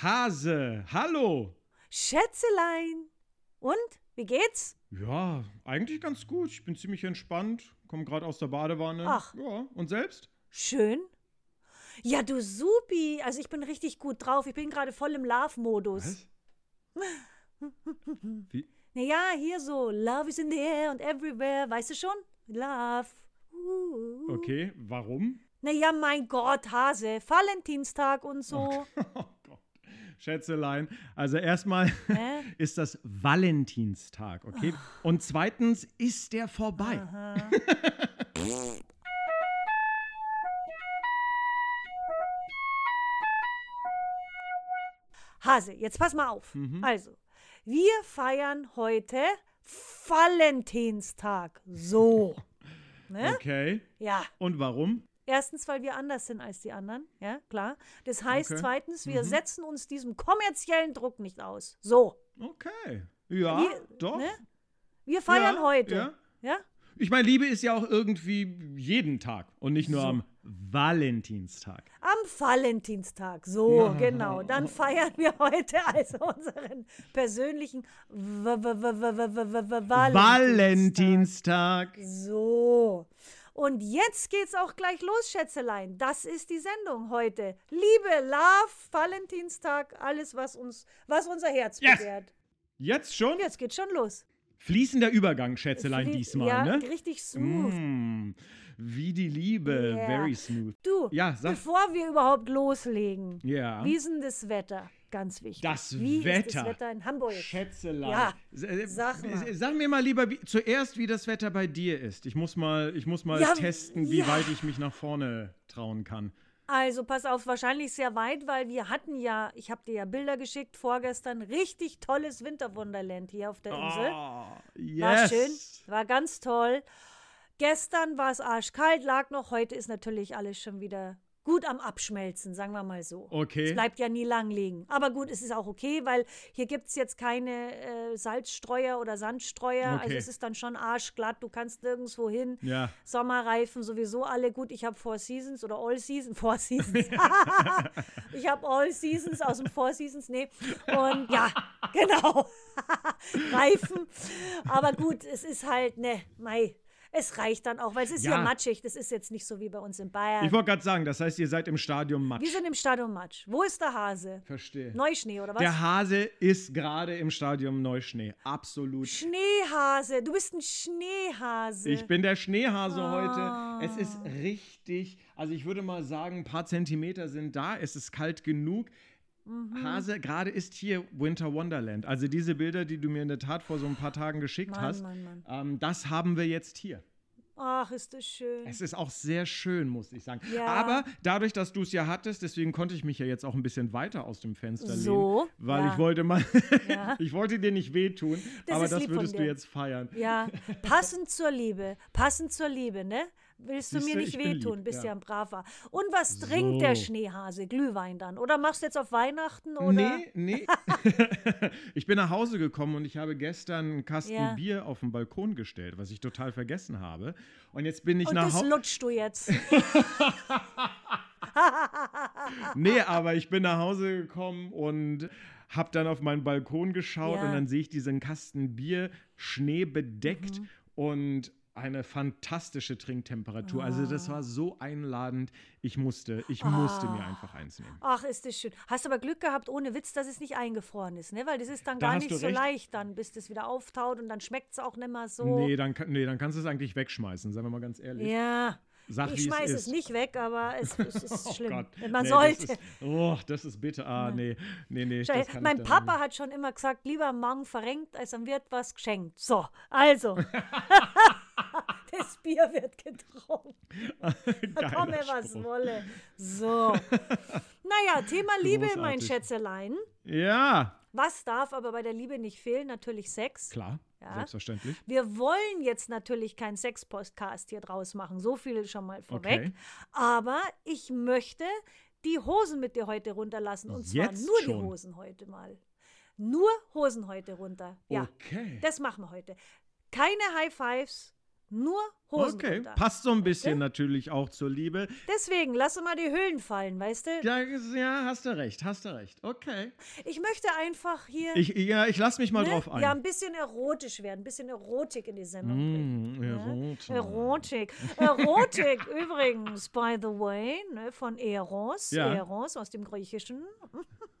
Hase, hallo. Schätzelein. Und? Wie geht's? Ja, eigentlich ganz gut. Ich bin ziemlich entspannt, komme gerade aus der Badewanne. Ach. Ja, und selbst? Schön. Ja, du Supi. Also ich bin richtig gut drauf. Ich bin gerade voll im Love-Modus. Was? Wie? Naja, hier so. Love is in the air and everywhere. Weißt du schon? Love. Uh. Okay, warum? Naja, mein Gott, Hase. Valentinstag und so. Schätzelein, also erstmal ist das Valentinstag, okay? Und zweitens ist der vorbei. Hase, jetzt pass mal auf. Mhm. Also, wir feiern heute Valentinstag. So. Ne? Okay. Ja. Und warum? Erstens, weil wir anders sind als die anderen. Ja, klar. Das heißt, Okay. zweitens, wir Mhm. setzen uns diesem kommerziellen Druck nicht aus. So. Okay. Ja, Wir- doch. ne? Wir feiern Ja, heute. ja. ja? Ich meine, Liebe ist ja auch irgendwie jeden Tag und nicht nur So. am Valentinstag. Am Valentinstag, so, Ja. genau. Dann feiern wir heute also unseren persönlichen V -V -V -V -V -V -V Valentinstag. Valentinstag. So. Und jetzt geht's auch gleich los, Schätzelein. Das ist die Sendung heute. Liebe, Love, Valentinstag, alles, was uns, was unser Herz Yes. begehrt. Jetzt schon? Jetzt geht's schon los. Fließender Übergang, Schätzelein, Flie- diesmal, ja, ne? richtig smooth. Mm, wie die Liebe, Yeah. very smooth. Du, Ja, sag. bevor wir überhaupt loslegen, Ja. wie ist denn das Wetter? Ganz wichtig. Das wie Wetter. das Wetter in Hamburg? Schätzelein. Ja, äh, sag mal. Sag mir mal lieber wie, zuerst, wie das Wetter bei dir ist. Ich muss mal, ich muss mal Ja, testen, wie ja. weit ich mich nach vorne trauen kann. Also pass auf, wahrscheinlich sehr weit, weil wir hatten ja, ich habe dir ja Bilder geschickt vorgestern, richtig tolles Winterwunderland hier auf der Insel. Ah, War yes. schön, war ganz toll. Gestern war es arschkalt, lag noch, heute ist natürlich alles schon wieder gut am Abschmelzen, sagen wir mal so. Okay. Es bleibt ja nie lang liegen. Aber gut, es ist auch okay, weil hier gibt es jetzt keine äh, Salzstreuer oder Sandstreuer. Also Okay. es ist dann schon arschglatt, du kannst nirgendwo hin. Ja. Sommerreifen sowieso alle gut. Ich habe Four Seasons oder All Seasons, Four Seasons. ich habe All Seasons aus dem Four Seasons, nee. Und ja, genau. Reifen. Aber gut, es ist halt, ne, mei. Es reicht dann auch, weil es ist Ja. hier matschig. Das ist jetzt nicht so wie bei uns in Bayern. Ich wollte gerade sagen, das heißt, ihr seid im Stadium Matsch. Wir sind im Stadion Matsch. Wo ist der Hase? Verstehe. Neuschnee oder was? Der Hase ist gerade im Stadium Neuschnee. Absolut. Schneehase. Du bist ein Schneehase. Ich bin der Schneehase Ah. heute. Es ist richtig, also ich würde mal sagen, ein paar Zentimeter sind da. Es ist kalt genug. Mhm. Hase, gerade ist hier Winter Wonderland. Also diese Bilder, die du mir in der Tat vor so ein paar Tagen geschickt Mann, hast, Mann, Mann. Ähm, das haben wir jetzt hier. Ach, ist das schön. Es ist auch sehr schön, muss ich sagen. Ja. Aber dadurch, dass du es ja hattest, deswegen konnte ich mich ja jetzt auch ein bisschen weiter aus dem Fenster So, lehnen, weil ja. ich wollte mal, Ja. ich wollte dir nicht wehtun, Das aber das würdest du jetzt feiern. Ja, passend zur Liebe. Passend zur Liebe, ne? Willst du mir nicht wehtun, lieb, bist ja. ja ein braver. Und was trinkt der. Schneehase? Glühwein dann? Oder machst du jetzt auf Weihnachten? Oder? Nee, nee. ich bin nach Hause gekommen und ich habe gestern einen Kasten Ja. Bier auf den Balkon gestellt, was ich total vergessen habe. Und jetzt bin ich Und nach das Hause. lutschst du jetzt. Nee, aber ich bin nach Hause gekommen und habe dann auf meinen Balkon geschaut Ja. und dann sehe ich diesen Kasten Bier schneebedeckt Mhm. und eine fantastische Trinktemperatur. Also das Ah. war so einladend. Ich musste, ich musste mir einfach eins nehmen. Ach, ist das schön. Hast aber Glück gehabt, ohne Witz, dass es nicht eingefroren ist, ne? Weil das ist dann Da gar nicht so recht. leicht dann, bis das wieder auftaut und dann schmeckt es auch nicht mehr so. Nee, dann, nee, dann kannst du es eigentlich wegschmeißen, sagen wir mal ganz ehrlich. Ja. Sag, ich schmeiße es es nicht weg, aber es, es ist Oh schlimm. Gott. Man nee, sollte. Das ist, oh, das ist bitter. Ah, nee, nee, nee. Schau, das kann ich mein Papa hat schon immer gesagt, lieber Mang verrenkt, als am Wirt was geschenkt. So, also. das Bier wird getrunken. Komme, was Spruch. wolle. So. Naja, Thema Liebe, mein Großartig. Schätzelein. Ja, Was darf aber bei der Liebe nicht fehlen? Natürlich Sex. klar, Ja. selbstverständlich. Wir wollen jetzt natürlich keinen Sex-Podcast hier draus machen. So viel schon mal vorweg. Okay. Aber ich möchte die Hosen mit dir heute runterlassen. Und zwar Jetzt nur schon? die Hosen heute mal. Nur Hosen heute runter. Ja. Okay. Das machen wir heute. Keine High Fives, Nur Hosen Okay, passt so ein bisschen du? natürlich auch zur Liebe. Deswegen, lass mal die Hüllen fallen, weißt du? Ja, ja, hast du recht, hast du recht. Okay. Ich möchte einfach hier Ich, ja, ich lass mich mal ne, drauf ein. ja, ein bisschen erotisch werden, ein bisschen Erotik in die Sendung bringen. Mm, Erotik. Erotik. Erotik übrigens, by the way, ne, von Eros. Ja. Eros aus dem Griechischen.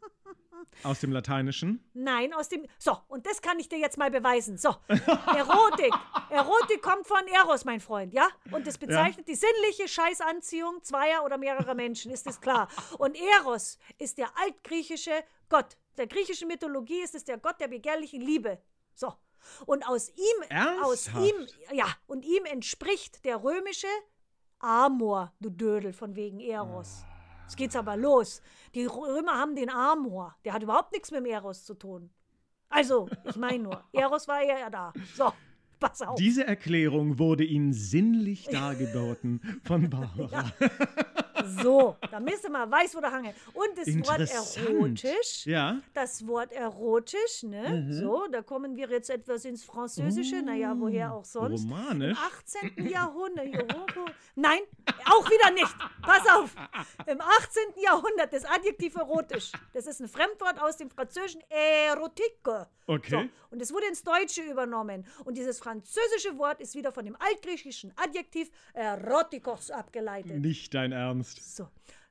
Aus dem Lateinischen. Nein, aus dem. So, und das kann ich dir jetzt mal beweisen. So, Erotik. Erotik kommt von Eros, mein Freund, ja? Und das bezeichnet die sinnliche Scheißanziehung zweier oder mehrerer Menschen, ist das klar. Und Eros ist der altgriechische Gott. Der griechischen Mythologie ist es der Gott der begehrlichen Liebe. So. Und aus ihm, aus Ernsthaft? ihm, ja, und ihm entspricht der römische Amor, du Dödel, von wegen Eros. Jetzt geht's aber los. Die Römer haben den Amor. Der hat überhaupt nichts mit dem Eros zu tun. Also, ich meine nur, Eros war ja da. So, pass auf. Diese Erklärung wurde Ihnen sinnlich dargeboten von Barbara. So, damit du mal weißt, wo der Hange. Und das Wort erotisch. Ja. Das Wort erotisch, ne? Mhm. So, da kommen wir jetzt etwas ins Französische. naja, woher auch sonst. Im Romanisch. 18. Jahrhundert. Euro- Nein, auch wieder nicht. Pass auf. Im 18. Jahrhundert das Adjektiv erotisch. Das ist ein Fremdwort aus dem französischen Erotique. Okay. So, und es wurde ins Deutsche übernommen. Und dieses französische Wort ist wieder von dem altgriechischen Adjektiv erotikos abgeleitet. Nicht dein Ernst. So.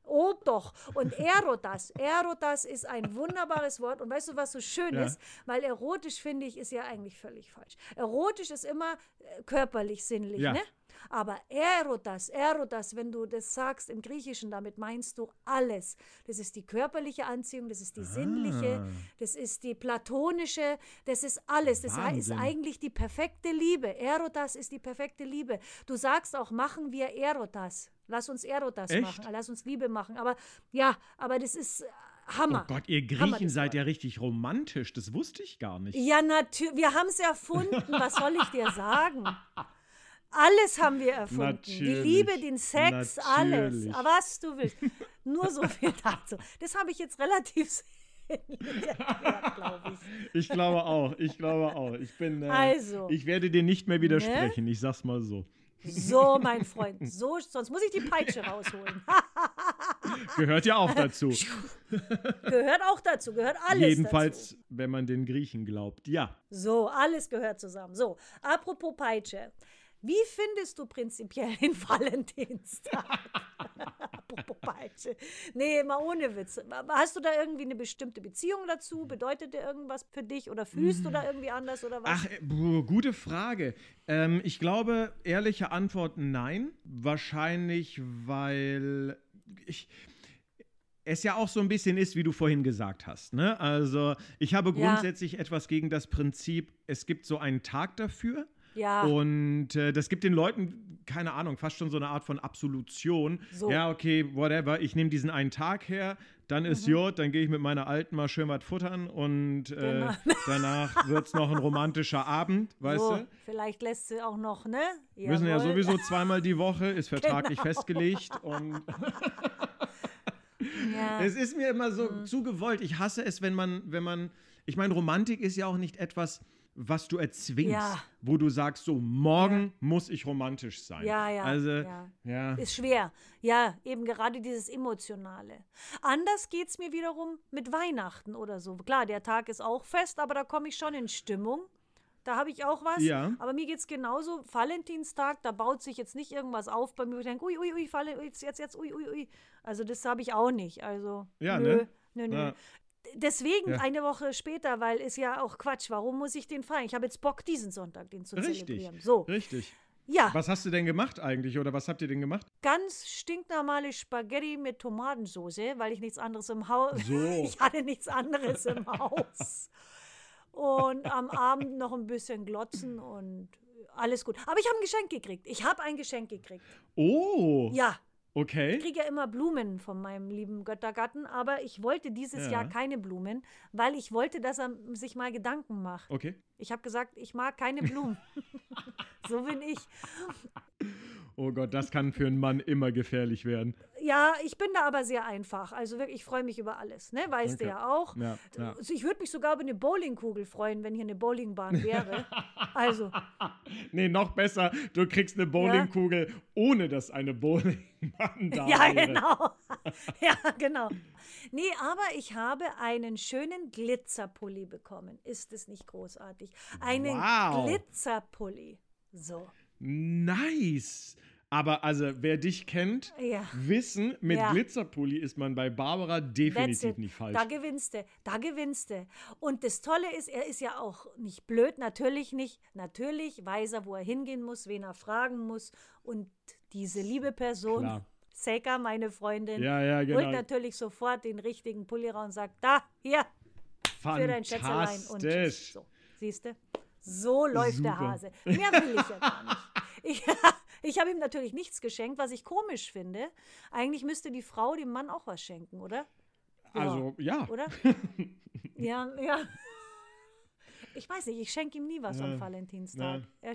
Oh doch. Und Erotas. Erotas ist ein wunderbares Wort. Und weißt du, was so schön Ja. ist? Weil erotisch, finde ich, ist ja eigentlich völlig falsch. Erotisch ist immer äh, körperlich, sinnlich, Ja. ne? Aber Erotas, Erotas, wenn du das sagst im Griechischen, damit meinst du alles. Das ist die körperliche Anziehung, das ist die sinnliche, Ah. das ist die platonische, das ist alles. Das hei- ist Wahnsinn. eigentlich die perfekte Liebe. Erotas ist die perfekte Liebe. Du sagst auch, machen wir Erotas. Lass uns Erotas Echt? machen, lass uns Liebe machen. Aber ja, aber das ist äh, Hammer. Oh Gott, ihr Griechen seid ja richtig romantisch. Das wusste ich gar nicht. Ja, natürlich. Wir haben es erfunden. Was soll ich dir sagen? Alles haben wir erfunden. Die Natürlich. Liebe, den Sex, alles. Natürlich. Aber was du willst. Nur so viel dazu. Das habe ich jetzt relativ glaube ich. Ich glaube auch. Ich glaube auch. Ich bin. Äh, Also. Ich werde dir nicht mehr widersprechen. Ich sag's mal so. So, mein Freund. So, sonst muss ich die Peitsche rausholen. Gehört ja auch dazu. gehört auch dazu. Gehört alles dazu. Jedenfalls, wenn man den Griechen glaubt. Ja. So, alles gehört zusammen. So, apropos Peitsche. Wie findest du prinzipiell den Valentinstag? apropos Peitsche. Nee, mal ohne Witz. Hast du da irgendwie eine bestimmte Beziehung dazu? Bedeutet der irgendwas für dich oder fühlst du da irgendwie anders oder was? Ach, äh, gute Frage. Ähm, ich glaube, ehrliche Antwort nein. Wahrscheinlich, weil ich es ja auch so ein bisschen ist, wie du vorhin gesagt hast. Ne? Also ich habe Ja. grundsätzlich etwas gegen das Prinzip, es gibt so einen Tag dafür. Ja, Und äh, das gibt den Leuten, keine Ahnung, fast schon so eine Art von Absolution. So. Ja, okay, whatever, ich nehme diesen einen Tag her, dann ist Mhm. Jod, dann gehe ich mit meiner Alten mal schön was futtern und äh, Genau. danach wird es noch ein romantischer Abend, weißt so, du? vielleicht lässt sie auch noch, ne? Müssen ja sowieso zweimal die Woche, ist vertraglich Genau. festgelegt und Ja. es ist mir immer so zu gewollt. Ich hasse es, wenn man, wenn man, ich meine, Romantik ist ja auch nicht etwas, was du erzwingst, Ja. wo du sagst, so, morgen muss ich romantisch sein. Ja, ja, Also, ja. ja. Ist schwer. Ja, eben gerade dieses Emotionale. Anders geht es mir wiederum mit Weihnachten oder so. Klar, der Tag ist auch fest, aber da komme ich schon in Stimmung. Da habe ich auch was. Ja. Aber mir geht es genauso. Valentinstag, da baut sich jetzt nicht irgendwas auf bei mir, wo ich denke, ui, ui, ui, Valentin, jetzt, jetzt, jetzt, ui, ui, ui. Also das habe ich auch nicht. Also, Ja, nö, ne? nö, nö. Deswegen Ja. eine Woche später, weil ist ja auch Quatsch. Warum muss ich den feiern? Ich habe jetzt Bock, diesen Sonntag den zu Richtig, zelebrieren. So, richtig. ja. Was hast du denn gemacht eigentlich oder was habt ihr denn gemacht? ganz stinknormale Spaghetti mit Tomatensauce, weil ich nichts anderes im Haus. So. Ich hatte nichts anderes im Haus. Und am Abend noch ein bisschen glotzen und alles gut. Aber ich habe ein Geschenk gekriegt. Ich habe ein Geschenk gekriegt. Oh, Ja, ich okay. kriege ja immer Blumen von meinem lieben Göttergatten, aber ich wollte dieses Ja. Jahr keine Blumen, weil ich wollte, dass er sich mal Gedanken macht. Okay. Ich habe gesagt, ich mag keine Blumen. so bin ich. Oh Gott, das kann für einen Mann immer gefährlich werden. Ja, ich bin da aber sehr einfach. Also wirklich, ich freue mich über alles, ne? Weißt Okay. du ja auch. Ja, ja. Also ich würde mich sogar über eine Bowlingkugel freuen, wenn hier eine Bowlingbahn wäre. also, Nee, noch besser, du kriegst eine Bowlingkugel, ohne dass eine Bowlingbahn da ja, wäre. genau. ja, genau. Nee, aber ich habe einen schönen Glitzerpulli bekommen. Ist es nicht großartig? Einen Wow. Glitzerpulli. So. Nice. Aber also, wer dich kennt, Ja. wissen, mit Ja. Glitzerpulli ist man bei Barbara definitiv it. nicht falsch. Da gewinnst du, da gewinnst du. Und das Tolle ist, er ist ja auch nicht blöd, natürlich nicht. Natürlich weiß er, wo er hingehen muss, wen er fragen muss. Und diese liebe Person, Klar. Seka, meine Freundin, Ja, ja, holt genau. natürlich sofort den richtigen Pulli raus und sagt, da, hier, für dein Schätzelein. Und tschüss. So, siehst du? So läuft der Super. Hase. Mehr will ich ja gar nicht. Ich, ich habe ihm natürlich nichts geschenkt, was ich komisch finde. Eigentlich müsste die Frau dem Mann auch was schenken, oder? Ja. Also, ja. Oder? ja, ja. Ich weiß nicht, ich schenke ihm nie was am Ja, Valentinstag. ja.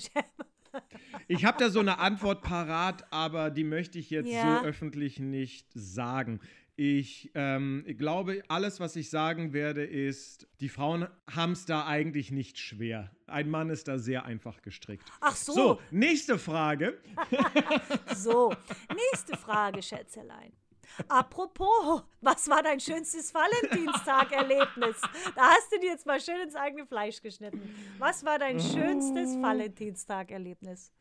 Ich habe da so eine Antwort parat, aber die möchte ich jetzt Ja. so öffentlich nicht sagen. Ich ähm, glaube, alles, was ich sagen werde, ist, die Frauen haben es da eigentlich nicht schwer. Ein Mann ist da sehr einfach gestrickt. Ach so. So, nächste Frage. So, nächste Frage, Schätzelein. Apropos, was war dein schönstes Valentinstag-Erlebnis? Da hast du dir jetzt mal schön ins eigene Fleisch geschnitten. Was war dein schönstes Valentinstag-Erlebnis?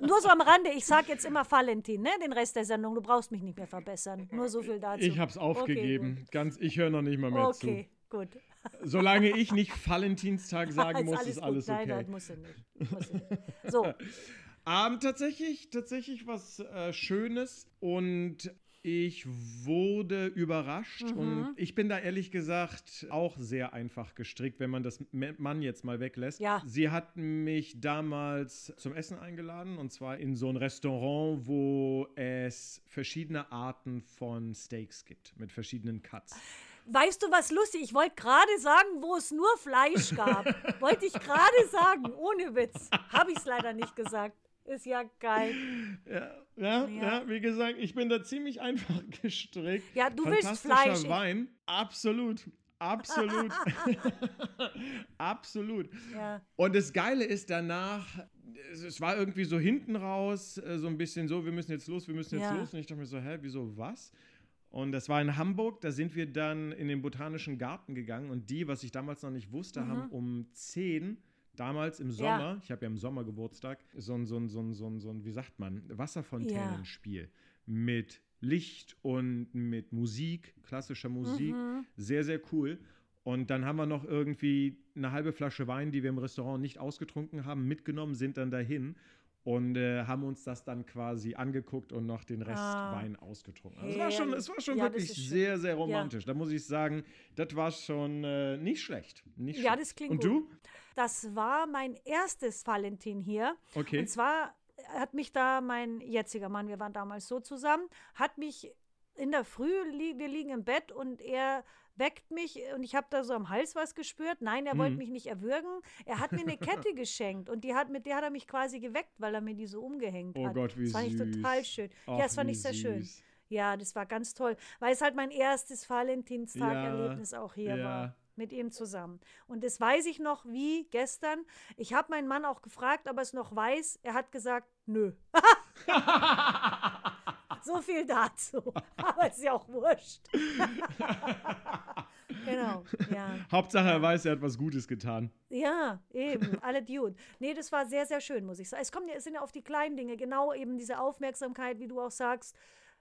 Nur so am Rande, ich sag jetzt immer Valentin, ne? Den Rest der Sendung, du brauchst mich nicht mehr verbessern. Nur so viel dazu. Ich habe es aufgegeben. Ganz, ich höre noch nicht mal mehr Okay, gut. zu. Solange ich nicht Valentinstag sagen muss, ist alles gut. Nein, okay. nein, muss er nicht. Muss er nicht. So, Ähm, tatsächlich, tatsächlich was äh, Schönes und ich wurde überrascht Mhm. und ich bin da ehrlich gesagt auch sehr einfach gestrickt, wenn man das Mann jetzt mal weglässt. Ja. Sie hat mich damals zum Essen eingeladen und zwar in so ein Restaurant, wo es verschiedene Arten von Steaks gibt mit verschiedenen Cuts. Weißt du, was lustig? Ich wollte gerade sagen, wo es nur Fleisch gab. wollte ich gerade sagen, ohne Witz. Habe ich es leider nicht gesagt. Ist ja geil. Ja, ja, Ja. wie gesagt, ich bin da ziemlich einfach gestrickt. Ja, du willst Fleisch. Wein, absolut. Absolut. absolut. Ja. Und das Geile ist danach, es, war irgendwie so hinten raus, äh, so ein bisschen so, wir müssen jetzt los, wir müssen jetzt Ja. los. Und ich dachte mir so, hä, wieso was? Und das war in Hamburg, da sind wir dann in den Botanischen Garten gegangen und die, was ich damals noch nicht wusste, haben um 10 damals im Sommer, ich habe ja im Sommer Geburtstag, so ein, so ein, so ein, so ein, so ein wie sagt man, Wasserfontänenspiel mit Licht und mit Musik, klassischer Musik, sehr, sehr cool. Und dann haben wir noch irgendwie eine halbe Flasche Wein, die wir im Restaurant nicht ausgetrunken haben, mitgenommen, sind dann dahin und äh, haben uns das dann quasi angeguckt und noch den Rest Ah. Wein ausgetrunken. Also es war schon, es war schon Ja, wirklich sehr, sehr romantisch. Da muss ich sagen, das war schon äh, nicht schlecht. Nicht Ja, schlecht. das klingt Und gut. du? Das war mein erstes Valentin hier. Okay. Und zwar hat mich da mein jetziger Mann, wir waren damals so zusammen, hat mich in der Früh, li wir liegen im Bett und er weckt mich und ich habe da so am Hals was gespürt. Nein, er Mhm. wollte mich nicht erwürgen. Er hat mir eine Kette geschenkt und die hat, mit der hat er mich quasi geweckt, weil er mir die so umgehängt Oh hat. Gott, wie Das fand ich süß. total schön. Ach, ja, das fand ich sehr schön. süß. Ja, das war ganz toll, weil es halt mein erstes Valentinstag-Erlebnis auch hier ja. war. Mit ihm zusammen. Und das weiß ich noch wie gestern. Ich habe meinen Mann auch gefragt, ob er es noch weiß. Er hat gesagt, nö. so viel dazu. Aber ist ja auch wurscht. genau, ja. Hauptsache, er weiß, er hat was Gutes getan. Ja, eben, alle Dude. Nee, das war sehr, sehr schön, muss ich sagen. Es, kommt ja, es sind ja auf die kleinen Dinge, genau eben diese Aufmerksamkeit, wie du auch sagst,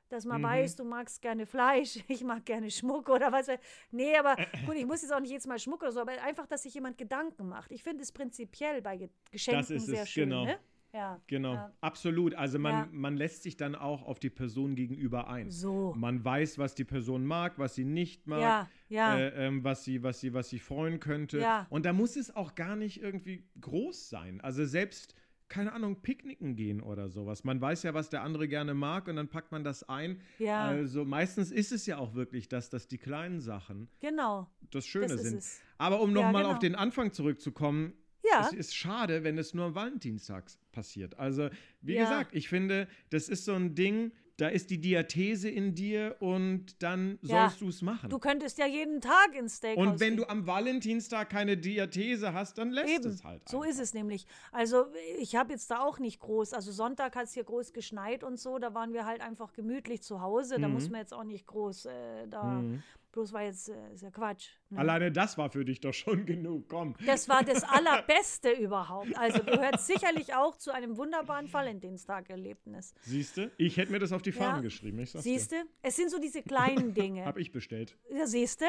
dass man weiß, du magst gerne Fleisch, ich mag gerne Schmuck oder was. weiß- Nee, aber gut, ich muss jetzt auch nicht jedes Mal Schmuck oder so, aber einfach, dass sich jemand Gedanken macht. Ich finde es prinzipiell bei Ge Geschenken ist sehr es, schön, genau. ne? Ja. Genau, Ja. absolut. Also man, Ja. man lässt sich dann auch auf die Person gegenüber ein. So. Man weiß, was die Person mag, was sie nicht mag, Ja, ja. Äh, ähm, was, sie, was, sie, was sie freuen könnte. Ja. Und da muss es auch gar nicht irgendwie groß sein. Also selbst, keine Ahnung, picknicken gehen oder sowas. Man weiß ja, was der andere gerne mag und dann packt man das ein. Ja. Also meistens ist es ja auch wirklich das, dass die kleinen Sachen Genau. das Schöne Das sind. es. Aber um Ja, nochmal genau. auf den Anfang zurückzukommen, Ja. es ist schade, wenn es nur am Valentinstag passiert. Also, wie Ja. gesagt, ich finde, das ist so ein Ding, da ist die Diathese in dir und dann Ja. sollst du es machen. Du könntest ja jeden Tag ins Steakhouse und wenn gehen. du am Valentinstag keine Diathese hast, dann lässt Eben, es halt. so einfach. ist es nämlich. Also ich habe jetzt da auch nicht groß, also Sonntag hat es hier groß geschneit und so, da waren wir halt einfach gemütlich zu Hause, da Mhm. muss man jetzt auch nicht groß äh, da, bloß war jetzt, äh, ist ja Quatsch. Ne? Alleine das war für dich doch schon genug. Komm. Das war das Allerbeste überhaupt. Also gehört sicherlich auch zu einem wunderbaren Valentinstag-Erlebnis. Siehst du? Ich hätte mir das auf die Fahnen Ja. geschrieben. Siehst du? Es sind so diese kleinen. Dinge. Hab ich bestellt. Ja, siehst du?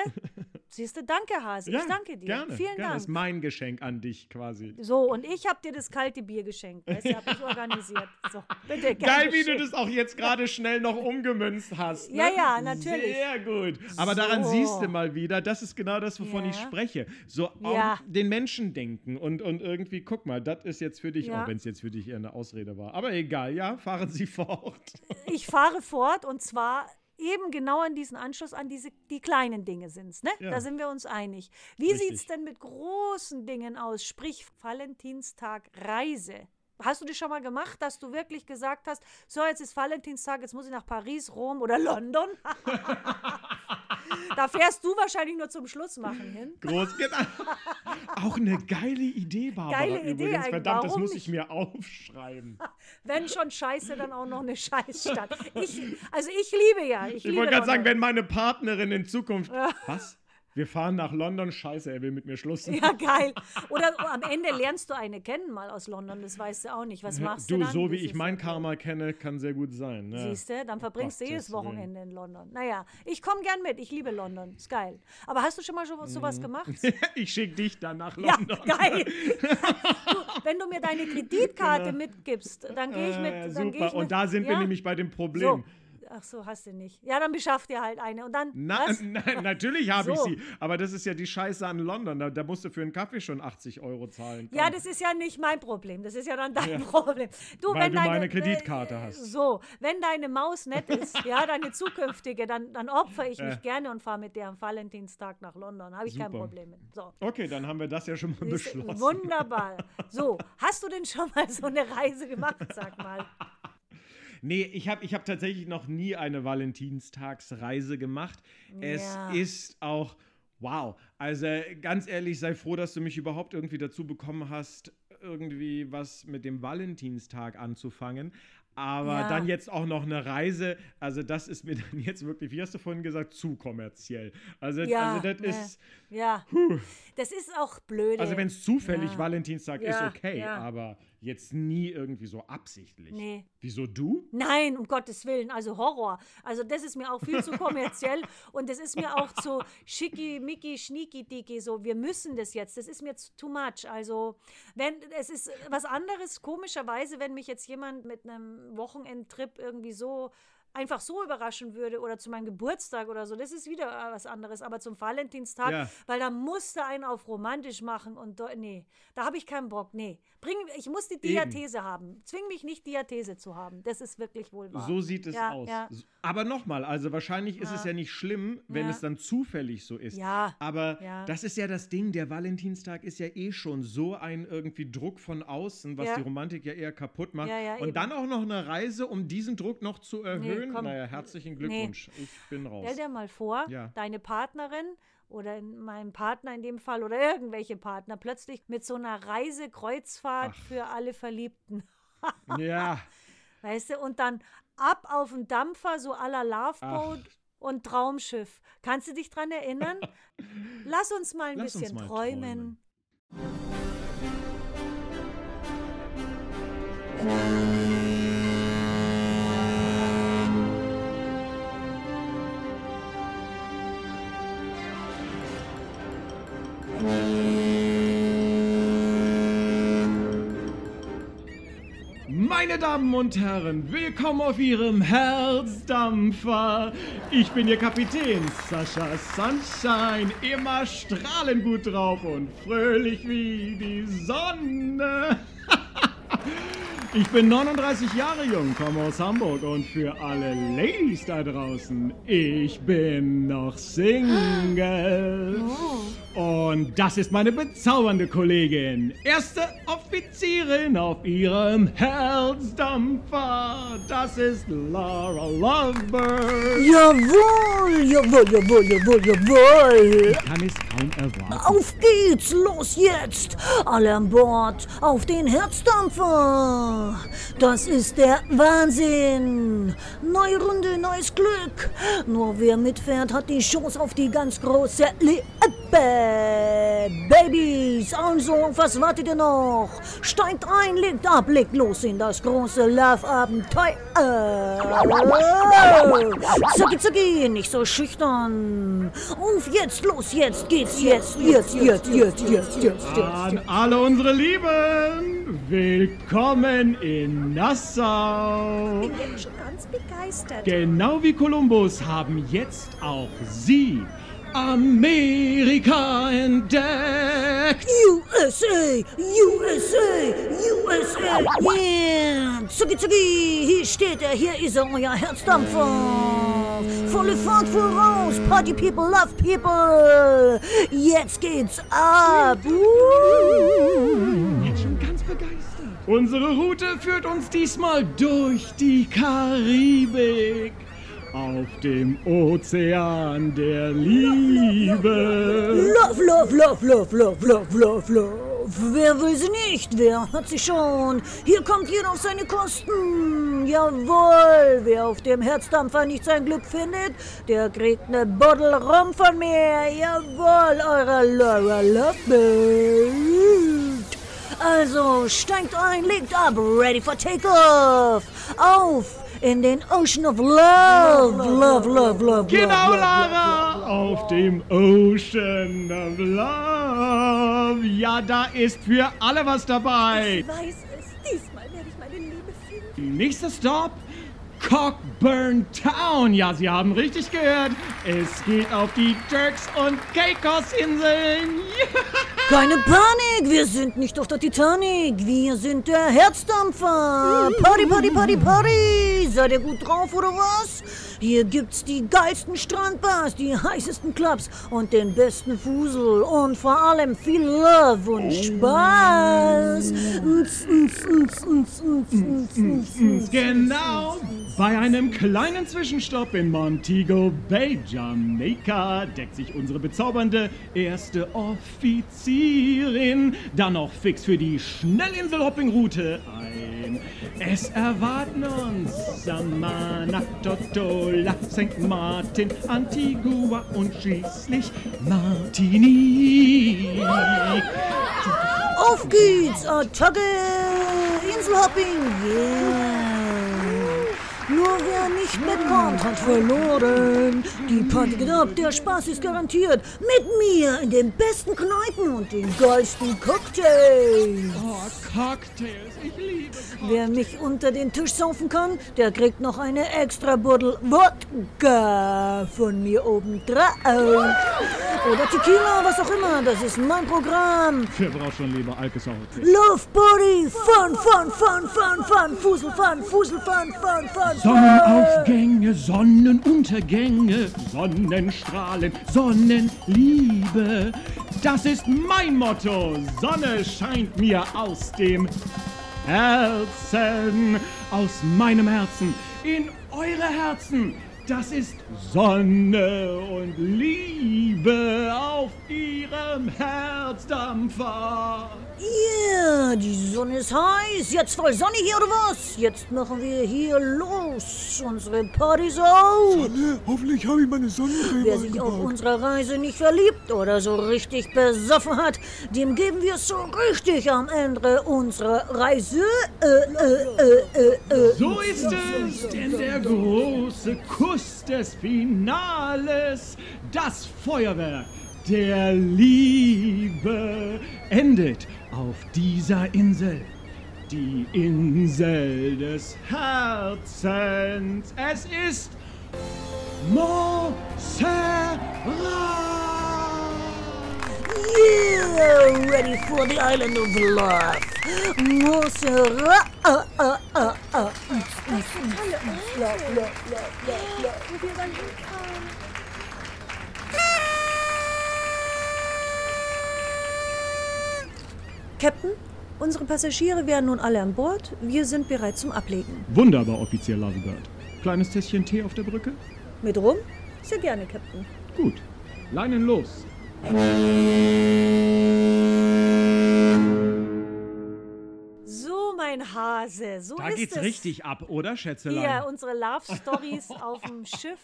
Siehst du? Danke, Hase. ich danke dir. Gerne, Vielen gerne. Das ist Dank. mein Geschenk an dich quasi. So, und ich habe dir das kalte Bier geschenkt. Das habe ich organisiert. So, bitte, gern Geil, wie du geschehen. das auch jetzt gerade schnell noch umgemünzt hast. Ne? Ja, ja, natürlich. Sehr gut. Aber daran So. siehst du mal wieder, das ist genau das, wovon ich Ja. spreche. So auch Ja. den Menschen denken und, und irgendwie, guck mal, das ist jetzt für dich, Ja. auch wenn es jetzt für dich eher eine Ausrede war. Aber egal, ja, fahren Sie fort. Ich fahre fort und zwar eben genau an diesen Anschluss an diese die kleinen Dinge sind's, ne? Ja. Da sind wir uns einig. Wie Richtig. sieht's denn mit großen Dingen aus? Sprich Valentinstag Reise. Hast du das schon mal gemacht, dass du wirklich gesagt hast, so jetzt ist Valentinstag, jetzt muss ich nach Paris, Rom oder London? da fährst du wahrscheinlich nur zum Schluss machen hin. Groß, genau. Auch eine geile Idee, Barbara. Geile Idee übrigens. Verdammt, das Warum muss ich mir aufschreiben. Wenn schon Scheiße, dann auch noch eine Scheißstadt. Ich, also ich liebe ja. Ich, Ich wollte gerade sagen, wenn meine Partnerin in Zukunft. Was? Wir fahren nach London. Scheiße, er will mit mir Schluss. Ja, geil. Oder am Ende lernst du eine kennen mal aus London, das weißt du auch nicht. Was machst du Du, dann? so wie Das ich mein. Karma kenne, kann sehr gut sein. Ne? Siehst du, dann verbringst du jedes. Wochenende in London. Naja, ich komme gern mit. Ich liebe London. Ist geil. Aber hast du schon mal so, sowas gemacht? ich schicke dich dann nach Ja, London. geil. du, wenn du mir deine Kreditkarte mitgibst, dann gehe ich mit. Äh, dann geh super. ich mit Und da sind wir ja, nämlich bei dem Problem. So. Ach so, hast du nicht. Ja, dann beschaff dir halt eine. Und dann. Na, was? na, natürlich habe So. ich sie. Aber das ist ja die Scheiße an London. Da, da musst du für einen Kaffee schon 80 Euro zahlen. Ja, das ist ja nicht mein Problem. Das ist ja dann dein Problem. Du, Weil wenn du deine, meine Kreditkarte äh, hast. So, wenn deine Maus nett ist, ja, deine zukünftige, dann, dann opfer ich mich Äh. gerne und fahre mit der am Valentinstag nach London. Habe ich kein Super. Problem mit. So. Okay, dann haben wir das ja schon mal beschlossen. Wunderbar. So, hast du denn schon mal so eine Reise gemacht, sag mal? Nee, ich habe ich hab tatsächlich noch nie eine Valentinstagsreise gemacht. Es Ja. ist auch, wow. Also ganz ehrlich, sei froh, dass du mich überhaupt irgendwie dazu bekommen hast, irgendwie was mit dem Valentinstag anzufangen. Aber Ja. dann jetzt auch noch eine Reise, also das ist mir dann jetzt wirklich, wie hast du vorhin gesagt, zu kommerziell. Also, Ja, also das ne. ist, Ja. Das ist auch blöde. also wenn es zufällig Ja. Valentinstag ist, okay, aber jetzt nie irgendwie so absichtlich. Nee. Wieso du? Nein, um Gottes Willen, also Horror. Also das ist mir auch viel zu kommerziell und das ist mir auch zu schicki-micki, schnieki-dicki, so wir müssen das jetzt, das ist mir zu too much. Also wenn, es ist was anderes, komischerweise, wenn mich jetzt jemand mit einem Wochenendtrip irgendwie so einfach so überraschen würde oder zu meinem Geburtstag oder so, das ist wieder äh, was anderes. Aber zum Valentinstag, Ja. weil da musste einen auf romantisch machen und nee, da habe ich keinen Bock. Nee, bring, ich muss die Diathese haben. Zwing mich nicht, Diathese zu haben. Das ist wirklich wohl wahr. So sieht es Ja, aus. ja. Aber nochmal, also wahrscheinlich ist es ja nicht schlimm, wenn es dann zufällig so ist. Ja, Aber das ist ja das Ding, der Valentinstag ist ja eh schon so ein irgendwie Druck von außen, was die Romantik ja eher kaputt macht. Und eben. dann auch noch eine Reise, um diesen Druck noch zu erhöhen. Komm. naja, herzlichen Glückwunsch. Ich bin raus. Stell dir mal vor, Ja. deine Partnerin oder in meinem Partner in dem Fall oder irgendwelche Partner plötzlich mit so einer Reisekreuzfahrt Ach. für alle Verliebten. ja. Weißt du? Und dann ab auf den Dampfer, so la Loveboat Ach. und Traumschiff. Kannst du dich dran erinnern? Lass uns mal ein Lass bisschen mal träumen. träumen. Meine Damen und Herren, willkommen auf Ihrem Herzdampfer. Ich bin Ihr Kapitän, Sascha Sunshine, immer strahlend gut drauf und fröhlich wie die Sonne. Ich bin 39 Jahre jung, komme aus Hamburg und für alle Ladies da draußen, ich bin noch Single. Und das ist meine bezaubernde Kollegin, erste Offizierin auf ihrem Herzdampfer. Das ist Laura Lovebird. Jawohl, jawohl, jawohl, jawohl, jawohl. Kann es kaum erwarten. Auf geht's, los jetzt! Alle an Bord, auf den Herzdampfer! Das ist der Wahnsinn! Neue Runde, neues Glück! Nur wer mitfährt, hat die Chance auf die ganz große Liebe! Babys, also, was wartet ihr noch? Steigt ein, legt ab, legt los in das große Love-Abenteuer! Zucki, zucki, nicht so schüchtern! Auf jetzt, los, jetzt geht's, jetzt, jetzt, jetzt, jetzt, jetzt, jetzt, jetzt! An alle unsere Lieben, willkommen in Nassau. Ich bin schon ganz begeistert. Genau wie Kolumbus haben jetzt auch Sie Amerika entdeckt. USA, USA, USA, yeah! Zucki, zucki, hier steht er, hier ist er, euer Herzdampfer. Volle Fahrt voraus, Party People, Love People. Jetzt geht's ab. Uh. Jetzt schon ganz begeistert. Unsere Route führt uns diesmal durch die Karibik. Auf dem Ozean der Liebe. Love, love, love, love, love, love, love, love. Wer will sie nicht? Wer hat sie schon? Hier kommt jeder auf seine Kosten. Jawohl, wer auf dem Herzdampfer nicht sein Glück findet, der kriegt eine Bottle Rum von mir. Jawohl, eure Laura Lovebird. Also, steigt ein, legt ab, ready for takeoff. Auf in den Ocean of Love. Love, love, love, Genau, Lara, auf dem Ocean of Love. Ja, da ist für alle was dabei. Ich weiß es, diesmal werde ich meine Liebe finden. Nächster Stop, Cockburn Town. Ja, Sie haben richtig gehört. Es geht auf die Turks und Caicos Inseln. Keine Panik, wir sind nicht auf der Titanic, wir sind der Herzdampfer. Party, Party, Party, Party. Seid ihr gut drauf oder was? Hier gibt's die geilsten Strandbars, die heißesten Clubs und den besten Fusel und vor allem viel Love und Spaß. Genau, bei einem kleinen Zwischenstopp in Montego Bay, Jamaika, deckt sich unsere bezaubernde erste Offizierin dann noch fix für die Schnellinsel-Hopping-Route ein. Es erwarten uns Samana, Totola, St. Martin, Antigua und schließlich Martinique. Auf geht's, Attacke! Inselhopping, yeah! Nur wer nicht mitkommt, hat verloren. Die Party geht ab, der Spaß ist garantiert. Mit mir in den besten Kneipen und den geilsten Cocktails. Oh, Cocktails, ich liebe Cocktails. Wer mich unter den Tisch saufen kann, der kriegt noch eine extra Bottle Wodka von mir oben drauf. Oder Tequila, was auch immer, das ist mein Programm. Wer braucht schon lieber Alkesauer? Love Body, Fun, Fun, Fun, Fun, Fun, Fusel, Fun, Fusel, Fun, Fun, Fun. Sonnenaufgänge, Sonnenuntergänge, Sonnenstrahlen, Sonnenliebe. Das ist mein Motto. Sonne scheint mir aus dem Herzen, aus meinem Herzen, in eure Herzen. Das ist Sonne und Liebe auf ihrem Herzdampfer. Yeah, die Sonne ist heiß. Jetzt voll Sonne hier oder was? Jetzt machen wir hier los. Unsere Partys auf. Sonne, hoffentlich habe ich meine Sonnencreme Wer sich auf unserer Reise nicht verliebt oder so richtig besoffen hat, dem geben wir es so richtig am Ende unserer Reise. Äh, äh, äh, äh, äh. So ist es, denn der große Kuss des Finales, das Feuerwerk der Liebe, endet auf dieser Insel. Die Insel des Herzens. Es ist Montserrat. Yeah, ready for the island of love. Montserrat. Uh, uh, uh, uh. Love, love, love, love, love. Captain, unsere Passagiere wären nun alle an Bord. Wir sind bereit zum Ablegen. Wunderbar, Offizier Lovebird. Kleines Tässchen Tee auf der Brücke? Mit rum? Sehr gerne, Captain. Gut. Leinen los. So, mein Hase, so Da ist geht's es. richtig ab, oder, Schätzelein? Hier, unsere Love Stories auf dem Schiff.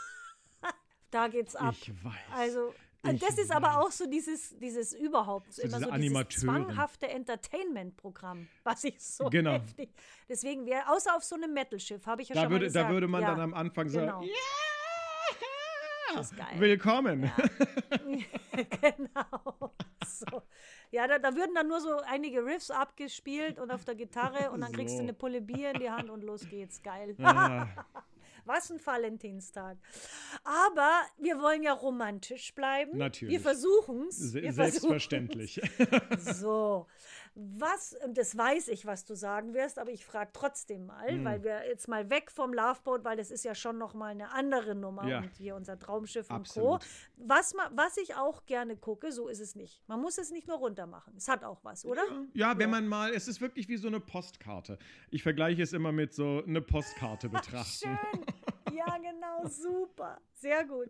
da geht's ab. Ich weiß. Also, Ich das ist aber auch so dieses, dieses überhaupt, So immer so dieses zwanghafte Entertainment-Programm, was ich so Genau. heftig. Deswegen wäre, außer auf so einem Metal-Schiff, habe ich ja da, schon würde, mal gesagt. da würde man ja, dann am Anfang genau. sagen, ja, geil. willkommen. genau. So. Ja, da, da würden dann nur so einige Riffs abgespielt und auf der Gitarre und dann kriegst du So. eine Pulle Bier in die Hand und los geht's. Geil. Ah, Was ein Valentinstag. Aber wir wollen ja romantisch bleiben. Natürlich. Wir versuchen es. se- selbstverständlich. So, was, und das weiß ich, was du sagen wirst, aber ich frage trotzdem mal, Hm. weil wir jetzt mal weg vom Loveboat, weil das ist ja schon noch mal eine andere Nummer Ja. und hier unser Traumschiff Absolut. und Co. Was, was ich auch gerne gucke, so ist es nicht. Man muss es nicht nur runter machen. Es hat auch was, oder? Ja, wenn man mal, es ist wirklich wie so eine Postkarte. Ich vergleiche es immer mit so eine Postkarte betrachten. Schön. Ja, genau, super. Sehr gut.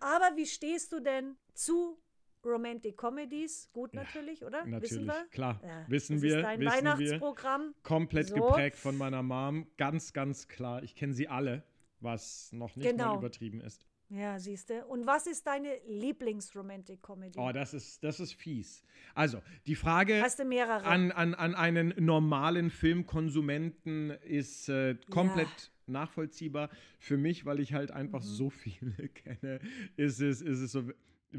Aber wie stehst du denn zu Romantic Comedies? Gut natürlich, oder? Wissen Natürlich, wir? klar. Ja, wissen das wir, ist dein wissen wir. Weihnachtsprogramm. Komplett So. geprägt von meiner Mom. Ganz, ganz klar. Ich kenne sie alle, was noch nicht Genau. mal übertrieben ist. Ja, siehst du. Und was ist deine Lieblings-Romantic-Comedy? Oh, das ist, das ist fies. Also, die Frage an, an, an einen normalen Filmkonsumenten ist äh, komplett nachvollziehbar. Für mich, weil ich halt einfach Mhm. so viele kenne, ist es, ist es so,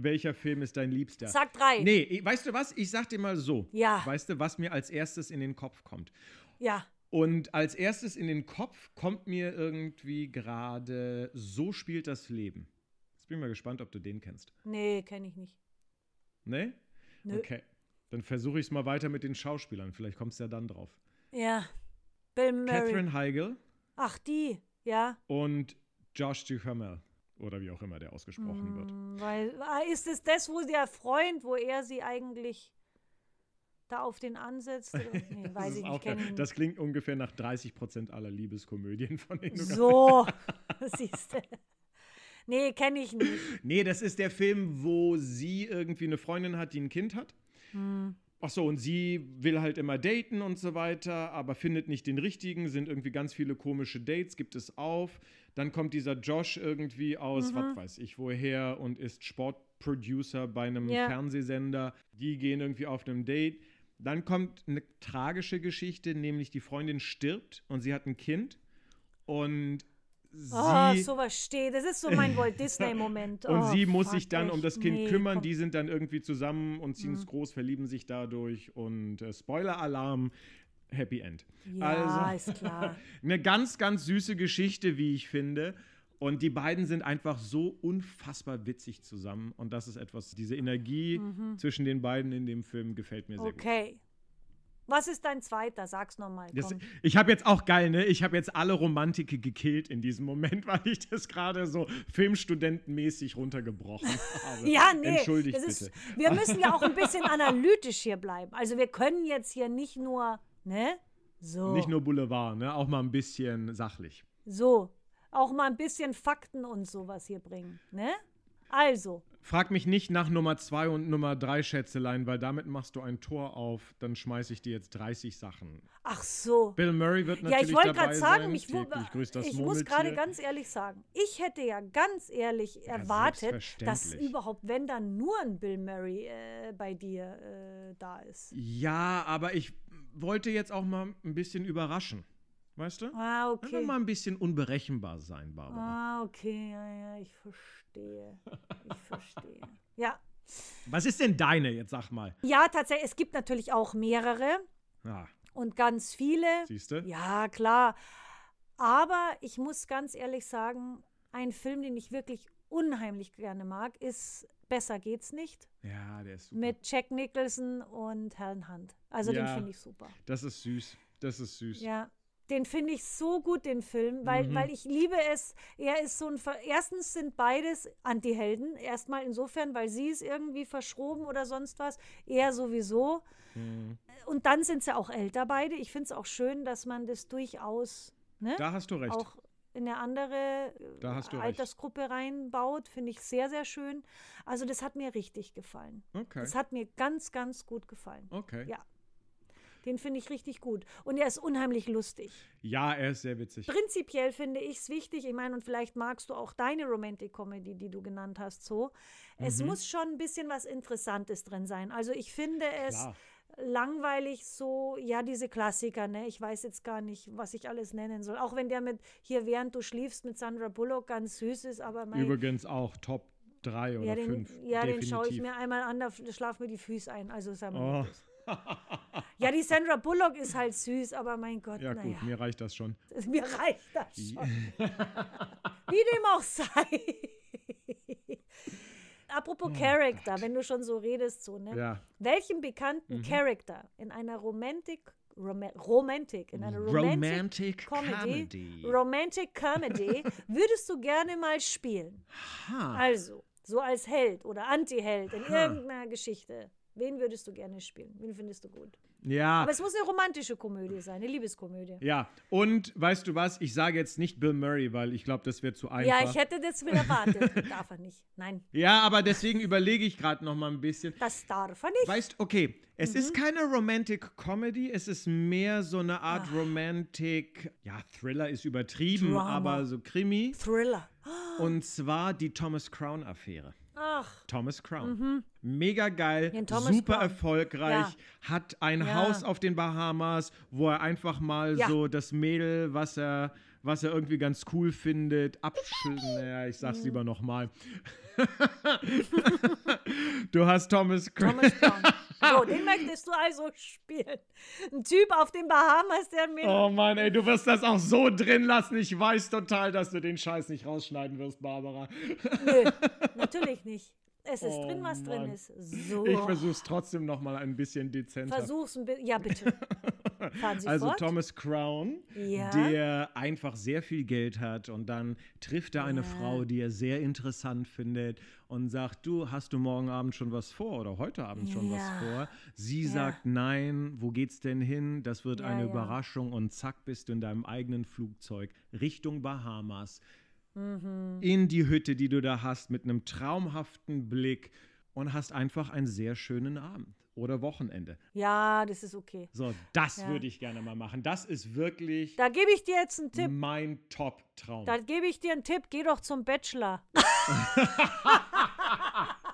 welcher Film ist dein Liebster? Sag drei. Nee, weißt du was? Ich sag dir mal so. Ja. Weißt du, was mir als erstes in den Kopf kommt? Ja. Und als erstes in den Kopf kommt mir irgendwie gerade So spielt das Leben. Jetzt bin ich mal gespannt, ob du den kennst. Nee, kenne ich nicht. Ne? Nö. Okay. Dann versuche ich es mal weiter mit den Schauspielern. Vielleicht kommst du ja dann drauf. Ja. Bill Murray. Catherine Heigl Ach, die. Ja. und Josh Duhamel. Oder wie auch immer der ausgesprochen wird. Hm, Weil, ah, ist es das, wo der Freund, wo er sie eigentlich da auf den ansetzt? Nee, Das, weiß ich nicht. Kenn ich geil. nicht. das klingt ungefähr nach 30 Prozent aller Liebeskomödien von denen So. Siehst du. Nee, kenne ich nicht. Nee, das ist der Film, wo sie irgendwie eine Freundin hat, die ein Kind hat. Hm. Ach so, und sie will halt immer daten und so weiter, aber findet nicht den richtigen, sind irgendwie ganz viele komische Dates, gibt es auf. Dann kommt dieser Josh irgendwie aus, Mhm. was weiß ich woher, und ist Sportproducer bei einem Ja. Fernsehsender. Die gehen irgendwie auf einem Date. Dann kommt eine tragische Geschichte, nämlich die Freundin stirbt und sie hat ein Kind. Und sie. Oh, sowas steht. Das ist so mein Walt Disney-Moment. Und oh, sie muss fuck, sich dann um das Kind Nee, kümmern. komm. Mhm. Die sind dann irgendwie zusammen und ziehen es groß, verlieben sich dadurch. Und äh, Spoiler-Alarm, Happy End. Ja, also, ist klar. eine ganz, ganz süße Geschichte, wie ich finde. Und die beiden sind einfach so unfassbar witzig zusammen. Und das ist etwas, diese Energie zwischen den beiden in dem Film gefällt mir sehr gut. Mhm. Okay. Was ist dein zweiter? Sag's nochmal. Ich habe jetzt auch geil, ne? Ich habe jetzt alle Romantike gekillt in diesem Moment, weil ich das gerade so filmstudentenmäßig runtergebrochen habe. Ja, nee. Entschuldigt das bitte. Ist, wir müssen ja auch ein bisschen analytisch hier bleiben. Also wir können jetzt hier nicht nur, ne? So. Nicht nur Boulevard, ne? Auch mal ein bisschen sachlich. So. Auch mal ein bisschen Fakten und sowas hier bringen, ne? Also, Frag mich nicht nach Nummer zwei und Nummer drei Schätzelein, weil damit machst du ein Tor auf, dann schmeiße ich dir jetzt 30 Sachen. ach so. Bill Murray wird Ja, natürlich ich wollte gerade sagen, sein. ich, ich muss gerade ganz ehrlich sagen, ich hätte ja ganz ehrlich erwartet, dass überhaupt, wenn dann nur ein Bill Murray äh, bei dir äh, da ist. Ja, aber ich wollte jetzt auch mal ein bisschen überraschen. Weißt du? Ah, Einfach okay. mal ein bisschen unberechenbar sein, Barbara. Ah, okay, ja, ja, ich verstehe. Ich verstehe. Ja. Was ist denn deine, jetzt sag mal? Ja, tatsächlich, es gibt natürlich auch mehrere Ja, und ganz viele. siehst du? Ja, klar. Aber ich muss ganz ehrlich sagen, ein Film, den ich wirklich unheimlich gerne mag, ist Besser geht's nicht Ja, der ist super. mit Jack Nicholson und Helen Hunt. Also den Ja. finde ich super. Das ist süß. Das ist süß. Ja. Den finde ich so gut, den Film, weil, Mhm. weil ich liebe es. Er ist so ein. Ver Erstens sind beides Antihelden. Erstmal insofern, weil sie ist irgendwie verschroben oder sonst was. Er sowieso. Mhm. Und dann sind sie auch älter beide. Ich finde es auch schön, dass man das durchaus ne, Da hast du recht. auch in eine andere Da hast du recht. Altersgruppe reinbaut. Finde ich sehr, sehr schön. Also das hat mir richtig gefallen. Okay. Das hat mir ganz, ganz gut gefallen. Okay. Ja. Den finde ich richtig gut. Und er ist unheimlich lustig. Ja, er ist sehr witzig. Prinzipiell finde ich es wichtig, ich meine, und vielleicht magst du auch deine Romantic Comedy, die du genannt hast, so. Es Mhm. muss schon ein bisschen was Interessantes drin sein. Also ich finde es Klar. langweilig so, ja, diese Klassiker, ne? Ich weiß jetzt gar nicht, was ich alles nennen soll. Auch wenn der mit hier, während du schläfst, mit Sandra Bullock ganz süß ist, aber mein, Übrigens auch Top 3 oder ja, den, 5. ja, den schaue ich mir einmal an, da schlafen mir die Füße ein. Also sei mal Oh. nicht. Ja, die Sandra Bullock ist halt süß, aber mein Gott, Ja, gut, mir reicht das schon. Mir reicht das schon. Wie dem auch sei. Apropos Character, wenn du schon so redest, so, ne? Oh Ja. Mhm. Welchen bekannten Character in einer Romantic, Roma Romantic, in einer Romantic, Romantic Comedy, Comedy. Romantic Comedy würdest du gerne mal spielen? Ha. Also, so als Held oder Anti-Held in irgendeiner Geschichte. Wen würdest du gerne spielen? Wen findest du gut? Ja. Aber es muss eine romantische Komödie sein, eine Liebeskomödie. Ja, und weißt du was? Ich sage jetzt nicht Bill Murray, weil ich glaube, das wird zu einfach. Ja, ich hätte das wieder erwartet. Darf er nicht. Nein, Ja, aber deswegen überlege ich gerade noch mal ein bisschen. das darf er nicht. Weißt, okay, es Mhm. ist keine Romantic Comedy, es ist mehr so eine Art Romantic, ja, Thriller ist übertrieben, Drama. aber so Krimi. Thriller. Und zwar die Thomas Crown Affäre. Ach, Thomas Crown. Mega geil, super Crown. erfolgreich, hat ein Ja. Haus auf den Bahamas, wo er einfach mal Ja. so das Mädel, was er, was er irgendwie ganz cool findet, abschütteln. Naja, ich Mhm. sag's lieber nochmal. du hast Thomas Crown. Thomas Crown. So, den möchtest du also spielen. Ein Typ auf den Bahamas, der mit. Oh Mann, ey, du wirst das auch so drin lassen. Ich weiß total, dass du den Scheiß nicht rausschneiden wirst, Barbara. Nö, natürlich nicht. Es ist Oh drin, was drin Mann. ist. So. Ich versuch's trotzdem nochmal ein bisschen dezenter. Versuch's ein bisschen. Ja, bitte. Also fort. Thomas Crown, Ja. der einfach sehr viel Geld hat und dann trifft er eine Ja. Frau, die er sehr interessant findet und sagt, du, hast du morgen Abend schon was vor oder heute Abend schon Ja. was vor? Sie sagt, nein, wo geht's denn hin? Das wird eine. Überraschung und zack bist du in deinem eigenen Flugzeug Richtung Bahamas Mhm. in die Hütte, die du da hast, mit einem traumhaften Blick und hast einfach einen sehr schönen Abend oder Wochenende. Ja, das ist okay. So, das Ja. würde ich gerne mal machen. Das ist wirklich Da gebe ich dir jetzt einen Tipp. mein Top-Traum. Da gebe ich dir einen Tipp. Geh doch zum Bachelor.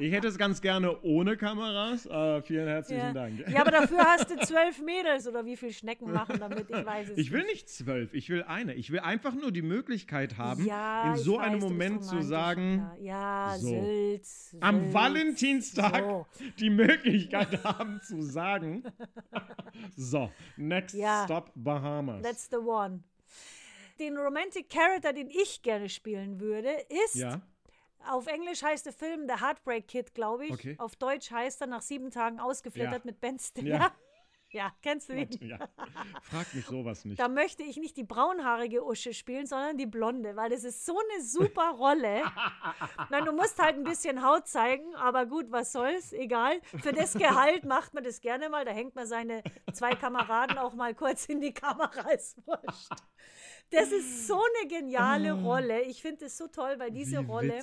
Ich hätte es ganz gerne ohne Kameras. Äh, vielen herzlichen Ja. Dank. ja, aber dafür hast du zwölf Mädels oder wie viel Schnecken machen damit? Ich weiß es Ich will nicht zwölf, ich will eine. Ich will einfach nur die Möglichkeit haben, Ja, in so weiß, einem Moment zu sagen, Ja, ja so. Sülz, am Sülz. Valentinstag So. die Möglichkeit haben zu sagen, so, next stop Bahamas. That's the one. Den Romantic Character, den ich gerne spielen würde, ist, ja, auf Englisch heißt der Film The Heartbreak Kid, glaube ich. Okay. Auf Deutsch heißt er nach sieben Tagen ausgeflittert Ja. mit Ben Stiller. Ja. Ja, kennst du ihn? ja. Frag mich sowas nicht. Da möchte ich nicht die braunhaarige Usche spielen, sondern die blonde, weil das ist so eine super Rolle. Nein, du musst halt ein bisschen Haut zeigen, aber gut, was soll's, egal. Für das Gehalt macht man das gerne mal. Da hängt man seine zwei Kameraden auch mal kurz in die Kamera, ist wurscht. Das ist so eine geniale Rolle. Ich finde es so toll, weil diese Ah. Rolle.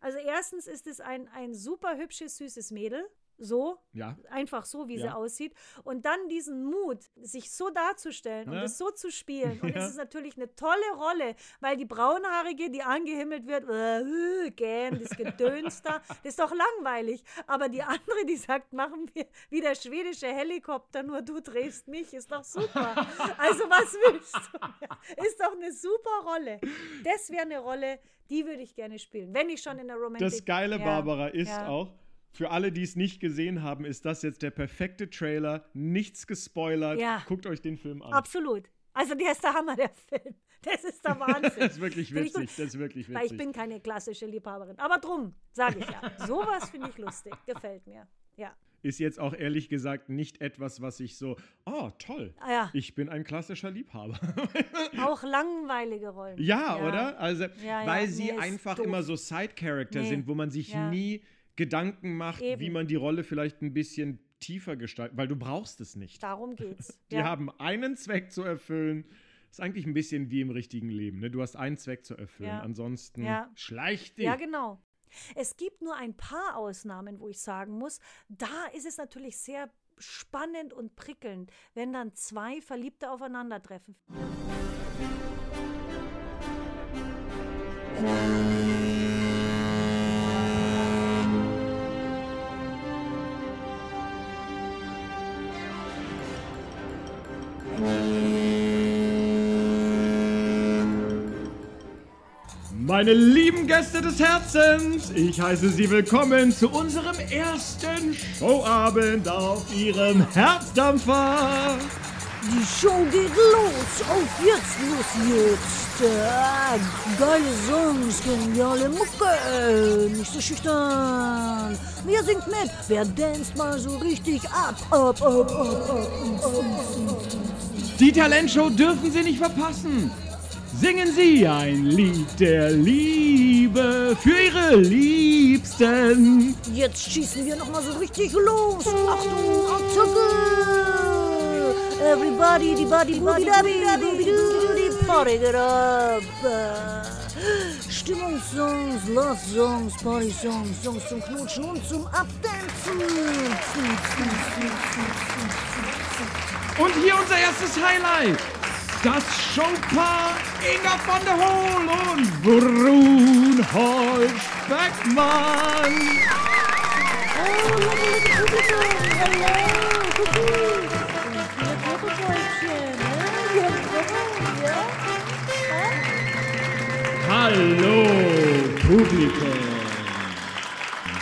Also, erstens ist es ein, ein super hübsches, süßes Mädel. So, Ja. einfach so, wie sie Ja. aussieht. Und dann diesen Mut, sich so darzustellen und Ne? es so zu spielen. Und Ja. es ist natürlich eine tolle Rolle, weil die Braunhaarige, die angehimmelt wird, äh, äh, gähn, das Gedöns da, das ist doch langweilig. Aber die andere, die sagt, machen wir wie der schwedische Helikopter, nur du drehst mich, ist doch super. Also was willst du? Ist doch eine super Rolle. Das wäre eine Rolle, die würde ich gerne spielen, wenn ich schon in der Romantik... Das Geile, Barbara, ist auch, für alle, die es nicht gesehen haben, ist das jetzt der perfekte Trailer. Nichts gespoilert. Ja. Guckt euch den Film an. Absolut. Also der ist der Hammer, der Film. Das ist der Wahnsinn. Das ist wirklich witzig. Das ist wirklich Weil ich witzig. bin keine klassische Liebhaberin. Aber drum, sage ich ja. Sowas finde ich lustig. Gefällt mir. Ja. ist jetzt auch ehrlich gesagt nicht etwas, was ich so, oh, toll. Ah, ja. Ich bin ein klassischer Liebhaber. Auch langweilige Rollen. ja, oder? Also, Ja, ja. weil sie Nee, einfach doof. immer so Side-Character Nee. sind, wo man sich Ja. nie Gedanken macht, Eben. wie man die Rolle vielleicht ein bisschen tiefer gestaltet, weil du brauchst es nicht. Darum geht's. Die ja. haben einen Zweck zu erfüllen. Ist eigentlich ein bisschen wie im richtigen Leben. Ne? Du hast einen Zweck zu erfüllen. Ja. Ansonsten Ja. schleich dich. Ja, genau. Es gibt nur ein paar Ausnahmen, wo ich sagen muss, da ist es natürlich sehr spannend und prickelnd, wenn dann zwei Verliebte aufeinandertreffen. Meine lieben Gäste des Herzens, ich heiße Sie willkommen zu unserem ersten Showabend auf Ihrem Herzdampfer. Die Show geht los. Auf jetzt, los jetzt. Äh, geile Songs, geniale Mucke. Äh, nicht so schüchtern. Wer singt mit? Wer danst mal so richtig ab? Ab, ab, ab, ab. Die Talentshow dürfen Sie nicht verpassen. Singen Sie ein Lied der Liebe für Ihre Liebsten. Jetzt schießen wir noch mal so richtig los. Achtung, Attacke! Everybody, die Body, Body, Body, die Party get up. Stimmungssongs, Love Songs, Party Songs, Songs zum Knutschen und zum Abdancen. Und hier unser erstes Highlight. Das Showpaar Inga von der Hohl und Brunhold Beckmann. Oh? Hallo, Publikum.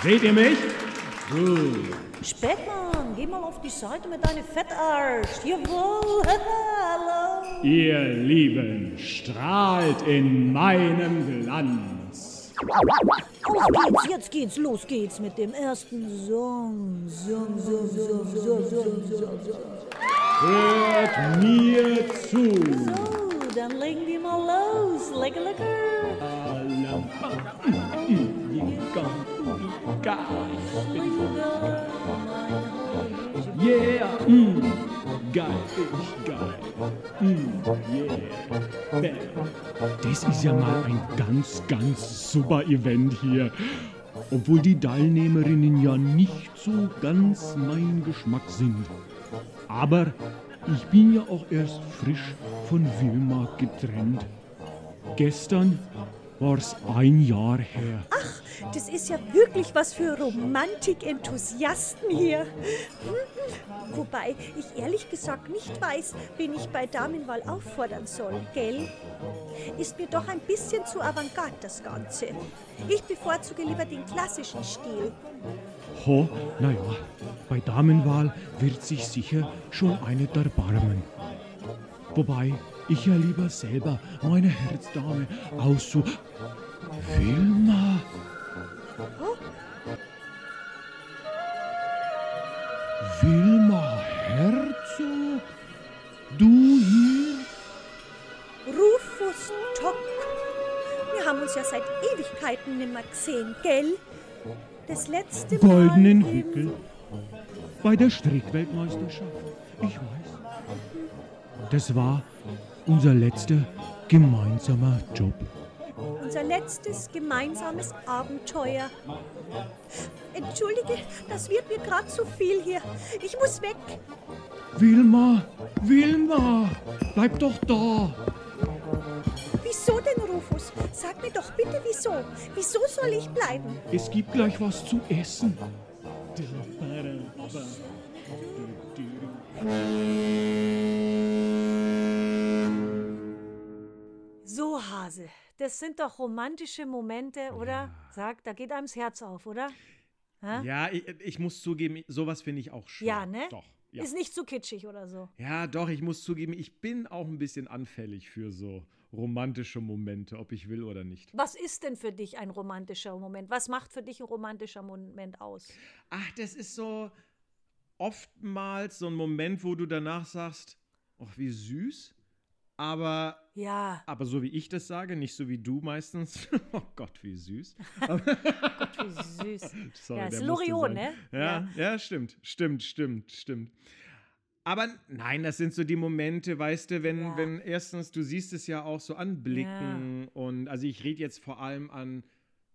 Seht ihr mich? Gut. Speckmann, geh mal auf die Seite mit deinem Fettarsch. Jawohl, hallo. Ihr Lieben, strahlt in meinem Glanz. Auf geht's, jetzt geht's, los geht's mit dem ersten Song. Song, Song, Song, Song, Song, Song, Song. Hört mir zu. So, dann legen wir mal los. Lecker, lecker. Yeah, mm, geil, ich geil. Mm, yeah, bam. Das ist ja mal ein ganz, ganz super Event hier. Obwohl die Teilnehmerinnen ja nicht so ganz mein Geschmack sind. Aber ich bin ja auch erst frisch von Wilma getrennt. Gestern war's ein Jahr her. Das ist ja wirklich was für Romantik-Enthusiasten hier. Hm, Wobei ich ehrlich gesagt nicht weiß, wen ich bei Damenwahl auffordern soll, gell? Ist mir doch ein bisschen zu avantgarde das Ganze. Ich bevorzuge lieber den klassischen Stil. Ho, naja, bei Damenwahl wird sich sicher schon eine erbarmen. Wobei ich ja lieber selber meine Herzdame aussu... Wilma! Wilma Herzog? Du hier? Rufus Tock. Wir haben uns ja seit Ewigkeiten nimmer gesehen, gell? Das letzte Mal. Goldenen im- Wickel. Bei der Strickweltmeisterschaft. Ich weiß. Das war unser letzter gemeinsamer Job. Unser letztes gemeinsames Abenteuer. Entschuldige, das wird mir gerade zu viel hier. Ich muss weg. Wilma, Wilma, bleib doch da. Wieso denn, Rufus? Sag mir doch bitte wieso. Wieso soll ich bleiben? Es gibt gleich was zu essen. So, Hase, das sind doch romantische Momente, oder? Sag, da geht einem das Herz auf, oder? Hä? Ja, ich, ich muss zugeben, sowas finde ich auch schön. Ja, ne? Doch. Ja. Ist nicht so kitschig oder so. ja, doch, ich muss zugeben, ich bin auch ein bisschen anfällig für so romantische Momente, ob ich will oder nicht. Was ist denn für dich ein romantischer Moment? Was macht für dich ein romantischer Moment aus? Ach, das ist so. oftmals so ein Moment, wo du danach sagst, ach, wie süß. Aber, Ja, aber so wie ich das sage, nicht so wie du meistens. oh Gott, wie süß. Gott, wie süß. Sorry, Ja, ist Loriot, sein. ne? Ja, Ja. ja, stimmt, stimmt, stimmt, stimmt. Aber nein, das sind so die Momente, weißt du, wenn, Ja. wenn erstens, du siehst es ja auch so an Blicken und also ich rede jetzt vor allem an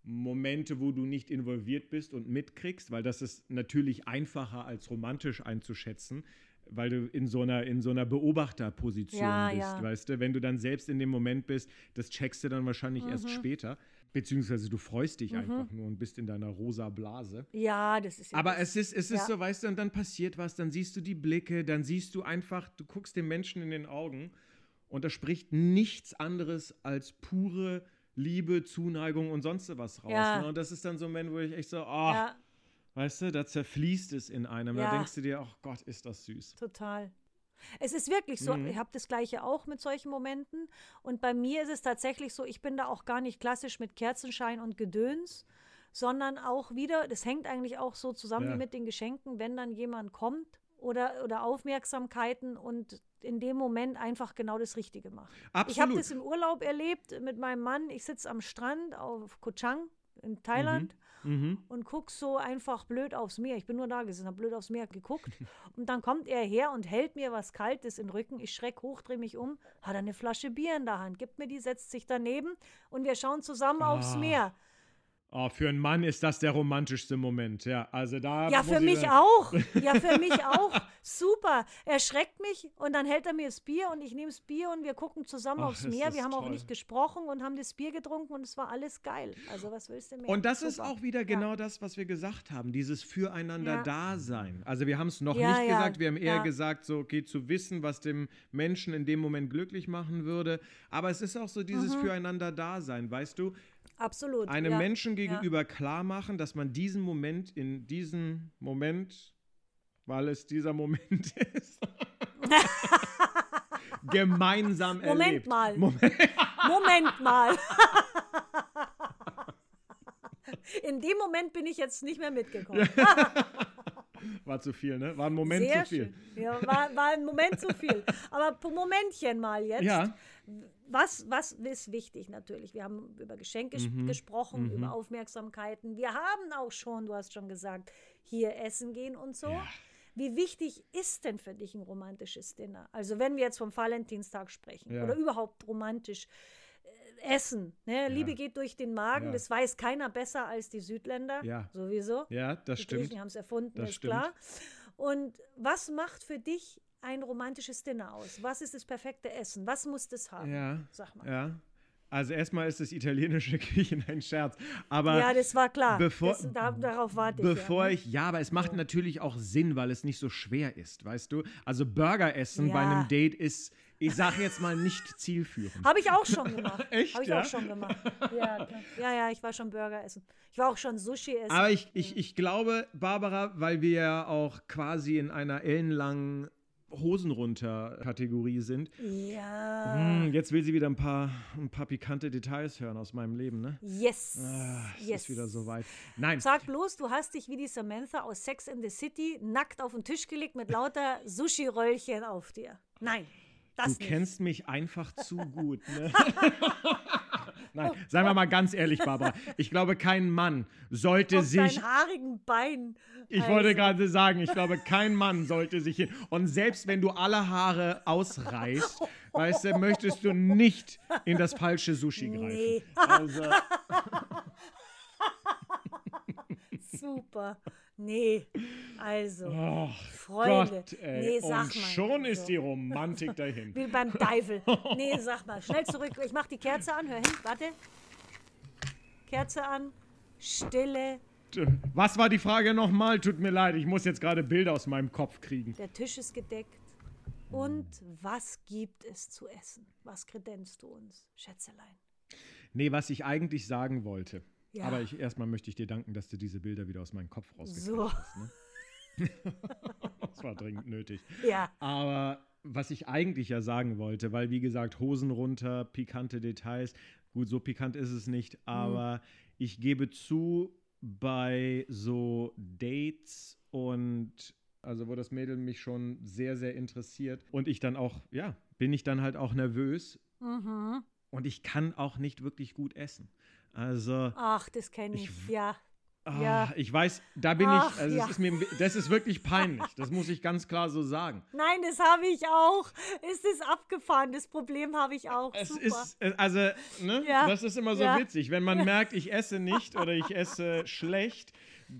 Momente, wo du nicht involviert bist und mitkriegst, weil das ist natürlich einfacher als romantisch einzuschätzen, weil du in so einer, in so einer Beobachterposition Ja, bist, ja. weißt du, wenn du dann selbst in dem Moment bist, das checkst du dann wahrscheinlich Mhm. erst später, beziehungsweise du freust dich einfach nur und bist in deiner rosa Blase. Ja, das ist ja Aber das. es ist, es ist so, weißt du, und dann passiert was, dann siehst du die Blicke, dann siehst du einfach, du guckst dem Menschen in den Augen und da spricht nichts anderes als pure Liebe, Zuneigung und sonst was raus. Ja. Ne? Und das ist dann so ein Moment, wo ich echt so, oh, Ja, weißt du, da zerfließt es in einem. Da Ja. denkst du dir, oh Gott, ist das süß. total. Es ist wirklich so, Mhm. ich habe das gleiche auch mit solchen Momenten. Und bei mir ist es tatsächlich so, ich bin da auch gar nicht klassisch mit Kerzenschein und Gedöns, sondern auch wieder, das hängt eigentlich auch so zusammen Ja. wie mit den Geschenken, wenn dann jemand kommt oder, oder Aufmerksamkeiten und in dem Moment einfach genau das Richtige macht. Ich habe Absolut. das im Urlaub erlebt mit meinem Mann. Ich sitze am Strand auf Koh Chang in Thailand Mhm. und guck so einfach blöd aufs Meer. Ich bin nur da gesessen, habe blöd aufs Meer geguckt. und dann kommt er her und hält mir was Kaltes in den Rücken. Ich schreck hoch, drehe mich um, hat eine Flasche Bier in der Hand, gibt mir die, setzt sich daneben und wir schauen zusammen aufs Ah. Meer. Oh, für einen Mann ist das der romantischste Moment. Ja, also da. Ja, für ich mich auch. Ja, für mich auch. Super. Er schreckt mich und dann hält er mir das Bier und ich nehme das Bier und wir gucken zusammen Ach, aufs ist Meer. Wir haben auch toll. nicht gesprochen und haben das Bier getrunken und es war alles geil. Also was willst du mehr? Und das ist Super. auch wieder Ja. genau das, was wir gesagt haben, dieses füreinander Ja. Also wir haben es noch Ja, nicht gesagt, wir haben eher gesagt, so okay, zu wissen, was dem Menschen in dem Moment glücklich machen würde. Aber es ist auch so dieses füreinander Dasein, weißt du, Absolut. einem ja. Menschen gegenüber klar machen, dass man diesen Moment in diesem Moment, weil es dieser Moment ist, gemeinsam Moment erlebt. mal. Moment. Moment mal. In dem Moment bin ich jetzt nicht mehr mitgekommen. War zu viel, ne? War ein Moment Sehr zu viel. schön. Ja, war, war ein Moment zu viel. Aber Momentchen mal jetzt. Ja. Was, was ist wichtig natürlich? Wir haben über Geschenke ges- Mhm. gesprochen, über Aufmerksamkeiten. Wir haben auch schon, du hast schon gesagt, hier essen gehen und so. Ja. Wie wichtig ist denn für dich ein romantisches Dinner? Also wenn wir jetzt vom Valentinstag sprechen Ja. oder überhaupt romantisch äh, essen. Ne? Liebe geht durch den Magen, Ja. das weiß keiner besser als die Südländer. Ja. Sowieso. Ja, das Die stimmt. Griechen haben es erfunden, Das ist stimmt. klar. Und was macht für dich ein romantisches Dinner aus? Was ist das perfekte Essen? Was muss das haben? Ja. Sag mal. Ja. Also erstmal ist das italienische Küchen ein Scherz. Aber Ja, das war klar. bevor- das, da, darauf warte ich. bevor ja, ne? ich, ja, aber es macht natürlich auch Sinn, weil es nicht so schwer ist, weißt du? Also Burger essen bei Ja. einem Date ist, ich sage jetzt mal, nicht zielführend. Habe ich auch schon gemacht. Echt, Habe ich ja? auch schon gemacht. Ja, ja, ja, ich war schon Burger essen. Ich war auch schon Sushi essen. Aber ich, ich, ich glaube, Barbara, weil wir ja auch quasi in einer ellenlangen Hosen runter Kategorie sind. ja. Hm, jetzt will sie wieder ein paar, ein paar pikante Details hören aus meinem Leben, ne? Yes. Ah, es yes. ist wieder soweit. Nein, Sag bloß, du hast dich wie die Samantha aus Sex in the City nackt auf den Tisch gelegt mit lauter Sushi-Röllchen auf dir. Nein, das du nicht. kennst mich einfach zu gut, ne? Nein, seien wir mal ganz ehrlich, Barbara. Ich glaube, kein Mann sollte auf sich dein haarigen Bein. Ich Also, wollte gerade sagen, ich glaube, kein Mann sollte sich hin. Und selbst wenn du alle Haare ausreißt, weißt du, möchtest du nicht in das falsche Sushi greifen. Nee. Also, Super. Nee. Also, oh Freunde. Gott, nee, sag Und mal. schon ist die Romantik dahin. Wie beim Teufel. Nee, sag mal. Schnell zurück. Ich mach die Kerze an. Hör hin. Warte. Kerze an. Stille. Was war die Frage nochmal? Tut mir leid, ich muss jetzt gerade Bilder aus meinem Kopf kriegen. Der Tisch ist gedeckt. Und was gibt es zu essen? Was kredenzt du uns, Schätzelein? Nee, was ich eigentlich sagen wollte. Ja. Aber ich, erstmal möchte ich dir danken, dass du diese Bilder wieder aus meinem Kopf rausgekriegt So. hast. Ne? das war dringend nötig. Ja. Aber was ich eigentlich ja sagen wollte, weil wie gesagt, Hosen runter, pikante Details. Gut, so pikant ist es nicht, aber ich gebe zu, bei so Dates und Also wo das Mädel mich schon sehr, sehr interessiert. Und ich dann auch, ja, bin ich dann halt auch nervös. Mhm. Und ich kann auch nicht wirklich gut essen. Also, Ach, das kenne ich. Ich- ja. ah, Ja. ich weiß, da bin Ach, ich, also ja. ist mir, das ist wirklich peinlich. Das muss ich ganz klar so sagen. Nein, das habe ich auch. Ist es abgefahren? Das Problem habe ich auch. Es Super. ist, äh, also, ne, Ja, das ist immer so witzig. Wenn man merkt, ich esse nicht oder ich esse schlecht,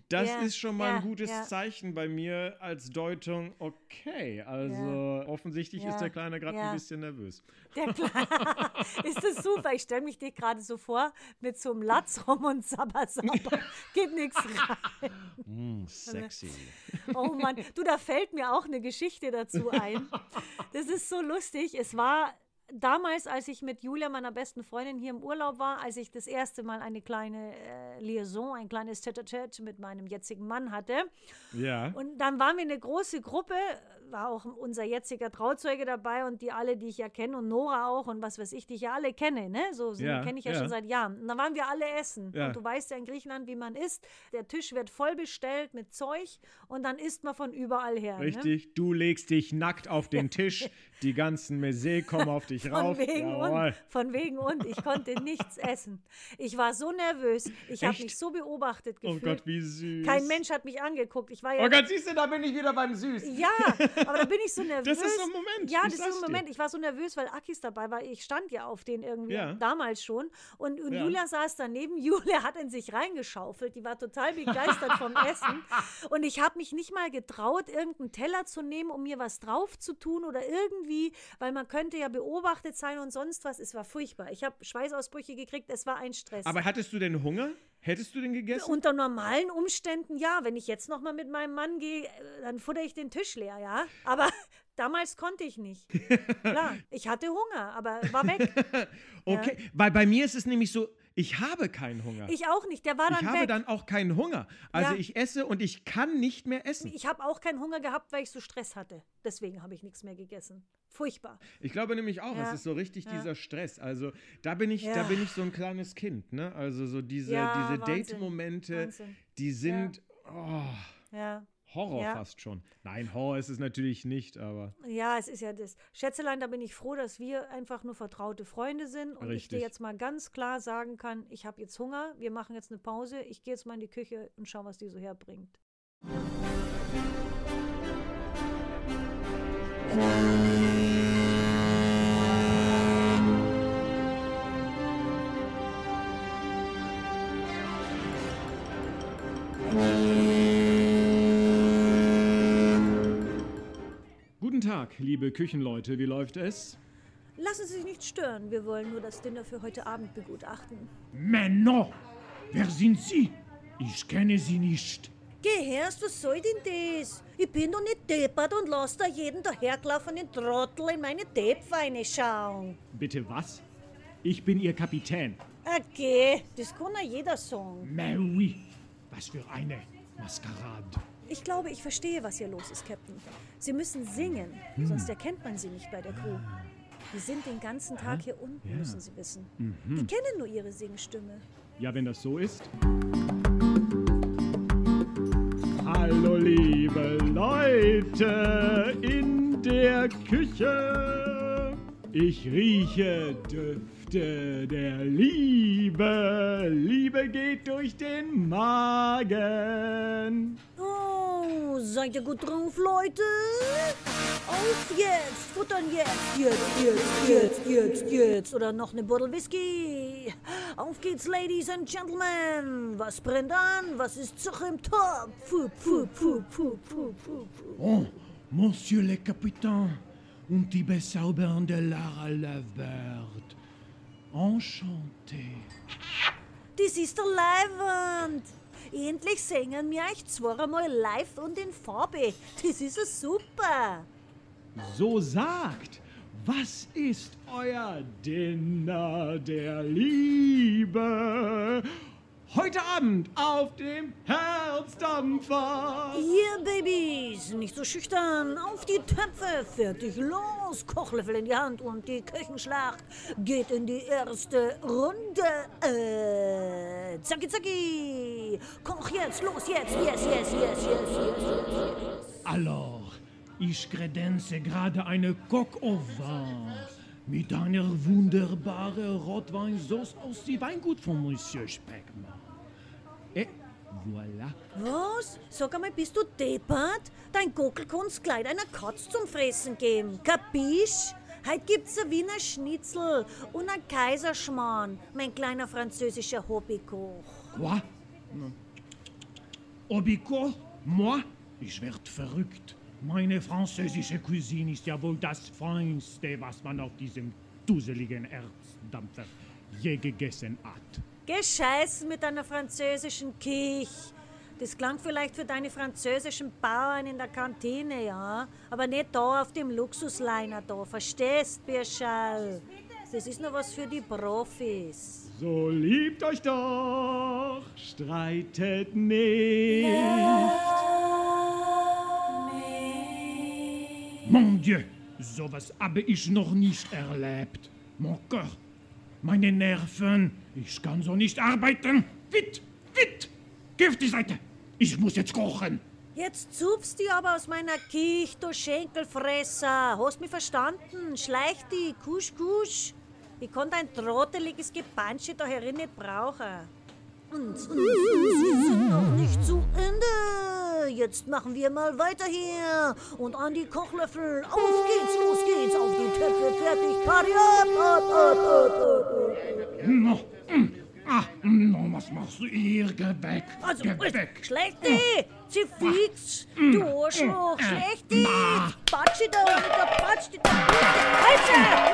das Ja, ist schon mal ja, ein gutes ja. Zeichen bei mir als Deutung, okay, also offensichtlich ist der Kleine gerade ein bisschen nervös. Der Kle ist das super? Ich stelle mich dir gerade so vor, mit so einem Latz rum und sabber, sabber. Geht nichts rein. Mm, sexy. Oh Mann, du, da fällt mir auch eine Geschichte dazu ein. Das ist so lustig. Es war damals, als ich mit Julia, meiner besten Freundin, hier im Urlaub war, als ich das erste Mal eine kleine äh, Liaison, ein kleines Tete-a-Tete mit meinem jetzigen Mann hatte. Ja. Und dann waren wir eine große Gruppe, war auch unser jetziger Trauzeuge dabei und die alle, die ich ja kenne und Nora auch und was weiß ich, die ich ja alle kenne, ne? So so Ja, kenne ich ja, ja. schon seit Jahren. Und dann waren wir alle essen. Ja. Und du weißt ja in Griechenland, wie man isst. Der Tisch wird voll bestellt mit Zeug und dann isst man von überall her. Ne? Richtig, du legst dich nackt auf den Tisch, die ganzen Mese kommen auf dich Von rauf. wegen Jawohl. und, von wegen und. Ich konnte nichts essen. Ich war so nervös. Ich habe mich so beobachtet Oh gefühlt. Gott, wie süß. Kein Mensch hat mich angeguckt. Ich war ja Oh Gott, siehst du, da bin ich wieder beim Süß. Ja, aber da bin ich so nervös. Das ist so ein Moment, Ja, das ist so ein dir. Moment. Ich war so nervös, weil Akis dabei war. Ich stand ja auf den irgendwie Ja. damals schon. Und, und Ja. Julia saß daneben. Julia hat in sich reingeschaufelt. Die war total begeistert vom Essen. Und ich habe mich nicht mal getraut, irgendeinen Teller zu nehmen, um mir was drauf zu tun oder irgendwie, weil man könnte ja beobachtet sein und sonst was. Es war furchtbar. Ich habe Schweißausbrüche gekriegt. Es war ein Stress. Aber hattest du denn Hunger? Hättest du den gegessen? Unter normalen Umständen ja. Wenn ich jetzt noch mal mit meinem Mann gehe, äh, dann futter ich den Tisch leer, ja. Aber damals konnte ich nicht. Klar, ich hatte Hunger, aber war weg. Okay, weil bei mir ist es nämlich so, ich habe keinen Hunger. Ich auch nicht. Der war dann Ich habe weg. dann auch keinen Hunger. Also Ja. ich esse und ich kann nicht mehr essen. ich habe auch keinen Hunger gehabt, weil ich so Stress hatte. Deswegen habe ich nichts mehr gegessen. Furchtbar. Ich glaube nämlich auch, Ja. es ist so richtig Ja. dieser Stress. Also da bin ich, da Ja. bin ich so ein kleines Kind, ne? Also so diese, diese. Date-Momente, die sind oh, Ja. Horror Ja. fast schon. Nein, Horror ist es natürlich nicht, aber Ja, es ist ja das. Schätzelein, da bin ich froh, dass wir einfach nur vertraute Freunde sind und ich dir Richtig. jetzt mal ganz klar sagen kann, ich habe jetzt Hunger, wir machen jetzt eine Pause, ich gehe jetzt mal in die Küche und schau, was die so herbringt. Tag, liebe Küchenleute, wie läuft es? Lassen Sie sich nicht stören, wir wollen nur das Dinner für heute Abend begutachten. Männer! Wer sind Sie? Ich kenne Sie nicht. Gehörst, was soll denn das? Ich bin doch nicht deppert und lass da jeden dahergelaufenen Trottel in meine Deppweine schauen. Bitte was? Ich bin Ihr Kapitän. Okay, das kann ja jeder sagen. Mais oui. Was für eine Maskerade. Ich glaube, ich verstehe, was hier los ist, Captain. Sie müssen singen, sonst erkennt man sie nicht bei der Crew. Die sind den ganzen Tag hier unten, müssen Sie wissen. Die kennen nur ihre Singstimme. Ja, wenn das so ist. Hallo, liebe Leute in der Küche. Ich rieche Düfte der Liebe. Liebe geht durch den Magen. Oh, seid ihr gut drauf, Leute? Auf jetzt, futtern jetzt, jetzt, jetzt, jetzt, jetzt, jetzt. Oder noch eine Bottle Whisky. Auf geht's, Ladies and Gentlemen. Was brennt an? Was ist Zuch im Topf? Puh, puh, puh, puh, puh, puh, puh. Oh, Monsieur le Capitaine und die bezaubernde Lara Lovebird. Enchanté. Das ist der Leihwand. Endlich singen wir euch zweimal live und in Farbe. Das ist ja super. So sagt, was ist euer Dinner der Liebe? Heute Abend auf dem Herzdampfer. Ihr Babys, nicht so schüchtern, auf die Töpfe, fertig los, Kochlöffel in die Hand und die Küchenschlacht geht in die erste Runde. Äh, zacki zacki, koch jetzt, los jetzt, yes, yes, yes, yes, yes, yes, yes. Alors, ich kredenze gerade eine Coq au vin mit einer wunderbaren Rotweinsauce aus dem Weingut von Monsieur Speckmann. Voilà. Was? Sag einmal, bist du deppert? Dein Gockel kann's gleich einer Katz zum Fressen geben. Kapisch? Heute gibt's ein Wiener Schnitzel und ein Kaiserschmarrn, mein kleiner französischer Hobbykoch. Quoi? Obico? Moi? Ich werd verrückt. Meine französische Cuisine ist ja wohl das Feinste, was man auf diesem duseligen Erzdampfer je gegessen hat. Gescheißen mit deiner französischen Kich. Das klang vielleicht für deine französischen Bauern in der Kantine, ja. Aber nicht da auf dem Luxusliner da, verstehst, Birschall? Das ist nur was für die Profis. So liebt euch doch, streitet nicht. Mon Dieu, sowas habe ich noch nicht erlebt. Mon cœur, meine Nerven, ich kann so nicht arbeiten. Witt, witt, geh auf die Seite. Ich muss jetzt kochen. Jetzt zupfst die aber aus meiner Kich, du Schenkelfresser. Hast mich verstanden? Schleich die, kusch, kusch. Ich kann dein trotteliges Gepansche da herin nicht brauchen. Und sie sind noch nicht zu Ende. Jetzt machen wir mal weiter hier. Und an die Kochlöffel. Auf geht's, los geht's. Auf die Töpfe, fertig. Party ab, ab, ab, ab, ab, ab. No, mm, ah, was machst du hier? Geh weg, Also, geh weg. schlecht die. Sie fix. Du Arschloch, schlecht die. Patschi da, die da. Alter!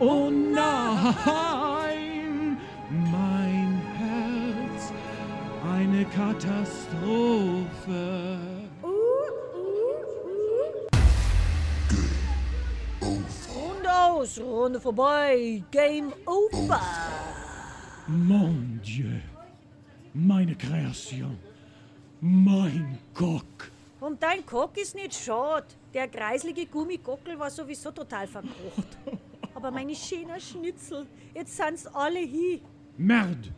Oh nein, mein Herz, eine Katastrophe. Und aus, Runde vorbei, Game over. Mon Dieu, meine Kreation, mein Kock. Und dein Kock ist nicht schade. Der kreislige Gummigockel war sowieso total verkocht. Aber meine schönen Schnitzel, jetzt sind's alle hier. Merde,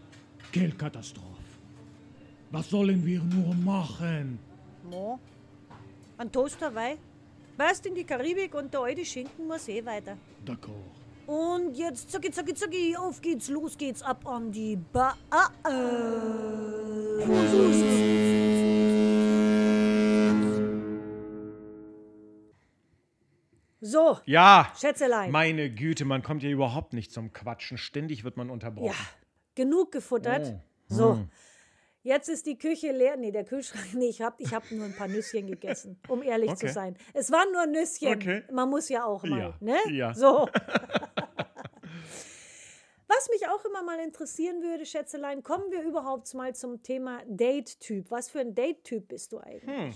quelle Katastrophe. Was sollen wir nur machen? Mo, ein Toast dabei. Weißt in die Karibik und der alte Schinken muss eh weiter. D'accord. Und jetzt zucki, zucki, zucki, auf geht's, los geht's, ab an die Ba. Ah, So, Ja, Schätzelein. meine Güte, man kommt ja überhaupt nicht zum Quatschen. Ständig wird man Ja, unterbrochen. genug gefuttert. Oh. So. Jetzt ist die Küche leer. Nee, der Kühlschrank, nee, ich habe ich hab nur ein paar Nüsschen gegessen, um ehrlich zu Okay. sein. Es waren nur Nüsschen. Okay. Man muss ja auch mal, Ja, ne? ja. So. Was mich auch immer mal interessieren würde, Schätzelein, kommen wir überhaupt mal zum Thema Date-Typ. Was für ein Date-Typ bist du eigentlich? Hm.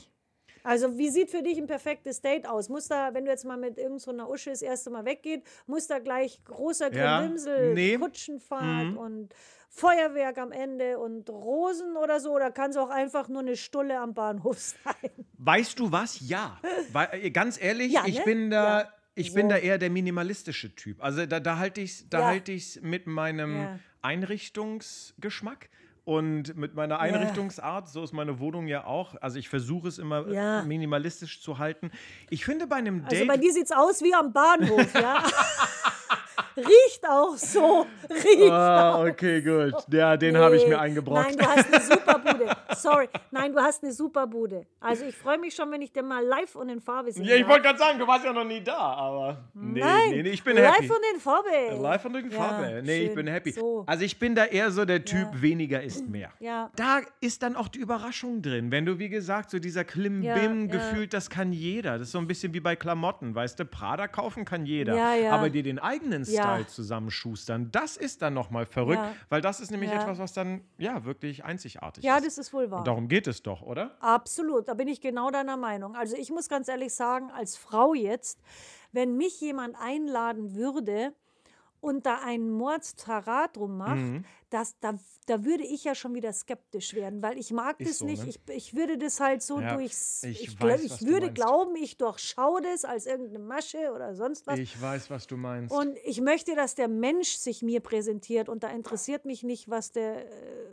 Also, wie sieht für dich ein perfektes Date aus? Muss da, wenn du jetzt mal mit irgendeiner Usche das erste Mal weggeht, muss da gleich großer Ja, Grimsel, nee. Mhm. Kutschenfahrt und Feuerwerk am Ende und Rosen oder so? Oder kann es auch einfach nur eine Stulle am Bahnhof sein? Weißt du was? Ja. Weil, äh, ganz ehrlich, Ja, ich ne? bin da. Ja. Ich bin So. da eher der minimalistische Typ. Also da, da halte ich es da Ja. halt mit meinem Ja. Einrichtungsgeschmack und mit meiner Einrichtungsart. So ist meine Wohnung ja auch. Also ich versuche es immer äh, Ja. minimalistisch zu halten. Ich finde bei einem Also Date. bei dir sieht es aus wie am Bahnhof, ja? Riecht auch so. Riecht Ah, okay, gut. Ja, den habe ich Nee. mir eingebrockt. Nein, du hast eine super Bude. Sorry. Nein, du hast eine super Bude. Also ich freue mich schon, wenn ich dir mal live und in Farbe sehe. Ja, ich wollte gerade sagen, du warst ja noch nie da, aber. Nee, Nein, nee, nee, ich bin live happy. und in Farbe. Live und in Ja, Farbe. Nee, ich schön. bin happy. So. Also ich bin da eher so der Typ, Ja. weniger ist mehr. Ja. Da ist dann auch die Überraschung drin. Wenn du, wie gesagt, so dieser Klimbim Ja, ja. gefühlt, das kann jeder. Das ist so ein bisschen wie bei Klamotten, weißt du, Prada kaufen kann jeder. Ja, ja. Aber dir den eigenen Ja. Style zusammenschustern, das ist dann nochmal verrückt, Ja. weil das ist nämlich Ja. etwas, was dann ja wirklich einzigartig Ja, ist. das ist wohl wahr. Und darum geht es doch, oder? Absolut, da bin ich genau deiner Meinung. Also ich muss ganz ehrlich sagen, als Frau jetzt, wenn mich jemand einladen würde und da einen Mordstarat drum macht, Mhm. Das, da, da würde ich ja schon wieder skeptisch werden, weil ich mag Ist das so, nicht. ne? Ich, ich würde das halt so Ja, durchs. ich Ich, weiß, glaub, ich würde glauben, ich durchschaue das als irgendeine Masche oder sonst was. Ich weiß, was du meinst. Und ich möchte, dass der Mensch sich mir präsentiert und da interessiert mich nicht, was der,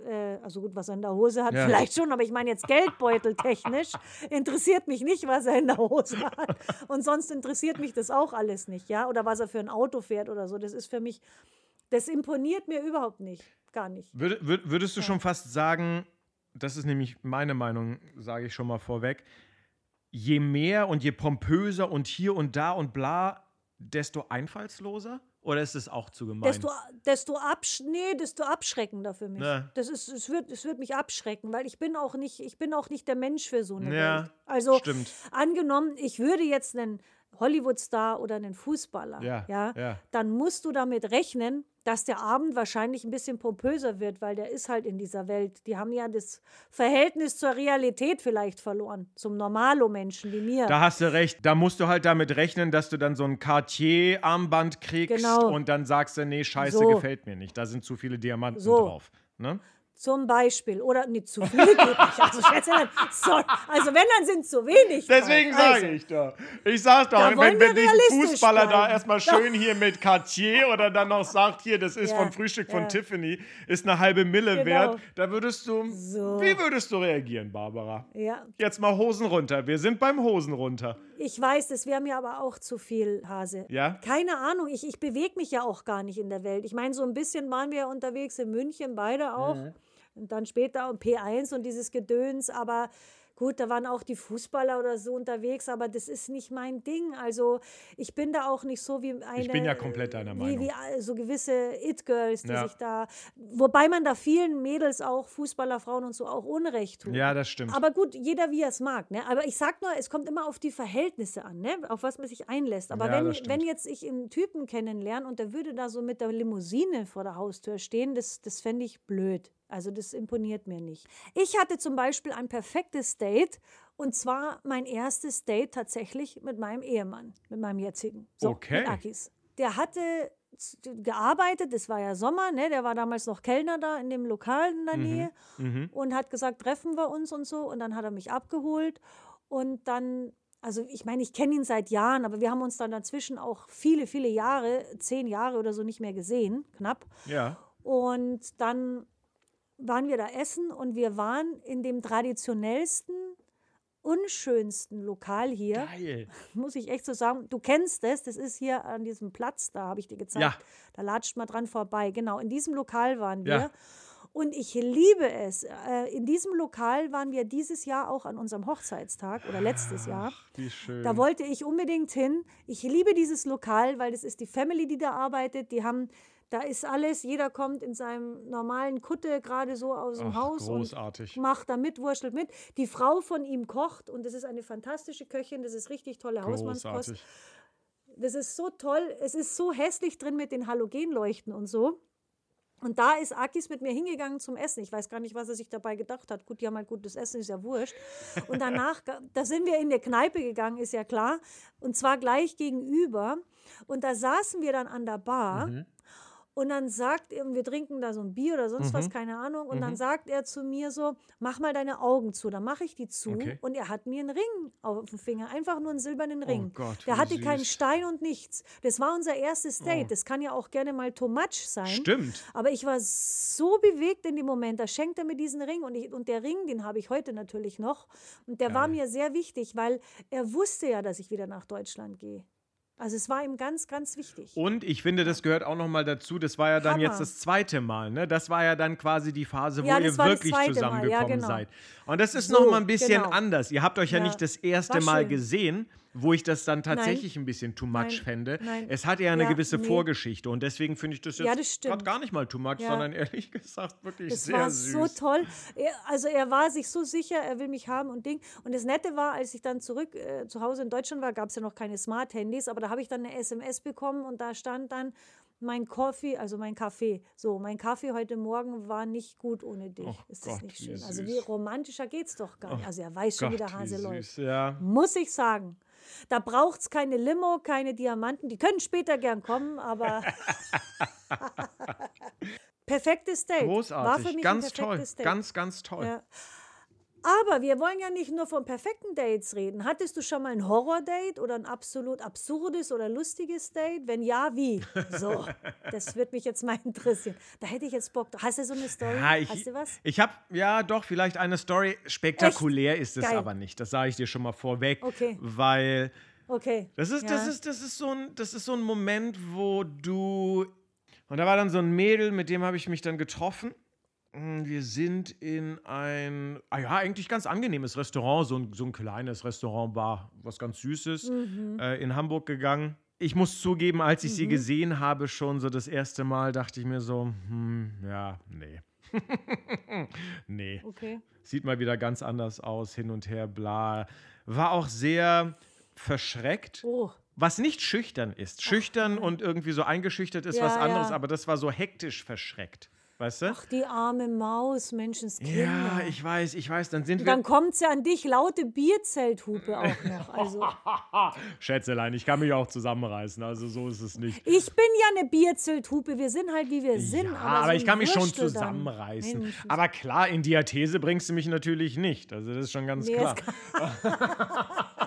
äh, also gut, was er in der Hose hat, Ja. vielleicht schon, aber ich meine jetzt geldbeuteltechnisch, interessiert mich nicht, was er in der Hose hat. Und sonst interessiert mich das auch alles nicht, ja, oder was er für ein Auto fährt oder so. Das ist für mich, das imponiert mir überhaupt nicht, gar nicht. Würd, würd, würdest du schon fast sagen, das ist nämlich meine Meinung, sage ich schon mal vorweg, je mehr und je pompöser und hier und da und bla, desto einfallsloser? Oder ist es auch zu gemein? Desto, desto, absch nee, desto abschreckender für mich. Ja. Das ist, es, wird, es wird mich abschrecken, weil ich bin auch nicht, ich bin auch nicht der Mensch für so eine Ja, Welt. Also stimmt. angenommen, ich würde jetzt einen Hollywood-Star oder einen Fußballer, Ja, ja, ja. dann musst du damit rechnen, dass der Abend wahrscheinlich ein bisschen pompöser wird, weil der ist halt in dieser Welt. Die haben ja das Verhältnis zur Realität vielleicht verloren, zum Normalo-Menschen wie mir. Da hast du recht. Da musst du halt damit rechnen, dass du dann so ein Cartier-Armband kriegst Genau. und dann sagst du, nee, scheiße, So. gefällt mir nicht. Da sind zu viele Diamanten So. drauf. Ne? Zum Beispiel. Oder nicht zu viel geht nicht. Also, Schätzelein, sorry. also wenn, dann sind zu wenig. Deswegen drauf. sage ich doch. Ich sag's doch, Da wenn, wenn realistisch Fußballer da bleiben. erstmal schön hier mit Cartier oder dann noch sagt, hier, das ist Ja, vom Frühstück von ja. Tiffany, ist eine halbe Mille Genau. wert, da würdest du, So. wie würdest du reagieren, Barbara? Ja, Jetzt mal Hosen runter. Wir sind beim Hosen runter. ich weiß, das wäre mir aber auch zu viel, Hase. Ja? Keine Ahnung, ich, ich bewege mich ja auch gar nicht in der Welt. Ich meine, so ein bisschen waren wir ja unterwegs in München, beide auch. Mhm. Und dann später und P1 und dieses Gedöns. Aber gut, da waren auch die Fußballer oder so unterwegs, aber das ist nicht mein Ding. Also ich bin da auch nicht so wie eine. Ich bin ja komplett deiner Meinung. Wie, wie so gewisse It-Girls, die Ja. sich da. Wobei man da vielen Mädels auch, Fußballer, Frauen und so, auch Unrecht tut. Ja, das stimmt. Aber gut, jeder wie er es mag. Ne? Aber ich sag nur, es kommt immer auf die Verhältnisse an, ne? auf was man sich einlässt. Aber Ja, wenn, wenn jetzt ich einen Typen kennenlerne und der würde da so mit der Limousine vor der Haustür stehen, das, das fände ich blöd. Also das imponiert mir nicht. Ich hatte zum Beispiel ein perfektes Date und zwar mein erstes Date tatsächlich mit meinem Ehemann, mit meinem jetzigen. So, Okay. Mit Akis. Der hatte gearbeitet, es war ja Sommer, ne? der war damals noch Kellner da in dem Lokal in der Nähe Mhm. und hat gesagt, treffen wir uns und so. Und dann hat er mich abgeholt und dann, also ich meine, ich kenne ihn seit Jahren, aber wir haben uns dann dazwischen auch viele, viele Jahre, zehn Jahre oder so nicht mehr gesehen, knapp. Ja. Und dann waren wir da essen und wir waren in dem traditionellsten, unschönsten Lokal hier. Geil. Muss ich echt so sagen. Du kennst es, das ist hier an diesem Platz, da habe ich dir gezeigt. Ja. Da latscht man dran vorbei. Genau, in diesem Lokal waren wir. Ja. Und ich liebe es. Äh, In diesem Lokal waren wir dieses Jahr auch an unserem Hochzeitstag oder letztes Jahr. Wie schön. Da wollte ich unbedingt hin. Ich liebe dieses Lokal, weil das ist die Family, die da arbeitet. Die haben, da ist alles, jeder kommt in seinem normalen Kutte gerade so aus dem Ach, Haus großartig. und macht da mit, wurschtelt mit. Die Frau von ihm kocht und das ist eine fantastische Köchin, das ist richtig tolle Hausmannskost. Das ist so toll, es ist so hässlich drin mit den Halogenleuchten und so. Und da ist Akis mit mir hingegangen zum Essen. Ich weiß gar nicht, was er sich dabei gedacht hat. Gut, die haben halt gutes Essen, ist ja wurscht. Und danach, da sind wir in die Kneipe gegangen, ist ja klar. Und zwar gleich gegenüber. Und da saßen wir dann an der Bar. Mhm. Und dann sagt er, und wir trinken da so ein Bier oder sonst Mhm. was, keine Ahnung. Und dann sagt er zu mir so, mach mal deine Augen zu. Dann mache ich die zu. Okay. Und er hat mir einen Ring auf dem Finger, einfach nur einen silbernen Ring. Oh Gott, Der hatte keinen süß. Oh. Stein und nichts. Das war unser erstes Date. Das kann ja auch gerne mal too much sein. Stimmt. Aber ich war so bewegt in dem Moment. Da schenkt er mir diesen Ring und, ich, und der Ring, den habe ich heute natürlich noch. Und der war Geil. mir sehr wichtig, weil er wusste ja, dass ich wieder nach Deutschland gehe. Also es war ihm ganz, ganz wichtig. Und ich finde, das gehört auch noch mal dazu. Das war ja dann Hammer. jetzt das zweite Mal. Ne? Das war ja dann quasi die Phase, wo Ja, ihr wirklich Mal, ja, zusammengekommen genau. seid. Und das ist So, noch mal ein bisschen genau. anders. Ihr habt euch ja, Ja, nicht das erste Mal gesehen, wo ich das dann tatsächlich ein bisschen too much Nein, fände. nein. Es hat ja eine Ja, gewisse nee. Vorgeschichte und deswegen finde ich das Ja, das jetzt stimmt. grad gar nicht mal too much, Ja. sondern ehrlich gesagt wirklich Das sehr war süß. so toll. Er, also er war sich so sicher, er will mich haben und Ding. Und das Nette war, als ich dann zurück äh, zu Hause in Deutschland war, gab es ja noch keine Smart-Handys, aber da habe ich dann eine SMS bekommen und da stand dann mein Kaffee, also mein Kaffee. So, mein Kaffee heute Morgen war nicht gut ohne dich. Och Ist das Gott, nicht wie schön? Also süß. wie romantischer geht's doch gar nicht. Also er weiß schon, wie der Gott, Hase wie läuft. Ja. Muss ich sagen. Da braucht es keine Limo, keine Diamanten. Die können später gern kommen, aber perfektes Date. War für Großartig, mich ganz ein toll, Date. ganz, ganz toll. Ja. Aber wir wollen ja nicht nur von perfekten Dates reden. Hattest du schon mal ein Horror-Date oder ein absolut absurdes oder lustiges Date? Wenn ja, wie? So, das würde mich jetzt mal interessieren. Da hätte ich jetzt Bock. Hast du so eine Story? Ja, ich, Hast du was? Ich habe, ja, doch, vielleicht eine Story. Spektakulär ist es Geil. aber nicht. Das sage ich dir schon mal vorweg. Okay. Weil Okay. das ist, ja. das, ist, das, ist so ein, das ist so ein Moment, wo du. Und da war dann so ein Mädel, mit dem habe ich mich dann getroffen. Mm, Wir sind in ein, ah ja, eigentlich ganz angenehmes Restaurant, so ein, so ein kleines Restaurant, Bar, was ganz Süßes, Mhm. äh, in Hamburg gegangen. Ich muss zugeben, als ich sie gesehen habe, schon so das erste Mal, dachte ich mir so, hm, ja, nee. nee. Okay. Sieht mal wieder ganz anders aus, hin und her, bla. War auch sehr verschreckt. Oh. Was nicht schüchtern ist. Schüchtern und irgendwie so eingeschüchtert ist Ja, was anderes, ja. aber das war so hektisch verschreckt. Weißt du? Ach, die arme Maus, Menschenskinder. ja, ich weiß, ich weiß. Dann sind wir. dann kommt sie an dich, laute Bierzelthupe auch noch. Also, Schätzelein, ich kann mich auch zusammenreißen, also so ist es nicht. ich bin ja eine Bierzelthupe, wir sind halt wie wir sind. ja, aber, aber, so ich kann mich schon Würstel zusammenreißen. Mensch, aber klar, in Diathese bringst du mich natürlich nicht. Also das ist schon ganz Nee, klar.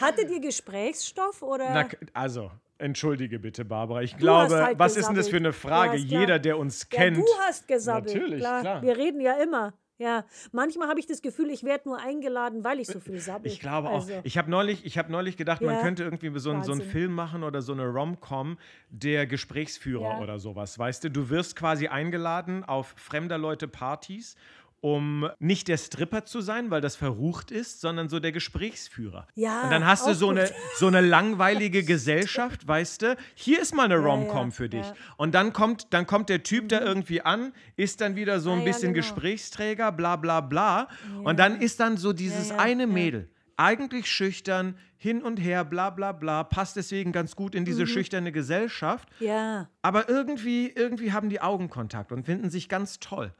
Hattet ihr Gesprächsstoff oder? Na, also, entschuldige bitte, Barbara. Ich hast glaube, halt was ist denn das für eine gesabbelt. Frage? Du ja- Jeder, der uns ja, kennt. du hast gesabbelt. Natürlich, klar. Wir reden ja immer. Ja, manchmal habe ich das Gefühl, ich werde nur eingeladen, weil ich so viel sabbel. Ich glaube also, auch. Ich habe neulich, ich hab neulich gedacht, man Ja. könnte irgendwie so, einen- so einen. Film machen oder so eine Rom-Com, der Gesprächsführer Ja. oder sowas. Weißt du, du wirst quasi eingeladen auf fremder Leute Partys, um nicht der Stripper zu sein, weil das verrucht ist, sondern so der Gesprächsführer. Ja, Und dann hast du so gut. eine, so eine langweilige Gesellschaft, weißt du? Hier ist mal eine Rom-Com ja, für dich. ja. Und dann kommt, dann kommt der Typ da irgendwie an, ist dann wieder so ein Ah, ja, bisschen genau. Gesprächsträger, bla bla bla. Und dann ist dann so dieses ja, eine ja. Mädel, eigentlich schüchtern, hin und her, bla bla bla, passt deswegen ganz gut in Mhm. diese schüchterne Gesellschaft. ja, Aber irgendwie, irgendwie haben die Augenkontakt und finden sich ganz toll.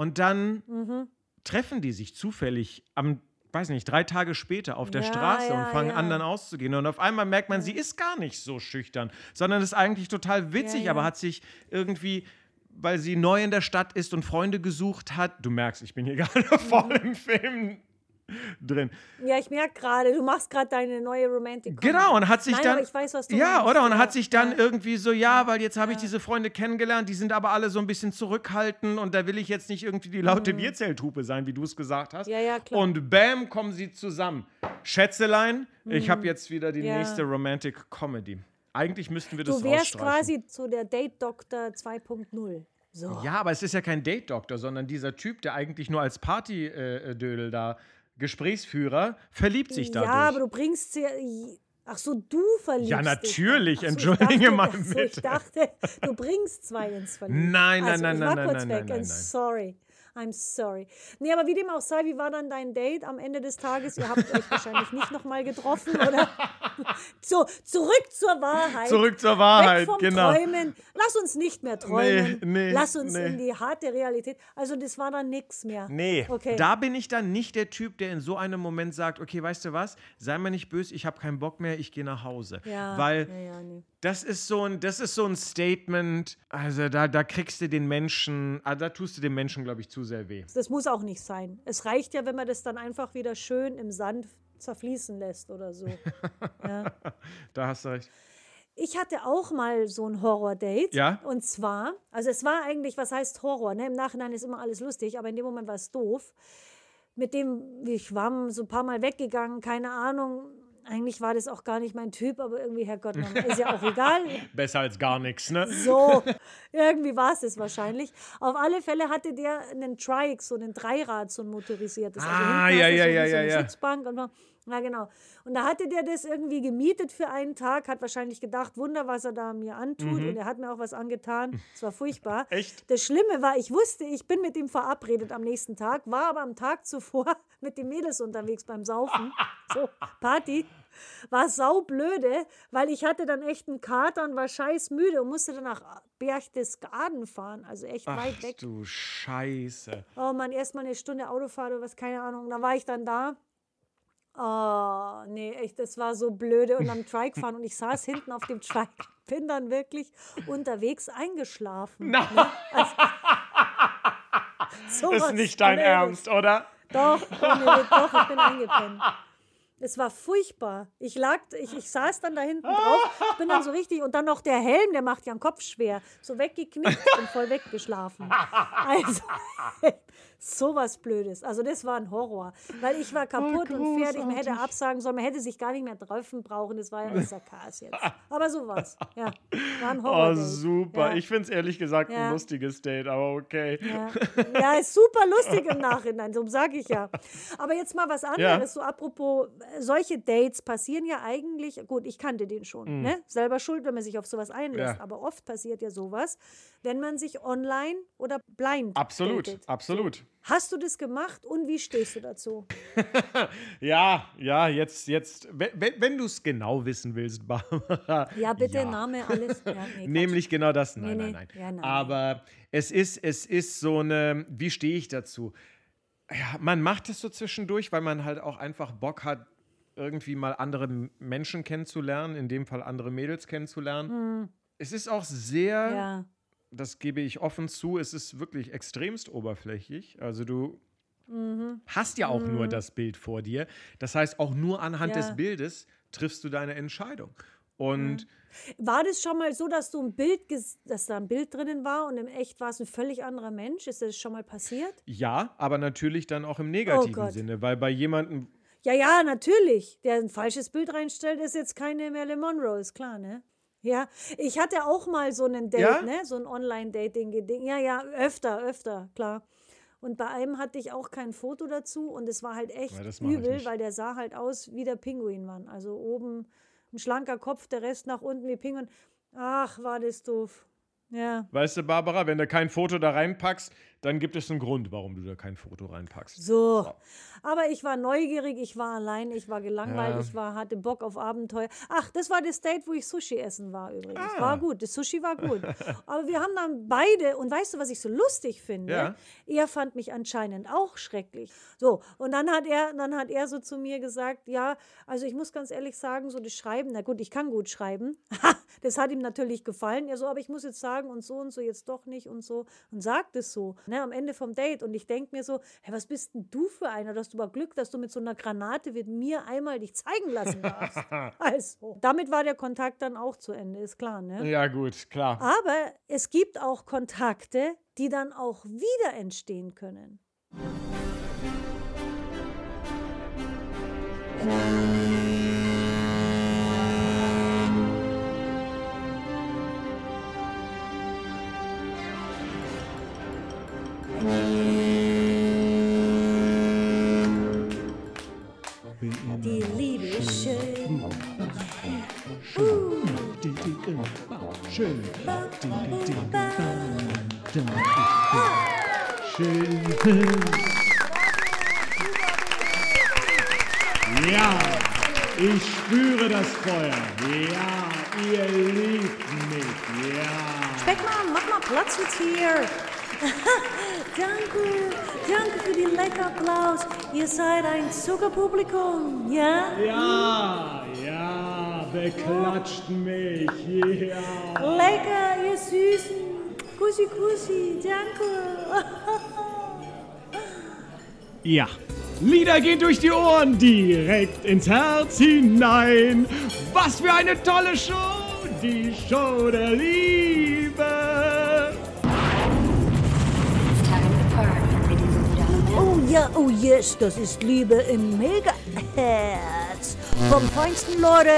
Und dann Mhm. treffen die sich zufällig am, weiß nicht, drei Tage später auf der Ja, Straße ja, und fangen ja. an, dann auszugehen. Und auf einmal merkt man, sie ist gar nicht so schüchtern, sondern ist eigentlich total witzig, aber hat sich irgendwie. Weil sie neu in der Stadt ist und Freunde gesucht hat. Du merkst, ich bin hier gerade voll im Film drin. ja, ich merke gerade, du machst gerade deine neue Romantic. Genau, und hat sich Nein, dann. aber ich weiß, was du ja, meinst. oder? Und hat sich dann ja. irgendwie so, ja, weil jetzt habe ich diese Freunde kennengelernt, die sind aber alle so ein bisschen zurückhaltend und da will ich jetzt nicht irgendwie die laute Bierzelthupe sein, wie du es gesagt hast. Mhm. Ja, ja, klar. Und bam, kommen sie zusammen. Schätzelein, ich habe jetzt wieder die Mhm. Ja. nächste Romantic Comedy. Eigentlich müssten wir das Du wärst quasi so der Date-Doktor 2.0. So. Ja, aber es ist ja kein Date-Doktor, sondern dieser Typ, der eigentlich nur als Party-Dödel da Gesprächsführer verliebt sich dadurch. Ja, aber du bringst sie. Ach so, du verliebst Ja, dich. natürlich, Ach so, entschuldige ich dachte, mal ach so, bitte. Ich dachte, du bringst zwei ins Verlieben. Nein, nein, also, nein, ich nein, nein, nein, nein, nein, nein. sorry. I'm sorry. Nee, aber wie dem auch sei, wie war dann dein Date am Ende des Tages? Ihr habt euch wahrscheinlich nicht nochmal getroffen, oder? so, zurück zur Wahrheit. Zurück zur Wahrheit, Weg vom genau. Träumen. Lass uns nicht mehr träumen. Nee, nee, Lass uns nee. in die harte Realität. Also, das war dann nichts mehr. Nee, Okay. da bin ich dann nicht der Typ, der in so einem Moment sagt, okay, weißt du was, sei mir nicht böse, ich habe keinen Bock mehr, ich gehe nach Hause. Ja, Weil ja, ja, nee. Das ist so ein, das ist so ein Statement, also da, da kriegst du den Menschen, ah, da tust du dem Menschen, glaube ich, zu sehr weh. Das muss auch nicht sein. Es reicht ja, wenn man das dann einfach wieder schön im Sand zerfließen lässt oder so. ja. Da hast du recht. Ich hatte auch mal so ein Horror-Date. Ja? Und zwar, also es war eigentlich, was heißt Horror? Ne? Im Nachhinein ist immer alles lustig, aber in dem Moment war es doof. Mit dem, ich war so ein paar Mal weggegangen, keine Ahnung. Eigentlich war das auch gar nicht mein Typ, aber irgendwie, Herrgott, man, ist ja auch egal. Besser als gar nichts, ne? So, irgendwie war es es wahrscheinlich. Auf alle Fälle hatte der einen Trike, so einen Dreirad, so ein motorisiertes. Also Ah, ja, ja, so, ja, so ja, ja. Sitzbank und ja, genau. Und da hatte der das irgendwie gemietet für einen Tag, hat wahrscheinlich gedacht, Wunder, was er da mir antut. Und er hat mir auch was angetan. Es war furchtbar. Mhm. Echt? Das Schlimme war, ich wusste, ich bin mit ihm verabredet am nächsten Tag, war aber am Tag zuvor mit den Mädels unterwegs beim Saufen. So, Party. War saublöde, weil ich hatte dann echt einen Kater und war scheiß müde und musste dann nach Berchtesgaden fahren, also echt Ach weit weg. du Scheiße. Oh Mann, erst mal eine Stunde Autofahrt oder was, keine Ahnung. Da war ich dann da Oh, nee, echt, das war so blöde. Und am Trike fahren und ich saß hinten auf dem Trike, bin dann wirklich unterwegs eingeschlafen. Na. Ne? Also, sowas ist nicht dein Ernst, oder? Doch, ohne doch, ich bin eingepennt. Es war furchtbar. Ich lag, ich, ich saß dann da hinten drauf, bin dann so richtig, und dann noch der Helm, der macht ja den Kopf schwer, so weggeknickt und voll weggeschlafen. Also, sowas Blödes. Also, das war ein Horror, weil ich war kaputt und fertig, man hätte absagen sollen, man hätte sich gar nicht mehr treffen brauchen, das war ja ein Sarkas jetzt. Aber sowas, ja, war ein Horror. Oh, super. Ja. Ich finde es ehrlich gesagt Ja. ein lustiges Date, aber okay. Ja. ja, ist super lustig im Nachhinein, so sage ich ja. Aber jetzt mal was anderes, so apropos, solche Dates passieren ja eigentlich, gut, ich kannte den schon, ne? selber schuld, wenn man sich auf sowas einlässt, Mhm. Ja. aber oft passiert ja sowas, wenn man sich online oder blind Absolut, datet. absolut. Hast du das gemacht und wie stehst du dazu? Ja, ja, jetzt, jetzt, wenn, wenn du es genau wissen willst, Barbara. Ja, bitte, ja. Name, alles. Ja, nee. Nämlich genau das. Nein, Nee, nein, nee. nein. Ja, nein, Aber es ist, es ist so eine, wie stehe ich dazu? Ja, man macht es so zwischendurch, weil man halt auch einfach Bock hat, irgendwie mal andere Menschen kennenzulernen, in dem Fall andere Mädels kennenzulernen. Es ist auch sehr, Hm. Ja, das gebe ich offen zu, es ist wirklich extremst oberflächlich. Also du Mhm. hast ja auch nur das Bild vor dir. Das heißt, auch nur anhand Ja. des Bildes triffst du deine Entscheidung. Und War das schon mal so, dass du ein Bild, dass da ein Bild drinnen war und im Echt war es ein völlig anderer Mensch? Ist das schon mal passiert? ja, aber natürlich dann auch im negativen Oh. Sinne, weil bei jemandem, Ja, ja, natürlich. Der ein falsches Bild reinstellt, ist jetzt keine Marilyn Monroe, ist klar, ne? Ja, ich hatte auch mal so einen Date, Ja? ne? So ein Online-Dating-Ding. Ja, ja, öfter, öfter, klar. Und bei einem hatte ich auch kein Foto dazu und es war halt echt Ja, übel, weil der sah halt aus wie der Pinguinmann. Also oben ein schlanker Kopf, der Rest nach unten wie Pinguin. Ach, war das doof. Ja. weißt du, Barbara, wenn du kein Foto da reinpackst, dann gibt es einen Grund, warum du da kein Foto reinpackst. So. Aber ich war neugierig, ich war allein, ich war gelangweilt, Ja. ich war, hatte Bock auf Abenteuer. Ach, das war das Date, wo ich Sushi essen war übrigens. Ah. War gut, das Sushi war gut. Aber wir haben dann beide, und weißt du, was ich so lustig finde? Ja. Er fand mich anscheinend auch schrecklich. So, und dann hat er, dann hat er so zu mir gesagt, ja, also ich muss ganz ehrlich sagen, so das Schreiben, na gut, ich kann gut schreiben. das hat ihm natürlich gefallen. Er so, aber ich muss jetzt sagen und so und so jetzt doch nicht und so. Und sagt es so, ne, am Ende vom Date. Und ich denke mir so, hey, was bist denn du für einer? Du hast aber Glück, dass du mit so einer Granate mit mir einmal dich zeigen lassen darfst. also, damit war der Kontakt dann auch zu Ende, ist klar, ne? Ja, gut, klar. Aber es gibt auch Kontakte, die dann auch wieder entstehen können. Schön. Schön. Ja, ich spüre das Feuer. Ja, ihr liebt mich. Ja. Speckmann, mach mal Platz jetzt hier. danke, danke für die lecker Applaus. Ihr seid ein Zuckerpublikum, ja? Ja, ja, beklatscht mich. Ja. Lecker, ihr Süßen. Kussi, kussi, danke. Ja. Lieder gehen durch die Ohren, direkt ins Herz hinein. Was für eine tolle Show, die Show der Liebe. Oh ja, oh yes, das ist Liebe im Mega-Herz. Vom feinsten Leute.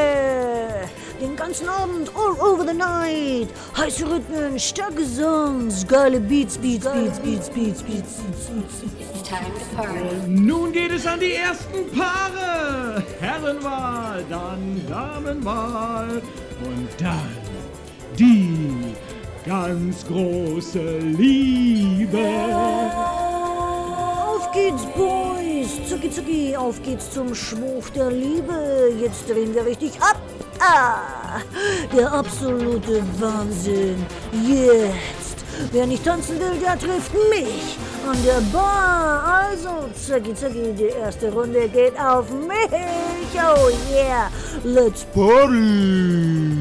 Den ganzen Abend, all over the night. Heiße Rhythmen, starke Songs, geile Beats, Beats, Beats, Beats, Beats, Beats, Beats, Beats. It's time to party. Nun geht es an die ersten Paare. Herrenwahl, dann Damenwahl und dann die ganz große Liebe. Auf geht's, Boys. Zucki, zucki, auf geht's zum Schwurf der Liebe. Jetzt drehen wir richtig ab. Ah, der absolute Wahnsinn. Jetzt. Wer nicht tanzen will, der trifft mich. an der Bar. Also, zacki, zacki, die erste Runde geht auf mich. Oh yeah, let's party.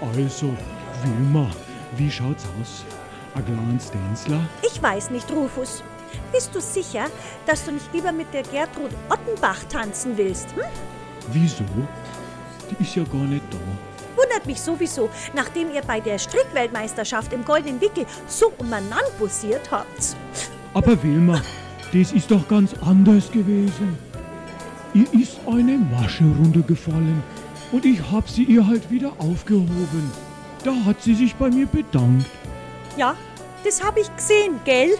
Also, Wilma, wie schaut's aus? Ein kleines Tänzler? Ich weiß nicht, Rufus. Bist du sicher, dass du nicht lieber mit der Gertrud Ottenbach tanzen willst? Hm? Wieso? Die ist ja gar nicht da. Wundert mich sowieso, nachdem ihr bei der Strickweltmeisterschaft im Goldenen Wickel so umeinander bussiert habt. Aber Wilma, das ist doch ganz anders gewesen. Ihr ist eine Masche runtergefallen und ich hab sie ihr halt wieder aufgehoben. Da hat sie sich bei mir bedankt. Ja, das habe ich gesehen, gell?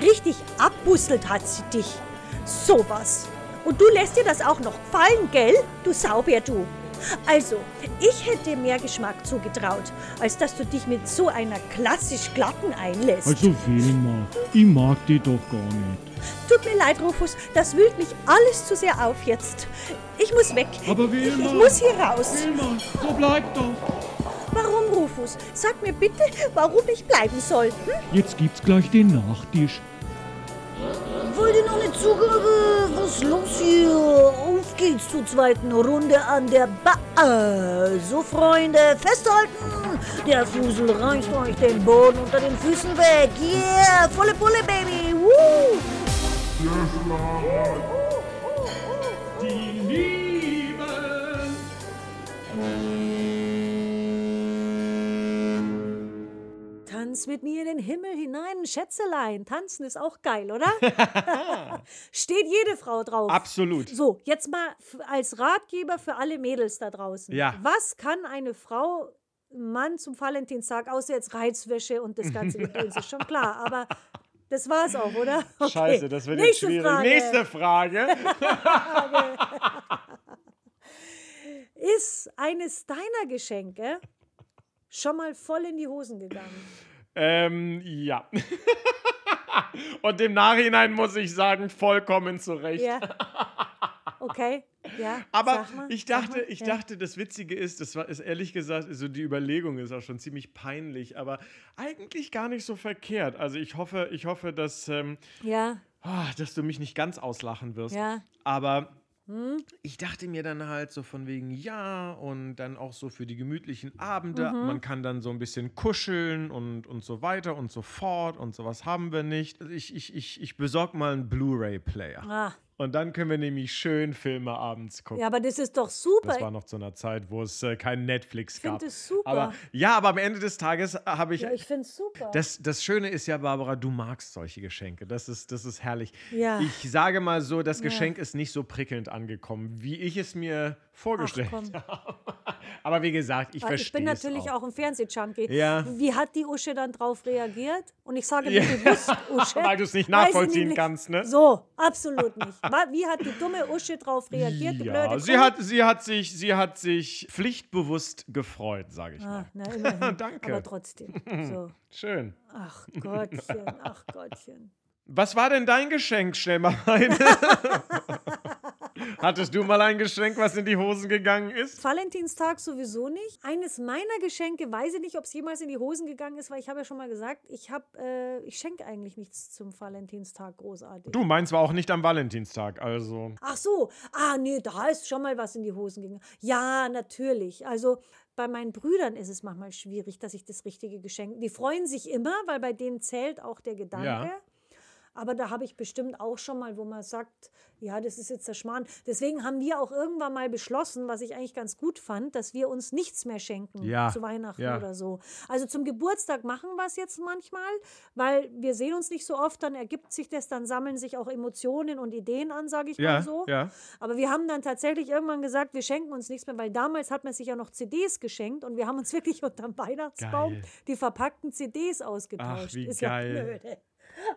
Richtig abbusselt hat sie dich. Sowas. Und du lässt dir das auch noch gefallen, gell? Du Saubär, du. Also, ich hätte mehr Geschmack zugetraut, als dass du dich mit so einer klassisch glatten einlässt. Also Wilma, ich mag die doch gar nicht. Tut mir leid, Rufus, das wühlt mich alles zu sehr auf jetzt. Ich muss weg. Aber ich, Wilma, ich muss hier raus. Wilma, so bleib doch. Warum, Rufus? Sag mir bitte, warum ich bleiben soll. Hm? Jetzt gibt's gleich den Nachtisch. Wollt ihr noch eine Zugabe? Was ist los hier? Auf geht's zur zweiten Runde an der Bar. So, Freunde, festhalten! Der Fusel reißt euch den Boden unter den Füßen weg. Yeah, volle Pulle, Baby. Woo! Tanz mit mir in den Himmel hinein, Schätzelein. Tanzen ist auch geil, oder? Steht jede Frau drauf. Absolut. So, jetzt mal als Ratgeber für alle Mädels da draußen. Ja. Was kann eine Frau, Mann zum Valentinstag, außer jetzt Reizwäsche und das ganze Gedöns, ist schon klar. Aber das war's auch, oder? Okay. Scheiße, das wird jetzt Nächste schwierig. Frage. Nächste Frage. Ist eines deiner Geschenke schon mal voll in die Hosen gegangen? Ähm, ja. Und im Nachhinein muss ich sagen, vollkommen zu Recht. Ja. Okay, ja. Aber mal, ich dachte, mal. ich ja. dachte, das Witzige ist, das war ist ehrlich gesagt, so die Überlegung ist auch schon ziemlich peinlich, aber eigentlich gar nicht so verkehrt. Also ich hoffe, ich hoffe, dass, ähm, Ja, ah, dass du mich nicht ganz auslachen wirst. ja. Aber ich dachte mir dann halt so von wegen ja und dann auch so für die gemütlichen Abende. Mhm. Man kann dann so ein bisschen kuscheln und, und so weiter und so fort und sowas haben wir nicht. Also Ich, ich, ich, ich besorge mal einen Blu-ray-Player. Ah, Und dann können wir nämlich schön Filme abends gucken. ja, aber das ist doch super. Das war noch zu einer Zeit, wo es äh, kein Netflix gab. es super. Aber ja, aber am Ende des Tages habe ich. ja, ich finde es super. das, das Schöne ist ja, Barbara, du magst solche Geschenke. Das ist, das ist herrlich. Ja. Ich sage mal so, das Geschenk ist nicht so prickelnd angekommen, wie ich es mir vorgestellt habe. Aber wie gesagt, ich verstehe ich bin natürlich auch. auch ein Fernsehjunkie. Ja. Wie hat die Usche dann drauf reagiert? Und ich sage Ja. bewusst Usche. Weil du's nicht weil sie nachvollziehen kannst, ne? So, absolut nicht. Wie hat die dumme Usche drauf reagiert, die ja, blöde sie hat, sie, hat sich, sie hat sich pflichtbewusst gefreut, sage ich Ah, mal. na, immerhin. Danke. Aber trotzdem. So. Schön. Ach Gottchen, ach Gottchen. Was war denn dein Geschenk? Stell mal rein. Hattest du mal ein Geschenk, was in die Hosen gegangen ist? Valentinstag sowieso nicht. Eines meiner Geschenke, weiß ich nicht, ob es jemals in die Hosen gegangen ist, weil ich habe ja schon mal gesagt, ich habe, äh, ich schenke eigentlich nichts zum Valentinstag großartig. Du, meins war auch nicht am Valentinstag, also. Ach so, ah nee, da ist schon mal was in die Hosen gegangen. Ja, natürlich. Also bei meinen Brüdern ist es manchmal schwierig, dass ich das richtige Geschenk. Die freuen sich immer, weil bei denen zählt auch der Gedanke. Ja. Aber da habe ich bestimmt auch schon mal, wo man sagt, ja, das ist jetzt der Schmarrn. Deswegen haben wir auch irgendwann mal beschlossen, was ich eigentlich ganz gut fand, dass wir uns nichts mehr schenken Ja, zu Weihnachten ja. oder so. Also zum Geburtstag machen wir es jetzt manchmal, weil wir sehen uns nicht so oft, dann ergibt sich das, dann sammeln sich auch Emotionen und Ideen an, sage ich Ja, mal so. Aber wir haben dann tatsächlich irgendwann gesagt, wir schenken uns nichts mehr, weil damals hat man sich ja noch CDs geschenkt und wir haben uns wirklich unterm Weihnachtsbaum Geil. die verpackten CDs ausgetauscht. Ach, wie Ist geil. Ja blöde.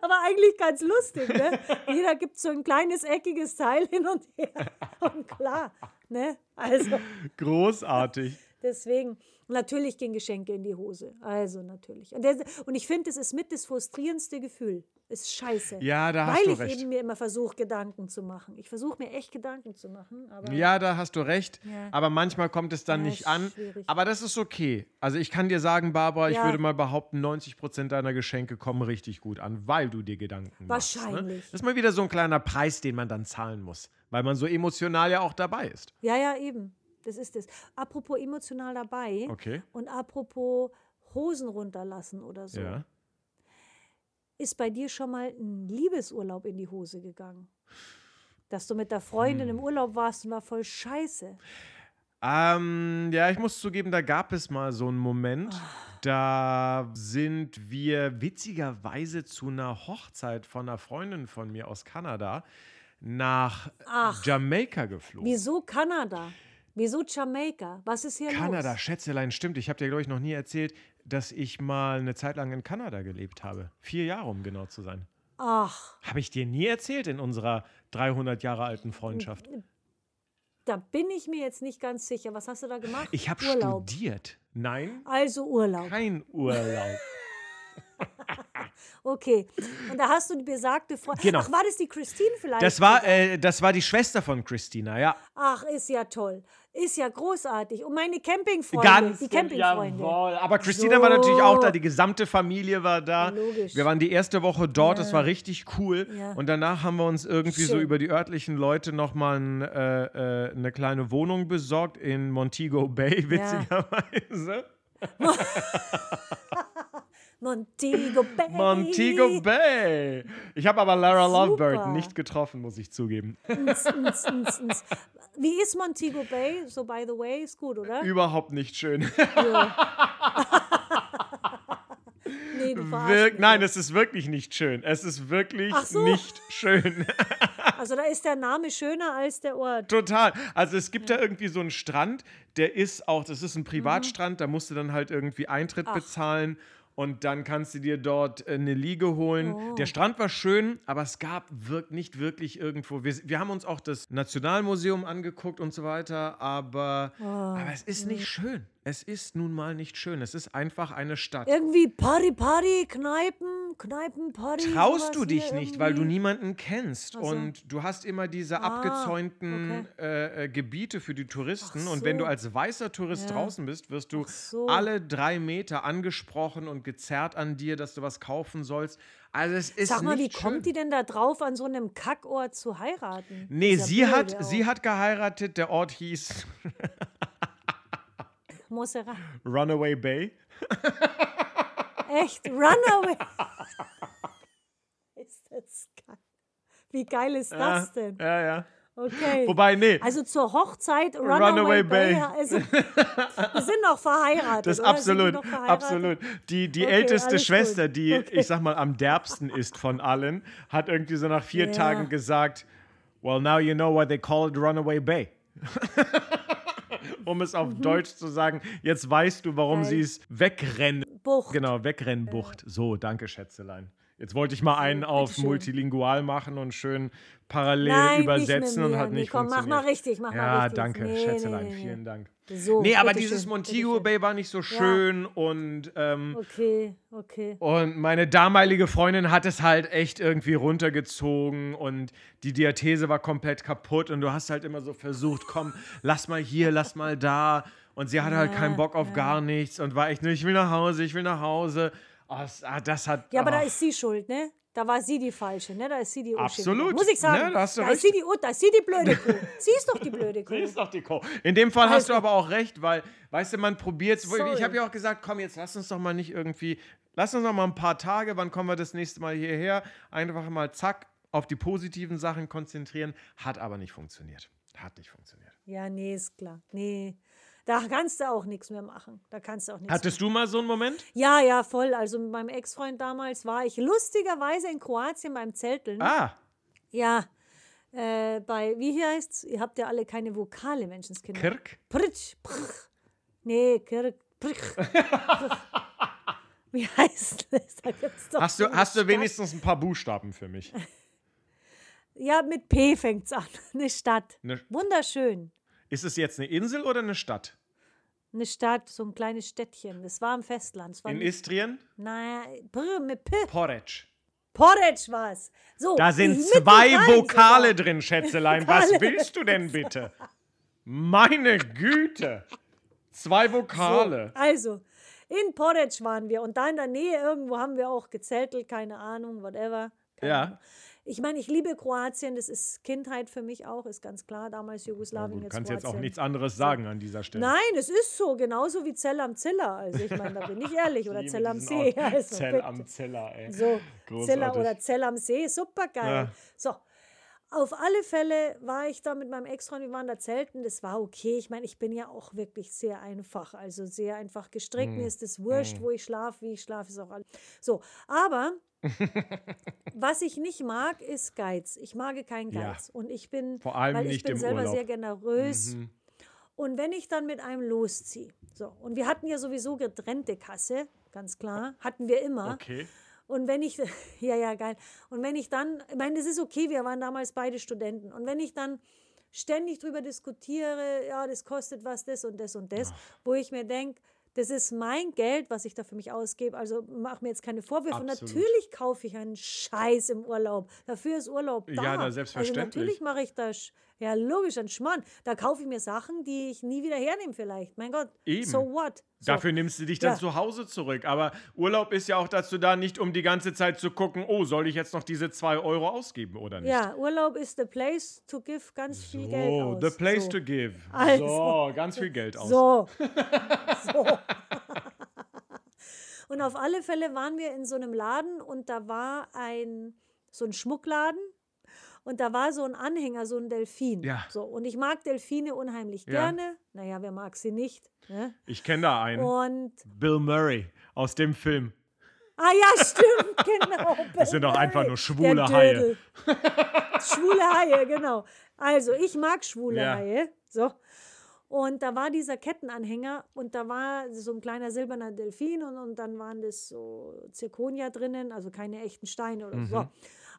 Aber eigentlich ganz lustig, ne? Jeder gibt so ein kleines eckiges Teil hin und her. Und klar, ne? Also Großartig. deswegen. Und natürlich gehen Geschenke in die Hose. Also natürlich. Und, der, und ich finde, es ist mit das frustrierendste Gefühl. Ist scheiße. Ja, da hast Weil du ich recht. eben mir immer versuche, Gedanken zu machen. Ich versuche mir echt Gedanken zu machen. Aber Ja, da hast du recht. Ja. Aber manchmal kommt es dann Ja, nicht an. schwierig. Aber das ist okay. Also ich kann dir sagen, Barbara, ich Ja. würde mal behaupten, 90% deiner Geschenke kommen richtig gut an, weil du dir Gedanken machst. Ne? Wahrscheinlich. Das ist mal wieder so ein kleiner Preis, den man dann zahlen muss. Weil man so emotional ja auch dabei ist. ja, ja, eben. Das ist es. Apropos emotional dabei Okay. und apropos Hosen runterlassen oder so. Ja. Ist bei dir schon mal ein Liebesurlaub in die Hose gegangen? Dass du mit der Freundin Hm. im Urlaub warst und war voll scheiße. Ähm, ja, ich muss zugeben, da gab es mal so einen Moment. Ah. Da sind wir witzigerweise zu einer Hochzeit von einer Freundin von mir aus Kanada nach Ach. Jamaika geflogen. Wieso Kanada? Wieso Jamaika? Was ist hier Kanada, los? Schätzelein, stimmt. Ich habe dir, glaube ich, noch nie erzählt, dass ich mal eine Zeit lang in Kanada gelebt habe. Vier Jahre, um genau zu sein. Ach, Habe ich dir nie erzählt in unserer 300 Jahre alten Freundschaft. da bin ich mir jetzt nicht ganz sicher. Was hast du da gemacht? Ich habe studiert. Nein, Also Urlaub. kein Urlaub. Okay. Und da hast du die besagte Freundin. Genau. Ach, war das die Christine vielleicht? Das war, äh, das war die Schwester von Christina, ja. Ach, ist ja toll. Ist ja großartig. Und meine Campingfreunde, die Campingfreunde. Jawohl. Aber Christina war natürlich auch da, So. die gesamte Familie war da. Logisch. Wir waren die erste Woche dort, das war richtig cool. Ja. Und danach haben wir uns irgendwie so Schön. über die örtlichen Leute nochmal ein, äh, äh, eine kleine Wohnung besorgt in Montego Bay, witzigerweise. Montego Bay. Montego Bay. Ich habe aber Lara Lovebird Super. nicht getroffen, muss ich zugeben. Ns, ns, ns, ns. Wie ist Montego Bay? So, by the way, ist gut, oder? Überhaupt nicht schön. Nee, du Wirk Nein, es ist wirklich nicht schön. Es ist wirklich Ach so. nicht schön. Also da ist der Name schöner als der Ort. Total. Also es gibt da irgendwie so einen Strand, der ist auch, das ist ein Privatstrand, da musst du dann halt irgendwie Eintritt bezahlen und dann kannst du dir dort äh, eine Liege holen. Oh. Der Strand war schön, aber es gab wirk nicht wirklich irgendwo. Wir, wir haben uns auch das Nationalmuseum angeguckt und so weiter, aber, Oh. aber es ist nicht schön. Es ist nun mal nicht schön. Es ist einfach eine Stadt. Irgendwie Party, Party, Kneipen, Kneipen, Party. Traust du dich nicht, weil du irgendwie. niemanden kennst. Ach so. Und du hast immer diese Ah, abgezäunten äh, äh, Gebiete für die Touristen. Ach Und wenn so. du als weißer Tourist Ja. draußen bist, wirst du so. alle drei Meter angesprochen und gezerrt an dir, dass du was kaufen sollst. Also es ist Sag mal, wie nicht kommt schön. die denn da drauf, an so einem Kackort zu heiraten? Nee, sie hat, sie hat geheiratet. Der Ort hieß Montserrat. Runaway Bay. Echt? Runaway. ist das geil. Wie geil ist das denn? Ja, ja. Okay. Wobei, nee. also zur Hochzeit Runaway, Runaway Bay. Bay. Also, wir sind noch verheiratet. Das oder? Wir absolut, verheiratet? absolut. Die, die Okay, älteste Schwester, gut. die, Okay. ich sag mal, am derbsten ist von allen, hat irgendwie so nach vier Ja. Tagen gesagt, well, now you know why they call it Runaway Bay. um es auf Deutsch zu sagen, jetzt weißt du, warum Mhm. Sie es wegrennen. Bucht. Genau, Wegrennbucht. So, danke, Schätzelein. Jetzt wollte ich mal einen auf multilingual machen und schön parallel Nein, übersetzen und hat nicht komm, mach funktioniert. mal richtig, mach mal ja, richtig. danke, Nee, nee, Schätzelein, nee, nee. vielen Dank. So, Nee, aber dieses Montego bitteschön. Bay war nicht so schön und, ähm, Okay, okay. und meine damalige Freundin hat es halt echt irgendwie runtergezogen und die Diathese war komplett kaputt und du hast halt immer so versucht, komm, lass mal hier, lass mal da und sie hatte halt keinen Bock auf gar nichts und war echt nur, ich will nach Hause, ich will nach Hause. Oh, das, ah, das hat. Ja, aber da oh. ist sie schuld, ne? Da war sie die Falsche, ne? Da ist sie die Unschuldige. Absolut. Muss ich sagen. Ne, da hast du da recht. ist sie die, da ist sie die blöde Kuh. sie ist doch die blöde Kuh. Sie ist doch die Co. In dem Fall hast du Also- aber auch recht, weil, weißt du, man probiert Ich Sorry. habe ja auch gesagt, komm, jetzt lass uns doch mal nicht irgendwie, lass uns noch mal ein paar Tage, wann kommen wir das nächste Mal hierher? Einfach mal zack, auf die positiven Sachen konzentrieren. Hat aber nicht funktioniert. Hat nicht funktioniert. Ja, nee, ist klar. Nee. Da kannst du auch nichts mehr machen. Da kannst du auch nichts Hattest du mal so einen Moment? Ja, ja, voll. Also mit meinem Ex-Freund damals war ich lustigerweise in Kroatien beim Zelteln. Ah, Ja, äh, bei, wie hier heißt's? Ihr habt ja alle keine Vokale, Menschenskinder. Kirk? Pritsch, prch. Nee, Kirk, prch, prch. Wie heißt das? Da gibt's doch Hast du, hast du wenigstens ein paar Buchstaben für mich? Ja, mit P fängt's an. Eine Stadt. Eine- Wunderschön. Ist es jetzt eine Insel oder eine Stadt? Eine Stadt, so ein kleines Städtchen. Das war am Festland. Das war In nicht, Istrien? naja, Brr mit P. Porridge. Porridge war's. So, Da sind zwei Vokale sogar. drin, Schätzelein. Was willst du denn bitte? Meine Güte. Zwei Vokale. Also, in Porridge waren wir und da in der Nähe irgendwo haben wir auch gezeltelt, keine Ahnung, whatever. Keine Ja. Ahnung. Ich meine, ich liebe Kroatien, das ist Kindheit für mich auch, ist ganz klar. Damals Jugoslawien, Du jetzt kannst jetzt auch Kroatien. nichts anderes sagen an dieser Stelle. Nein, es ist so, genauso wie Zell am Ziller. Also ich meine, da bin ich ehrlich. Oder Liebe Zell am See. Also, Zell am Zeller, ey. So, Ziller Großartig. oder Zell am See, super geil. Ja. So, auf alle Fälle war ich da mit meinem Ex-Freund, wir waren da zelten, das war okay. Ich meine, ich bin ja auch wirklich sehr einfach, also sehr einfach gestrickt. Hm. Mir ist es wurscht, wo ich schlafe, wie ich schlafe, ist auch alles. So, aber was ich nicht mag, ist Geiz. Ich mag keinen Ja. Geiz. Und ich bin, Vor allem weil ich nicht bin im selber Urlaub. Mhm. sehr generös. Und wenn ich dann mit einem losziehe, so, und wir hatten ja sowieso getrennte Kasse, ganz klar, hatten wir immer. Okay. Und wenn ich, ja, ja, geil. Und wenn ich dann, ich meine, das ist okay, wir waren damals beide Studenten. Und wenn ich dann ständig drüber diskutiere, ja, das kostet was, das und das und das, wo ich mir denke, das ist mein Geld, was ich da für mich ausgebe. Also mach mir jetzt keine Vorwürfe. Und Absolut. natürlich kaufe ich einen Scheiß im Urlaub. Dafür ist Urlaub da. Ja, na, Also selbstverständlich. natürlich mache ich das. Ja, logisch, ein Schmarrn. Da kaufe ich mir Sachen, die ich nie wieder hernehme vielleicht. Mein Gott, Eben. so what? So. Dafür nimmst du dich dann Ja. zu Hause zurück. Aber Urlaub ist ja auch dazu da, nicht um die ganze Zeit zu gucken, oh, soll ich jetzt noch diese zwei Euro ausgeben oder nicht? Ja, Urlaub ist the place to give ganz viel Geld Oh, aus. the place so. to give. Also. So, ganz viel Geld aus. So. so. und auf alle Fälle waren wir in so einem Laden und da war ein so ein Schmuckladen und da war so ein Anhänger, so ein Delfin. Ja. So, und ich mag Delfine unheimlich Ja. gerne. Naja, wer mag sie nicht? Ne? Ich kenne da einen. Und Bill Murray aus dem Film. Ah ja, stimmt, genau. Das sind doch einfach nur schwule Haie. Schwule Haie, genau. Also, ich mag schwule Ja. Haie. So. Und da war dieser Kettenanhänger und da war so ein kleiner silberner Delfin und, und dann waren das so Zirkonia drinnen, also keine echten Steine oder so.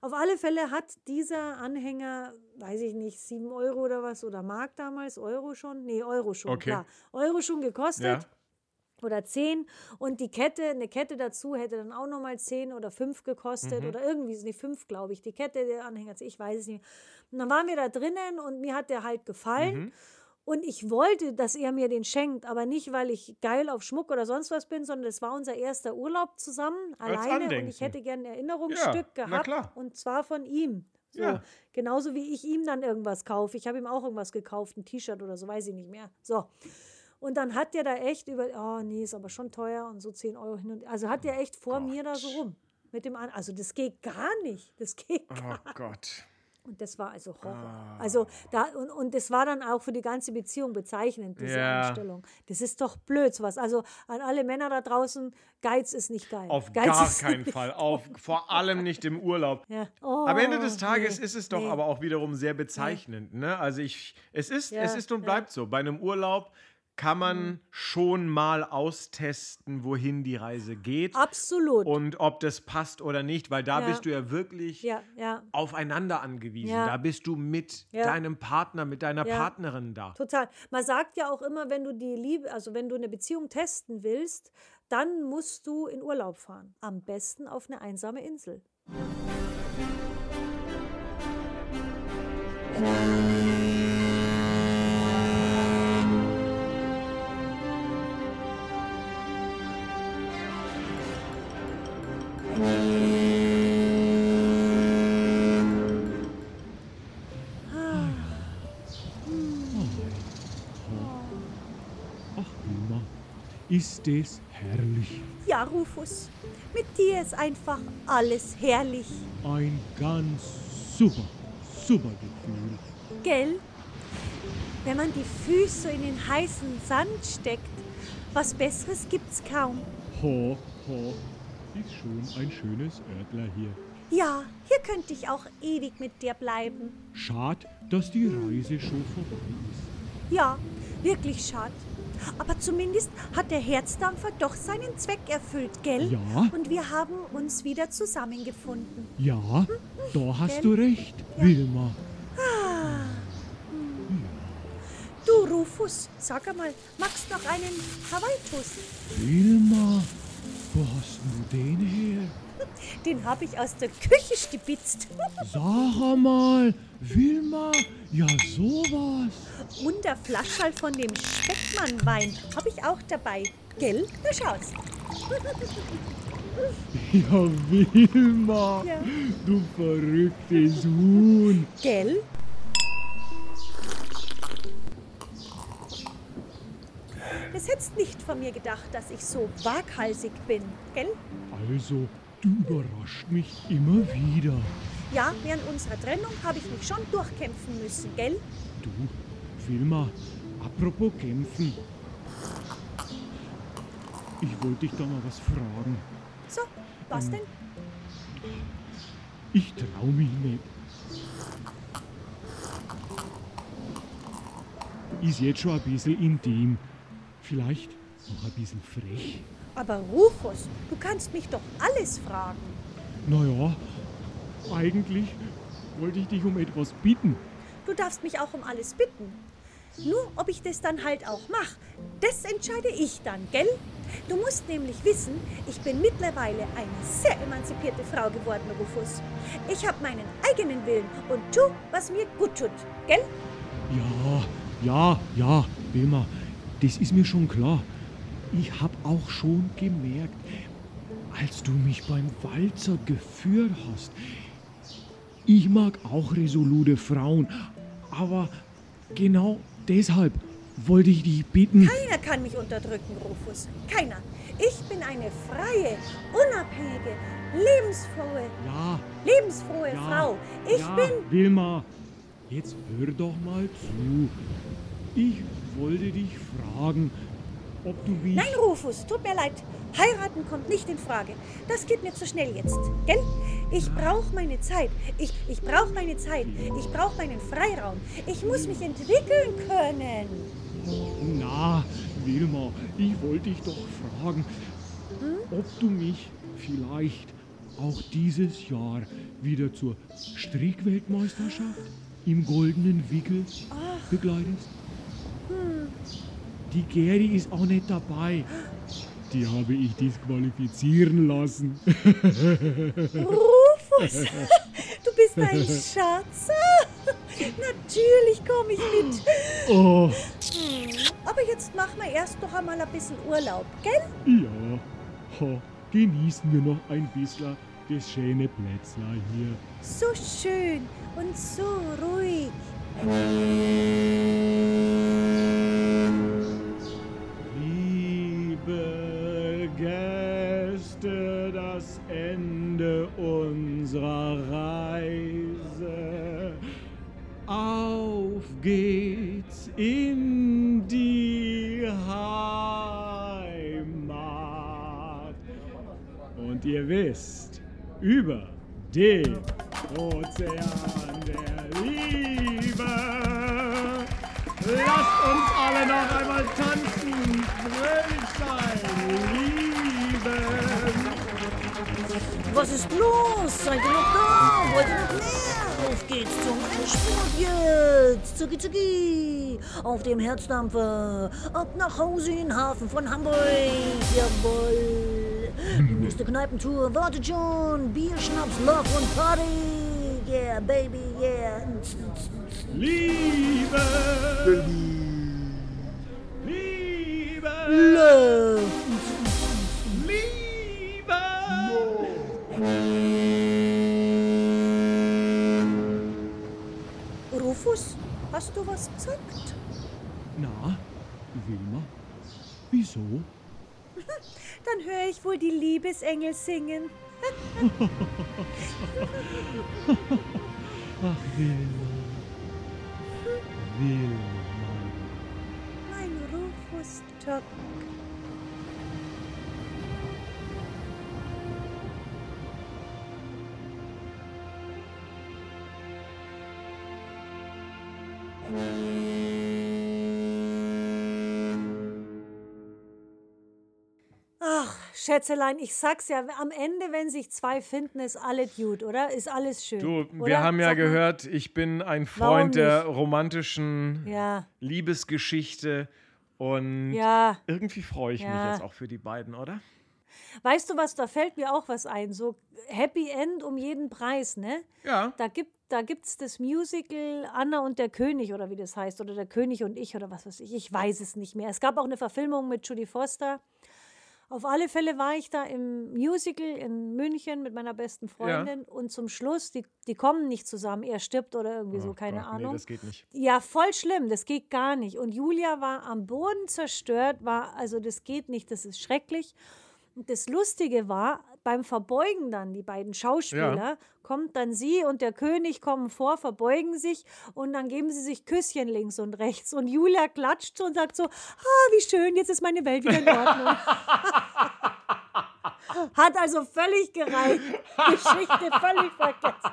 Auf alle Fälle hat dieser Anhänger, weiß ich nicht, 7 Euro oder was, oder Mark damals, Euro schon? Nee, Euro schon, Okay. klar. Euro schon gekostet Ja. oder 10 und die Kette, eine Kette dazu hätte dann auch nochmal 10 oder 5 gekostet Mhm. oder irgendwie, nee, 5 glaube ich, die Kette, der Anhänger, ich weiß es nicht. Und dann waren wir da drinnen und mir hat der halt gefallen Mhm. Und ich wollte, dass er mir den schenkt, aber nicht, weil ich geil auf Schmuck oder sonst was bin, sondern es war unser erster Urlaub zusammen, alleine und ich hätte gern ein Erinnerungsstück Ja, gehabt und zwar von ihm. So, Ja. Genauso wie ich ihm dann irgendwas kaufe. Ich habe ihm auch irgendwas gekauft, ein T-Shirt oder so, weiß ich nicht mehr. So. Und dann hat der da echt über, oh nee, ist aber schon teuer und so 10 Euro hin und Also hat der echt vor mir da so rum. Mit dem an. Also das geht gar nicht. Das geht gar Oh Gott. Und das war also Horror. Ah. Also da, und, und das war dann auch für die ganze Beziehung bezeichnend, diese Ja. Einstellung. Das ist doch blöd, sowas. Also an alle Männer da draußen, Geiz ist nicht geil. Auf Geiz gar keinen Fall. Auf, vor allem nicht im Urlaub. Ja. Oh, Am Ende des Tages nee, ist es doch nee. aber auch wiederum sehr bezeichnend. Ne? Also ich, es ist, Ja, es ist und bleibt so. Bei einem Urlaub kann man Mhm. schon mal austesten, wohin die Reise geht Absolut. und ob das passt oder nicht, weil da Ja. bist du ja wirklich ja, ja. aufeinander angewiesen. Da bist du mit deinem Partner, mit deiner. Partnerin da. Total. Man sagt ja auch immer, wenn du die Liebe, also wenn du eine Beziehung testen willst, dann musst du in Urlaub fahren. Am besten auf eine einsame Insel. Ist es herrlich. Ja, Rufus, mit dir ist einfach alles herrlich, Ein ganz super, super Gefühl. gell? Wenn man die Füße so in den heißen Sand steckt, was Besseres gibt's kaum. Ho, ho, ist schon ein schönes Örtler hier. Ja, hier könnte ich auch ewig mit dir bleiben. Schad, dass die Reise schon vorbei ist. Ja, wirklich schade. Aber zumindest hat der Herzdampfer doch seinen Zweck erfüllt, gell? Ja. Und wir haben uns wieder zusammengefunden. Ja, da hast Gell? du recht, Wilma. Du, Rufus, sag einmal, magst du noch einen Hawaii-Toast? Wilma, wo hast du den her? Den habe ich aus der Küche stibitzt. Sag einmal, Wilma, ja sowas. Und der Flaschall von dem Speckmann-Wein habe ich auch dabei. Gell? Na schaust. Ja, Wilma, Ja. du verrücktes Huhn. Gell? Das hättest nicht von mir gedacht, dass ich so waghalsig bin, gell? Also, du überrascht mich immer wieder. Ja, während unserer Trennung habe ich mich schon durchkämpfen müssen, gell? Du, Wilma, apropos kämpfen. Ich wollte dich da mal was fragen. So, was denn? Ich trau mich nicht. Ist jetzt schon ein bisschen intim. Vielleicht noch ein bisschen frech. Aber Rufus, du kannst mich doch alles fragen. Naja, eigentlich wollte ich dich um etwas bitten. Du darfst mich auch um alles bitten. Nur ob ich das dann halt auch mache, das entscheide ich dann, gell? Du musst nämlich wissen, ich bin mittlerweile eine sehr emanzipierte Frau geworden, Rufus. Ich habe meinen eigenen Willen und tu, was mir gut tut, gell? Ja, ja, ja, Wilma, das ist mir schon klar. Ich hab auch schon gemerkt, als du mich beim Walzer geführt hast. Ich mag auch resolute Frauen, aber genau deshalb wollte ich dich bitten. Keiner kann mich unterdrücken, Rufus. Keiner. Ich bin eine freie, unabhängige, lebensfrohe, Ja, lebensfrohe ja, Frau. Ich ja, bin. Wilma, jetzt hör doch mal zu. Ich wollte dich fragen, ob du mich. Nein, Rufus, tut mir leid. Heiraten kommt nicht in Frage. Das geht mir zu schnell jetzt, gell? Ich brauche meine Zeit. Ich, ich brauche meine Zeit. Ich brauche meinen Freiraum. Ich muss mich entwickeln können. Na, Wilma, ich wollte dich doch fragen, Hm? ob du mich vielleicht auch dieses Jahr wieder zur Strickweltmeisterschaft im goldenen Wickel begleitest. Die Geri ist auch nicht dabei. Die habe ich disqualifizieren lassen. Rufus, du bist ein Schatz. Natürlich komme ich mit. Oh, Aber jetzt machen wir erst noch einmal ein bisschen Urlaub, gell? ja. Genießen wir noch ein bisschen das schöne Plätzlein hier. So schön und so ruhig. Das Ende unserer Reise. Auf geht's in die Heimat. Und ihr wisst, über den Ozean der Liebe. Lasst uns alle noch einmal tanzen, fröhlich sein, Was ist los? Seid ihr noch da? Wollt ihr noch mehr? Auf geht's zum Endspurt jetzt. Zucki zucki. Auf dem Herzdampfer. Ab nach Hause in den Hafen von Hamburg. Jawohl. Die nächste Kneipentour wartet schon. Bier, Schnaps, Love und Party. Yeah, baby, yeah. Liebe. Liebe. Love. Rufus, hast du was gesagt? Na, Wilma, wieso? Dann höre ich wohl die Liebesengel singen. Ach, Wilma. Wilma. Mein Rufus Tock. Schätzelein, ich sag's ja, am Ende, wenn sich zwei finden, ist alles gut, oder? Ist alles schön. Du, oder? wir haben ja gehört, ich bin ein Freund der romantischen Ja, Liebesgeschichte und ja. irgendwie freue ich Ja. mich jetzt auch für die beiden, oder? Weißt du was, da fällt mir auch was ein. So Happy End um jeden Preis, ne? Ja. Da gibt da gibt's das Musical Anna und der König oder wie das heißt oder der König und ich oder was weiß ich. Ich weiß es nicht mehr. Es gab auch eine Verfilmung mit Judy Foster. Auf alle Fälle war ich da im Musical in München mit meiner besten Freundin und zum Schluss, die, die kommen nicht zusammen. Er stirbt oder irgendwie so, Oh keine Gott, Ahnung. Nee, das geht nicht. Ja, voll schlimm, das geht gar nicht. Und Julia war am Boden zerstört, war, also das geht nicht, das ist schrecklich. Und das Lustige war, beim Verbeugen dann, die beiden Schauspieler, Ja. kommt dann sie und der König kommen vor, verbeugen sich und dann geben sie sich Küsschen links und rechts. Und Julia klatscht und sagt so, ah, wie schön, jetzt ist meine Welt wieder in Ordnung. Hat also völlig gereicht. Geschichte völlig vergessen.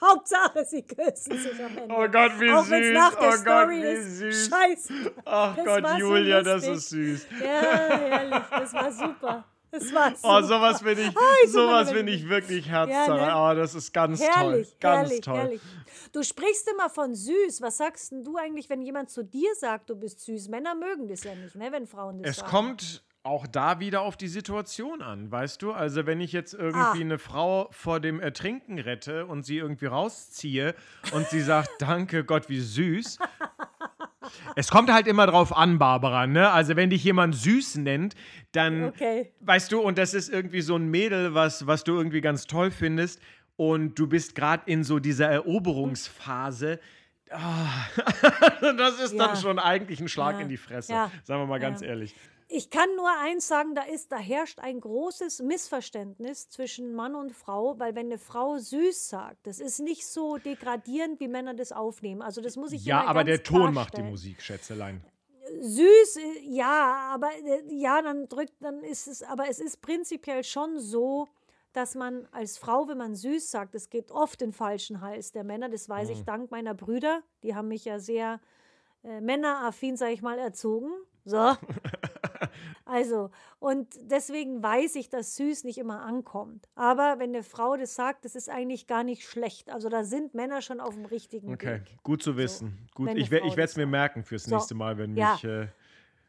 Hauptsache, sie küssen sich am Ende. Oh Gott, wie Auch süß. nach der Oh Gott, Story wie ist. süß. Scheiße. Ach Das Gott, war so Julia, das ist süß. Ja, herrlich. Das war super. Das war Oh, super. sowas finde ich, bin sowas finde ich wirklich Ja, herzzerreißend. ne? Oh, das ist ganz Herrlich, toll. Ganz herrlich, toll. herrlich. Du sprichst immer von süß. Was sagst denn du eigentlich, wenn jemand zu dir sagt, du bist süß? Männer mögen das ja nicht, ne, wenn Frauen das Es sagen. kommt auch da wieder auf die Situation an, weißt du? Also wenn ich jetzt irgendwie Ah. eine Frau vor dem Ertrinken rette und sie irgendwie rausziehe und sie sagt, danke Gott, wie süß. Es kommt halt immer drauf an, Barbara, ne? Also wenn dich jemand süß nennt, dann, Okay. weißt du, und das ist irgendwie so ein Mädel, was, was du irgendwie ganz toll findest und du bist gerade in so dieser Eroberungsphase, ah, das ist dann Ja. schon eigentlich ein Schlag Ja. in die Fresse, Ja. sagen wir mal ganz ehrlich. Ich kann nur eins sagen, da ist, da herrscht ein großes Missverständnis zwischen Mann und Frau, weil wenn eine Frau süß sagt, das ist nicht so degradierend, wie Männer das aufnehmen. Also das muss ich Ja, aber der Ton macht die. Musik, Schätzelein. Süß, äh, ja, aber äh, ja, dann drückt, dann ist es, aber es ist prinzipiell schon so, dass man als Frau, wenn man süß sagt, es geht oft in den falschen Hals der Männer. Das weiß Mhm. ich dank meiner Brüder. Die haben mich ja sehr äh, männeraffin, sage ich mal, erzogen. So. Also, und deswegen weiß ich, dass süß nicht immer ankommt. Aber wenn eine Frau das sagt, das ist eigentlich gar nicht schlecht. Also da sind Männer schon auf dem richtigen Okay, Weg. gut zu wissen. Gut, wenn ich ich werde es mir merken fürs So. nächste Mal, wenn Ja. mich, äh,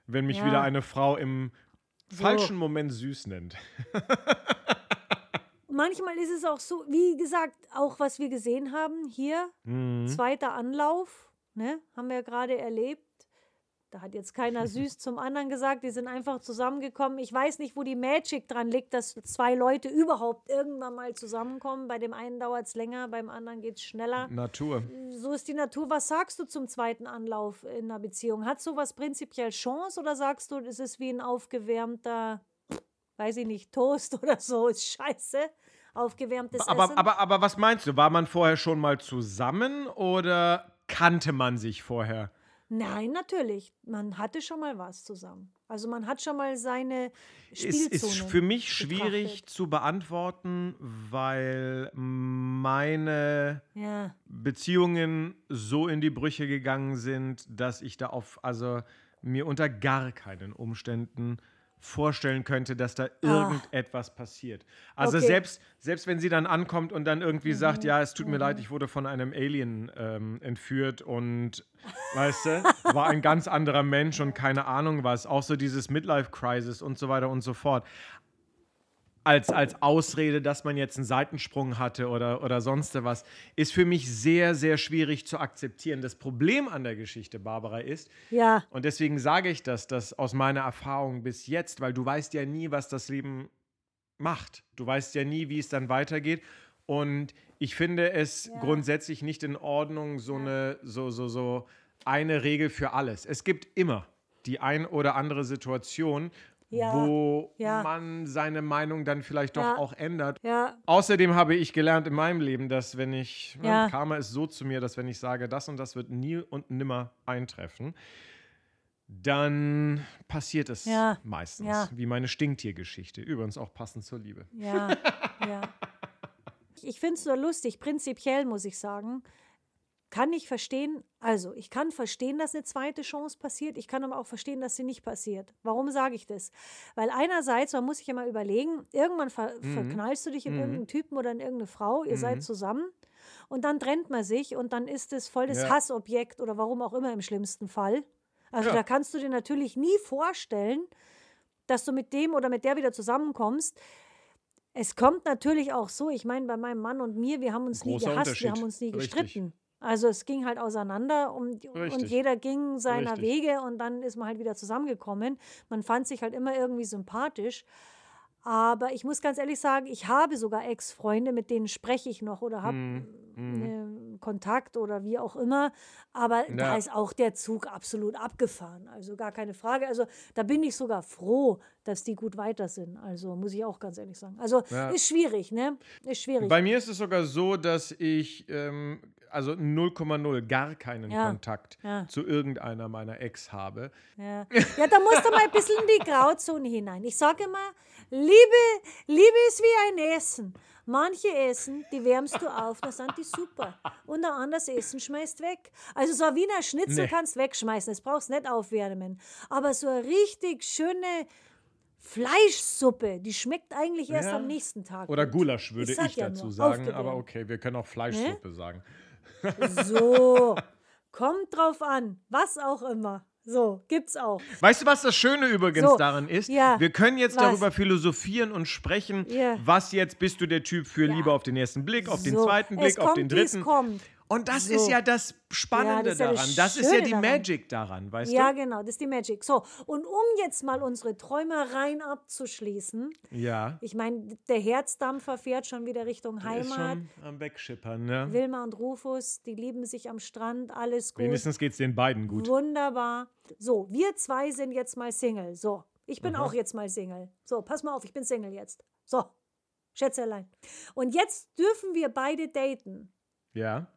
wenn mich Ja. wieder eine Frau im So. falschen Moment süß nennt. Manchmal ist es auch so, wie gesagt, auch was wir gesehen haben hier, Mhm. zweiter Anlauf, ne, haben wir gerade erlebt. Da hat jetzt keiner süß zum anderen gesagt, die sind einfach zusammengekommen. Ich weiß nicht, wo die Magic dran liegt, dass zwei Leute überhaupt irgendwann mal zusammenkommen. Bei dem einen dauert es länger, beim anderen geht es schneller. Natur. So ist die Natur. Was sagst du zum zweiten Anlauf in einer Beziehung? Hat sowas prinzipiell Chance oder sagst du, es ist wie ein aufgewärmter, weiß ich nicht, Toast oder so? Ist scheiße. Aufgewärmtes Essen. Aber, aber, aber was meinst du? War man vorher schon mal zusammen oder kannte man sich vorher? Nein, natürlich. Man hatte schon mal was zusammen. Also man hat schon mal seine Spielzone. ist für mich schwierig betrachtet. zu beantworten, weil meine Ja, Beziehungen so in die Brüche gegangen sind, dass ich da auf, also mir unter gar keinen Umständen vorstellen könnte, dass da irgendetwas passiert. Also Ah. Okay. Mhm. selbst, selbst wenn sie dann ankommt und dann irgendwie sagt, ja, es tut mir leid, ich wurde von einem Alien ähm, entführt und, weißt du, war ein ganz anderer Mensch und keine Ahnung was, auch so dieses Midlife-Crisis und so weiter und so fort als, als Ausrede, dass man jetzt einen Seitensprung hatte oder, oder sonst was, ist für mich sehr, sehr schwierig zu akzeptieren. Das Problem an der Geschichte, Barbara, ist, ja, und deswegen sage ich das, das aus meiner Erfahrung bis jetzt, weil du weißt ja nie, was das Leben macht. Du weißt ja nie, wie es dann weitergeht. Und ich finde es Ja. grundsätzlich nicht in Ordnung, so eine, so, so, so eine Regel für alles. Es gibt immer die ein oder andere Situation, Ja. wo Ja. man seine Meinung dann vielleicht doch Ja. auch ändert. ja, Außerdem habe ich gelernt in meinem Leben, dass wenn ich, ne, Karma ist so zu mir, dass wenn ich sage, das und das wird nie und nimmer eintreffen, dann passiert es Ja. meistens. Wie meine Stinktiergeschichte. Übrigens auch passend zur Liebe. ja, ja. Ich finde es so lustig, prinzipiell muss ich sagen. Kann ich verstehen, also ich kann verstehen, dass eine zweite Chance passiert, ich kann aber auch verstehen, dass sie nicht passiert. Warum sage ich das? Weil einerseits, man muss sich ja mal überlegen, irgendwann ver Mhm. verknallst du dich in irgendeinen Typen oder in irgendeine Frau, ihr seid zusammen und dann trennt man sich und dann ist es voll das Ja. Hassobjekt oder warum auch immer im schlimmsten Fall. Also Ja. da kannst du dir natürlich nie vorstellen, dass du mit dem oder mit der wieder zusammenkommst. Es kommt natürlich auch so, ich meine, bei meinem Mann und mir, wir haben uns nie Großer gehasst, wir haben uns nie Richtig. gestritten. Also es ging halt auseinander und, und jeder ging seiner Richtig. Wege und dann ist man halt wieder zusammengekommen. Man fand sich halt immer irgendwie sympathisch. Aber ich muss ganz ehrlich sagen, ich habe sogar Ex-Freunde, mit denen spreche ich noch oder habe Mhm. Kontakt oder wie auch immer. Aber da Ja. ist auch der Zug absolut abgefahren. Also gar keine Frage. Also da bin ich sogar froh, dass die gut weiter sind. Also muss ich auch ganz ehrlich sagen. Also Ja. ist schwierig, ne? Ist schwierig. Bei mir ist es sogar so, dass ich ähm, also 0,0 gar keinen Ja, Kontakt ja. zu irgendeiner meiner Ex habe. Ja. ja, da musst du mal ein bisschen in die Grauzone hinein. Ich sage immer, Liebe, Liebe ist wie ein Essen. Manche Essen, die wärmst du auf, da sind die super. Und ein anderes Essen schmeißt weg. Also so ein Wiener Schnitzel Nee. kannst wegschmeißen, das brauchst nicht aufwärmen. Aber so eine richtig schöne Fleischsuppe, die schmeckt eigentlich erst Ja. am nächsten Tag. Oder. Gulasch würde sag ich ja dazu nur, sagen, aber aufgewärmt. okay, wir können auch Fleischsuppe sagen. So, kommt drauf an, was auch immer. So, gibt's auch. Weißt du, was das Schöne übrigens So, daran ist? ja, Wir können jetzt was? darüber philosophieren und sprechen, Ja. was jetzt bist du der Typ für Ja. Liebe auf den ersten Blick, auf den So, zweiten es Blick, auf kommt, den wie's dritten. kommt. Und das So. ist ja das Spannende Ja, das ist ja das daran. Das ist ja die daran. Magic daran, weißt Ja, du? genau, das ist die Magic. So, und um jetzt mal unsere Träumereien abzuschließen, Ja. ich meine, der Herzdampfer fährt schon wieder Richtung Ist Heimat. schon am Wegschippern, ne? Wilma und Rufus, die lieben sich am Strand, alles gut. Wenigstens geht es den beiden gut. Wunderbar. So, wir zwei sind jetzt mal Single. So, ich bin auch jetzt mal Single. So, pass mal auf, ich bin Single jetzt. So, Schätzelein. Und jetzt dürfen wir beide daten. Ja.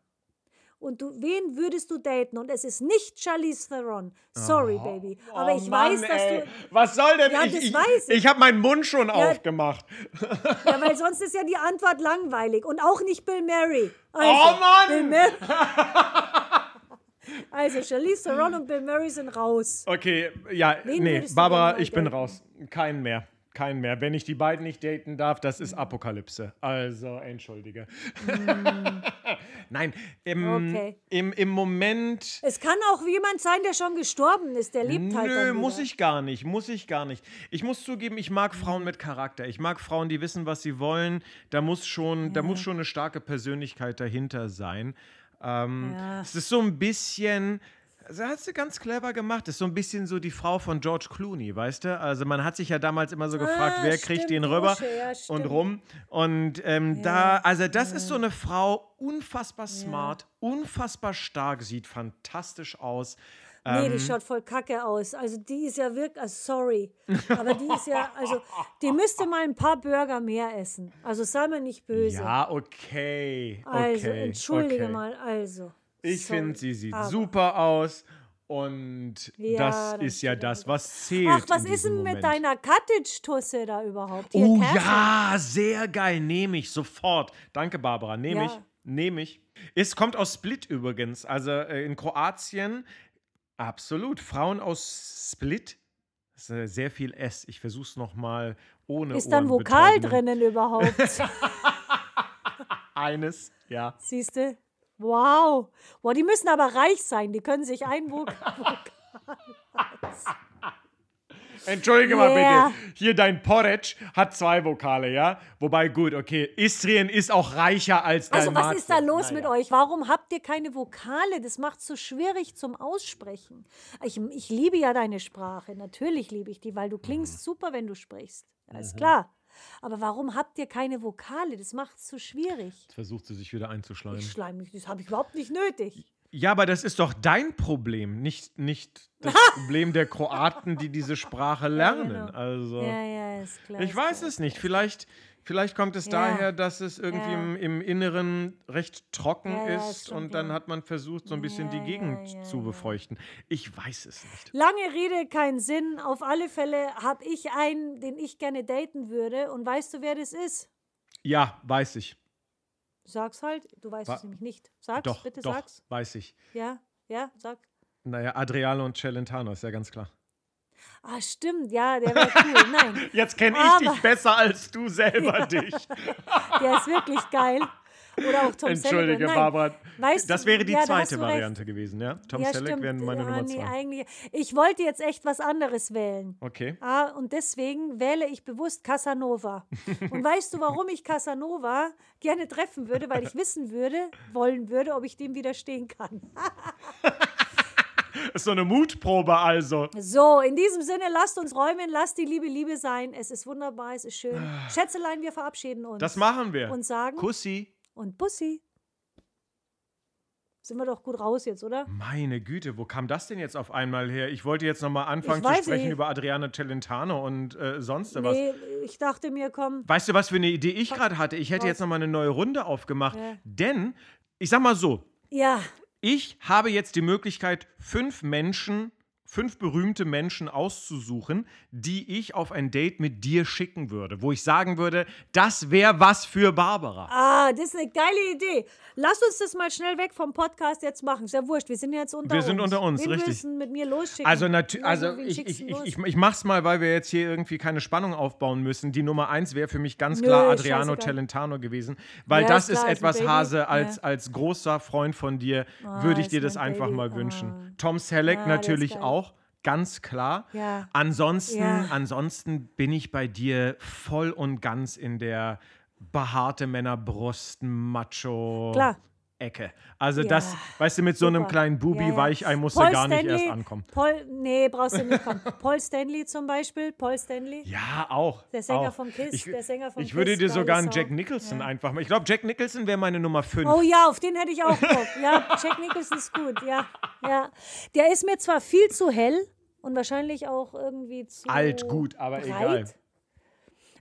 Und du, wen würdest du daten? Und es ist nicht Charlize Theron. Sorry, Baby. Aber Oh ich Mann, weiß, dass ey. du. Was soll denn Ja, ich? das ich weiß ich. ich habe meinen Mund schon aufgemacht. Ja, weil sonst ist ja die Antwort langweilig. Und auch nicht Bill Murray. Also, Oh, Mann! Bill Murray. Also, Charlize Theron und Bill Murray sind raus. Okay, ja, Wen nee, Barbara, ich bin raus. Keinen mehr. Keinen mehr. Wenn ich die beiden nicht daten darf, das ist Apokalypse. Also, entschuldige. Nein, im, Mm. Okay. im, im Moment. Es kann auch jemand sein, der schon gestorben ist. Der lebt halt Nö, muss ich gar nicht, muss ich gar nicht. Ich muss zugeben, ich mag Frauen mit Charakter. Ich mag Frauen, die wissen, was sie wollen. Da muss schon, da muss schon eine starke Persönlichkeit dahinter sein. Ähm, Ja. Es ist so ein bisschen. Das hat sie ganz clever gemacht. Das ist so ein bisschen so die Frau von George Clooney, weißt du? Also man hat sich ja damals immer so gefragt, Ah, wer kriegt stimmt, den rüber ja, und rum. Und ähm, da, also das ist so eine Frau, unfassbar smart, unfassbar stark, sieht fantastisch aus. Nee, Ähm. die schaut voll kacke aus. Also die ist ja wirklich, also sorry, aber die ist ja, also die müsste mal ein paar Burger mehr essen. Also sei mir nicht böse. Ja, okay. okay also entschuldige okay. mal, also. Ich finde, sie sieht super aus. Und Ja, das dann ist ja das, was zählt. Ach, was ist denn mit Moment. deiner Cottage-Tusse da überhaupt? Hier, Oh Catherine. ja, sehr geil. Nehme ich sofort. Danke, Barbara. Nehme Ja. ich. Nehme ich. Es kommt aus Split übrigens. Also äh, in Kroatien. Absolut. Frauen aus Split. Das ist äh, sehr viel S. Ich versuche es nochmal ohne Ist dann Vokal drinnen überhaupt? Eines, ja. Siehst du? Wow. Boah, die müssen aber reich sein. Die können sich ein Vokal. Entschuldige mal Yeah. bitte. Hier dein Porridge hat zwei Vokale, ja? Wobei, gut, okay. Istrien ist auch reicher als Also, Dalmatien. was ist da los Naja. mit euch? Warum habt ihr keine Vokale? Das macht so schwierig zum Aussprechen. Ich, ich liebe ja deine Sprache. Natürlich liebe ich die, weil du klingst Mhm. super, wenn du sprichst. Ja, ist klar. Aber warum habt ihr keine Vokale? Das macht es so schwierig. Versucht sie sich wieder einzuschleimen. Ich schleim mich, das habe ich überhaupt nicht nötig. Ja, aber das ist doch dein Problem, nicht, nicht das Problem der Kroaten, die diese Sprache lernen. genau. Also, Ja, ja, ist klar. ich weiß klar. es nicht. Vielleicht, vielleicht kommt es Ja. daher, dass es irgendwie Ja. im, im Inneren recht trocken Ja, ist und dann hat man versucht, so ein bisschen die Gegend zu befeuchten. Ich weiß es nicht. Lange Rede, kein Sinn. Auf alle Fälle habe ich einen, den ich gerne daten würde. Und weißt du, wer das ist? Ja, weiß ich. Sag's halt. Du weißt Wa- es nämlich nicht. Sag's, Doch, bitte doch, sag's. weiß ich. Ja, ja, sag. Naja, Adriano und Celentano, ist ja ganz klar. Ah, stimmt, ja, der war cool. Nein, Jetzt kenne ich dich besser als du selber dich. der ist wirklich geil. Oder auch Tom Entschuldige, Selleck. Nein, Barbara. weißt das wäre die ja, zweite recht. Variante gewesen, ja? Tom ja, Selleck wäre meine ah, Nummer nee, zwei. eigentlich. Ich wollte jetzt echt was anderes wählen. Okay. Ah, und deswegen wähle ich bewusst Casanova. Und weißt du, warum ich Casanova gerne treffen würde? Weil ich wissen würde, wollen würde, ob ich dem widerstehen kann. Ist so eine Mutprobe also. So, in diesem Sinne, lasst uns räumen, lasst die Liebe Liebe sein. Es ist wunderbar, es ist schön. Schätzelein, wir verabschieden uns. Das machen wir. Und sagen Kussi. und Bussi. Sind wir doch gut raus jetzt, oder? Meine Güte, wo kam das denn jetzt auf einmal her? Ich wollte jetzt nochmal anfangen zu sprechen nicht. über Adriano Celentano und äh, sonst was. Nee, ich dachte mir, komm. Weißt du, was für eine Idee ich gerade hatte? Ich hätte Was? jetzt nochmal eine neue Runde aufgemacht. Ja. Denn, ich sag mal so, Ja, ich habe jetzt die Möglichkeit, fünf Menschen, fünf berühmte Menschen auszusuchen, die ich auf ein Date mit dir schicken würde. Wo ich sagen würde, das wäre was für Barbara. ah, das ist eine geile Idee. Lass uns das mal schnell weg vom Podcast jetzt machen. Ist ja wurscht, wir sind jetzt unter Wir uns. sind unter uns, Wen richtig. denn mit mir losschicken? Also, also ich, ich, los? ich, ich mach's mal, weil wir jetzt hier irgendwie keine Spannung aufbauen müssen. Die Nummer eins wäre für mich ganz klar Adriano. Celentano gewesen. Weil Ja, das ist klar, ist etwas. Hase, als, Ja. als großer Freund von dir Ah, würde ich dir das einfach Baby. mal wünschen. Ah. Tom Selleck Ja, natürlich auch. Ganz klar. Ja. Ansonsten, Ja. ansonsten bin ich bei dir voll und ganz in der behaarte Männerbrust, Macho. Klar. Ecke. Also Ja, das, weißt du, mit so einem kleinen Bubi Ja, ja. Weichei musst Paul du gar nicht Stanley, erst ankommen. Paul, nee, brauchst du nicht kommen. Paul Stanley zum Beispiel. Paul Stanley. Ja, auch. Der Sänger auch. von Kiss, Ich, der Sänger von ich würde Kiss, dir geile sogar einen. Jack Nicholson einfach mal. Ich glaube, Jack Nicholson wäre meine Nummer 5. Oh ja, auf den hätte ich auch Bock. Ja, Jack Nicholson ist gut. Ja, ja. Der ist mir zwar viel zu hell und wahrscheinlich auch irgendwie zu Alt, gut, aber breit. egal.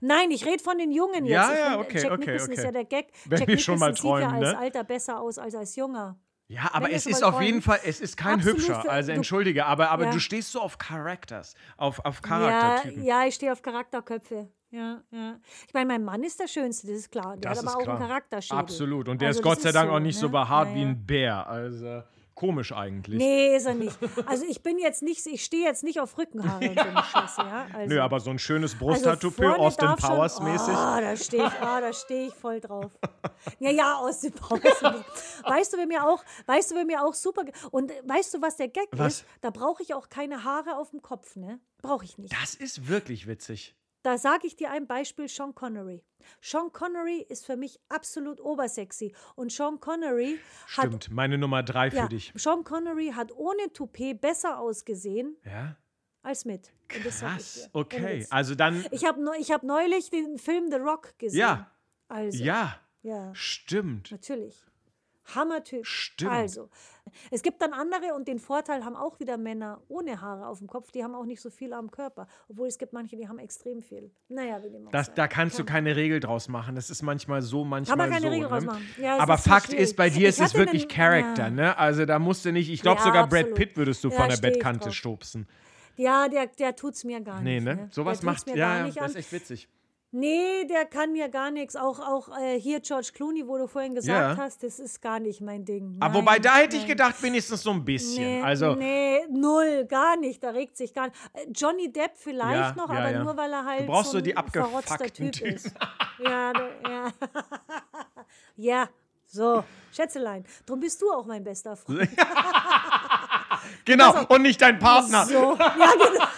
Nein, ich rede von den Jungen jetzt. Ja, ich ja, find, okay, Jack okay, Nicholson ist okay. ja der Gag. Wenn Jack schon mal Nicholson sieht träumen, ja als ne? Alter besser aus als als Junger. Ja, aber wir es schon ist auf träumen. jeden Fall, es ist kein Absolut, hübscher. Also entschuldige, aber, aber Ja. du stehst so auf Characters, auf, auf Ja, Charaktertypen. ja, ich stehe auf Charakterköpfe. Ja, ja. Ich meine, mein Mann ist der Schönste, das ist klar. Der Das hat ist aber auch klar. einen Charakterschädel. Absolut. Und der Also ist Gott sei Dank so, auch nicht so ne? behaart Ja, wie ja. ein Bär. Also komisch eigentlich. Nee, ist er nicht. Also ich bin jetzt nicht, ich stehe jetzt nicht auf Rückenhaare und so eine Scheiße, ja. Also, Nö, aber so ein schönes also Brusttattoo vorne Austin darf schon- Powers mäßig. Ah, da stehe ich, ah, da stehe ich voll drauf. Ja, ja, Austin Powers. Weißt du, wer mir auch, weißt du, wer mir auch super und weißt du, was der Gag Was? ist? Da brauche ich auch keine Haare auf dem Kopf, ne? Brauche ich nicht. Das ist wirklich witzig. Da sage ich dir ein Beispiel, Sean Connery. Sean Connery ist für mich absolut obersexy. Und Sean Connery hat. Stimmt, meine Nummer drei für Ja, dich. Sean Connery hat ohne Toupet besser ausgesehen Ja? als mit. Krass. Okay, also dann. Ich habe ich hab neulich den Film The Rock gesehen. Ja. Also, Ja, ja, stimmt. natürlich. Hammertyp. Stimmt. Also, es gibt dann andere und den Vorteil haben auch wieder Männer ohne Haare auf dem Kopf. Die haben auch nicht so viel am Körper. Obwohl es gibt manche, die haben extrem viel. Naja, wie dem auch Das, da kannst du Kann- keine Regel draus machen. Das ist manchmal so, manchmal man keine so. Regel ne? draus machen. Ja, es Aber ist so Fakt schwierig. ist, bei dir ist es wirklich einen- Charakter, ja. ne? Also da musst du nicht, ich glaube Ja, sogar Brad absolut. Pitt würdest du von der Bettkante drauf. stupsen. Ja, der, der tut's mir gar Nee, nicht. ne? Ne? Sowas macht, mir ja, das an. ist echt witzig. Nee, der kann mir gar nichts. Auch, auch äh, hier George Clooney, wo du vorhin gesagt Ja. hast, das ist gar nicht mein Ding. Aber Nein, wobei, da hätte ich nein. gedacht, wenigstens so ein bisschen. Nee, also, nee, null, gar nicht. Da regt sich gar nicht. Äh, Johnny Depp vielleicht Ja, noch, ja, aber ja. nur weil er halt Du brauchst so so die ein verrotzter abgefuckten Typ Typen. ist. Ja, da- ja. ja, so, Schätzelein. Drum bist du auch mein bester Freund. genau, und nicht dein Partner. So, ja, genau.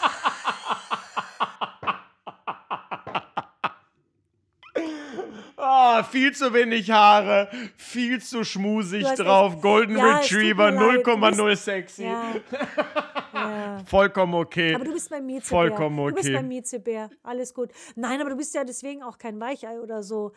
Ah, viel zu wenig Haare, viel zu schmusig drauf, echt- Golden Ja, Retriever, mir leid, du 0,0 sexy. Ja. ja. Vollkommen okay. Aber du bist mein Miezebär. Vollkommen Du bist okay. mein Miezebär. Alles gut. Nein, aber du bist ja deswegen auch kein Weichei oder so.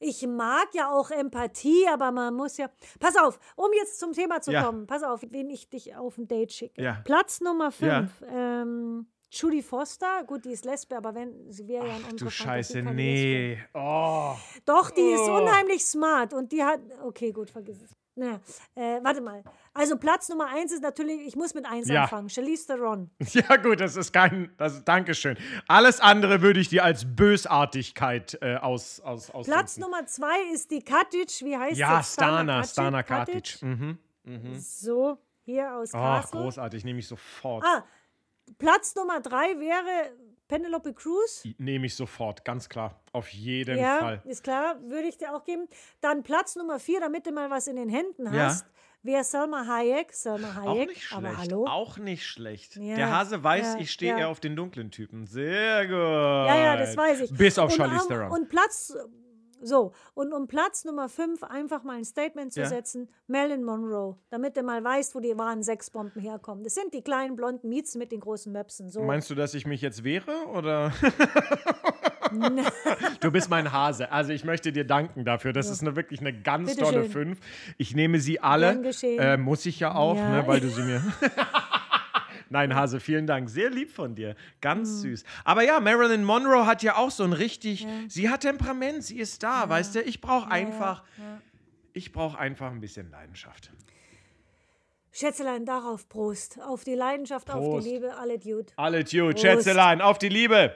Ich mag ja auch Empathie, aber man muss ja. Pass auf, um jetzt zum Thema zu kommen. Pass auf, wen ich dich auf ein Date schicke. Platz Nummer Ja. 5. Ähm, Judy Foster, gut, die ist Lesbe, aber wenn sie wäre ja in unserer du Scheiße, nee. Oh. Doch, die ist Oh. unheimlich smart und die hat. Okay, gut, vergiss es. Na, äh, warte mal. Also Platz Nummer eins ist natürlich, ich muss mit eins Ja. anfangen. Charlize Theron. Ja, gut, das ist kein. Das, Dankeschön. Alles andere würde ich dir als Bösartigkeit äh, aus, aus, aus. Platz Nummer zwei ist die Katic. Wie heißt Ja, sie? Stana, Stana Katic. Mhm. So, hier aus Ach, Castle. großartig, nehme ich sofort. Ah, Platz Nummer drei wäre Penelope Cruz. Nehme ich sofort, ganz klar. Auf jeden Ja, Fall. ist klar, würde ich dir auch geben. Dann Platz Nummer vier, damit du mal was in den Händen Ja. hast, wäre Salma Hayek. Salma Auch Hayek. nicht schlecht. Aber hallo. Auch nicht schlecht. Ja, Der Hase weiß, ja, ich stehe ja. eher auf den dunklen Typen. Sehr gut. Ja, ja, das weiß ich. Bis auf Charlize um, Theron. Und Platz, so, und um Platz Nummer 5 einfach mal ein Statement zu Ja. setzen, Marilyn Monroe, damit du mal weißt, wo die wahren Sexbomben herkommen. Das sind die kleinen blonden Miets mit den großen Möpsen. So. Meinst du, dass ich mich jetzt wehre oder? du bist mein Hase. Also ich möchte dir danken dafür. Das ist eine, wirklich eine ganz Bitte tolle schön. Fünf. Ich nehme sie alle. Äh, muss ich ja auch, Ja. Ne, weil du sie mir. Nein, Hase, vielen Dank. Sehr lieb von dir. Ganz Mhm. süß. Aber ja, Marilyn Monroe hat ja auch so ein richtig. Sie hat Temperament, sie ist da, weißt du? Ich brauche einfach. Ich brauche einfach ein bisschen Leidenschaft. Schätzelein, darauf Prost. Auf die Leidenschaft, auf Prost. die Liebe, alle Dude. Alle Dude, Prost. Schätzelein, auf die Liebe.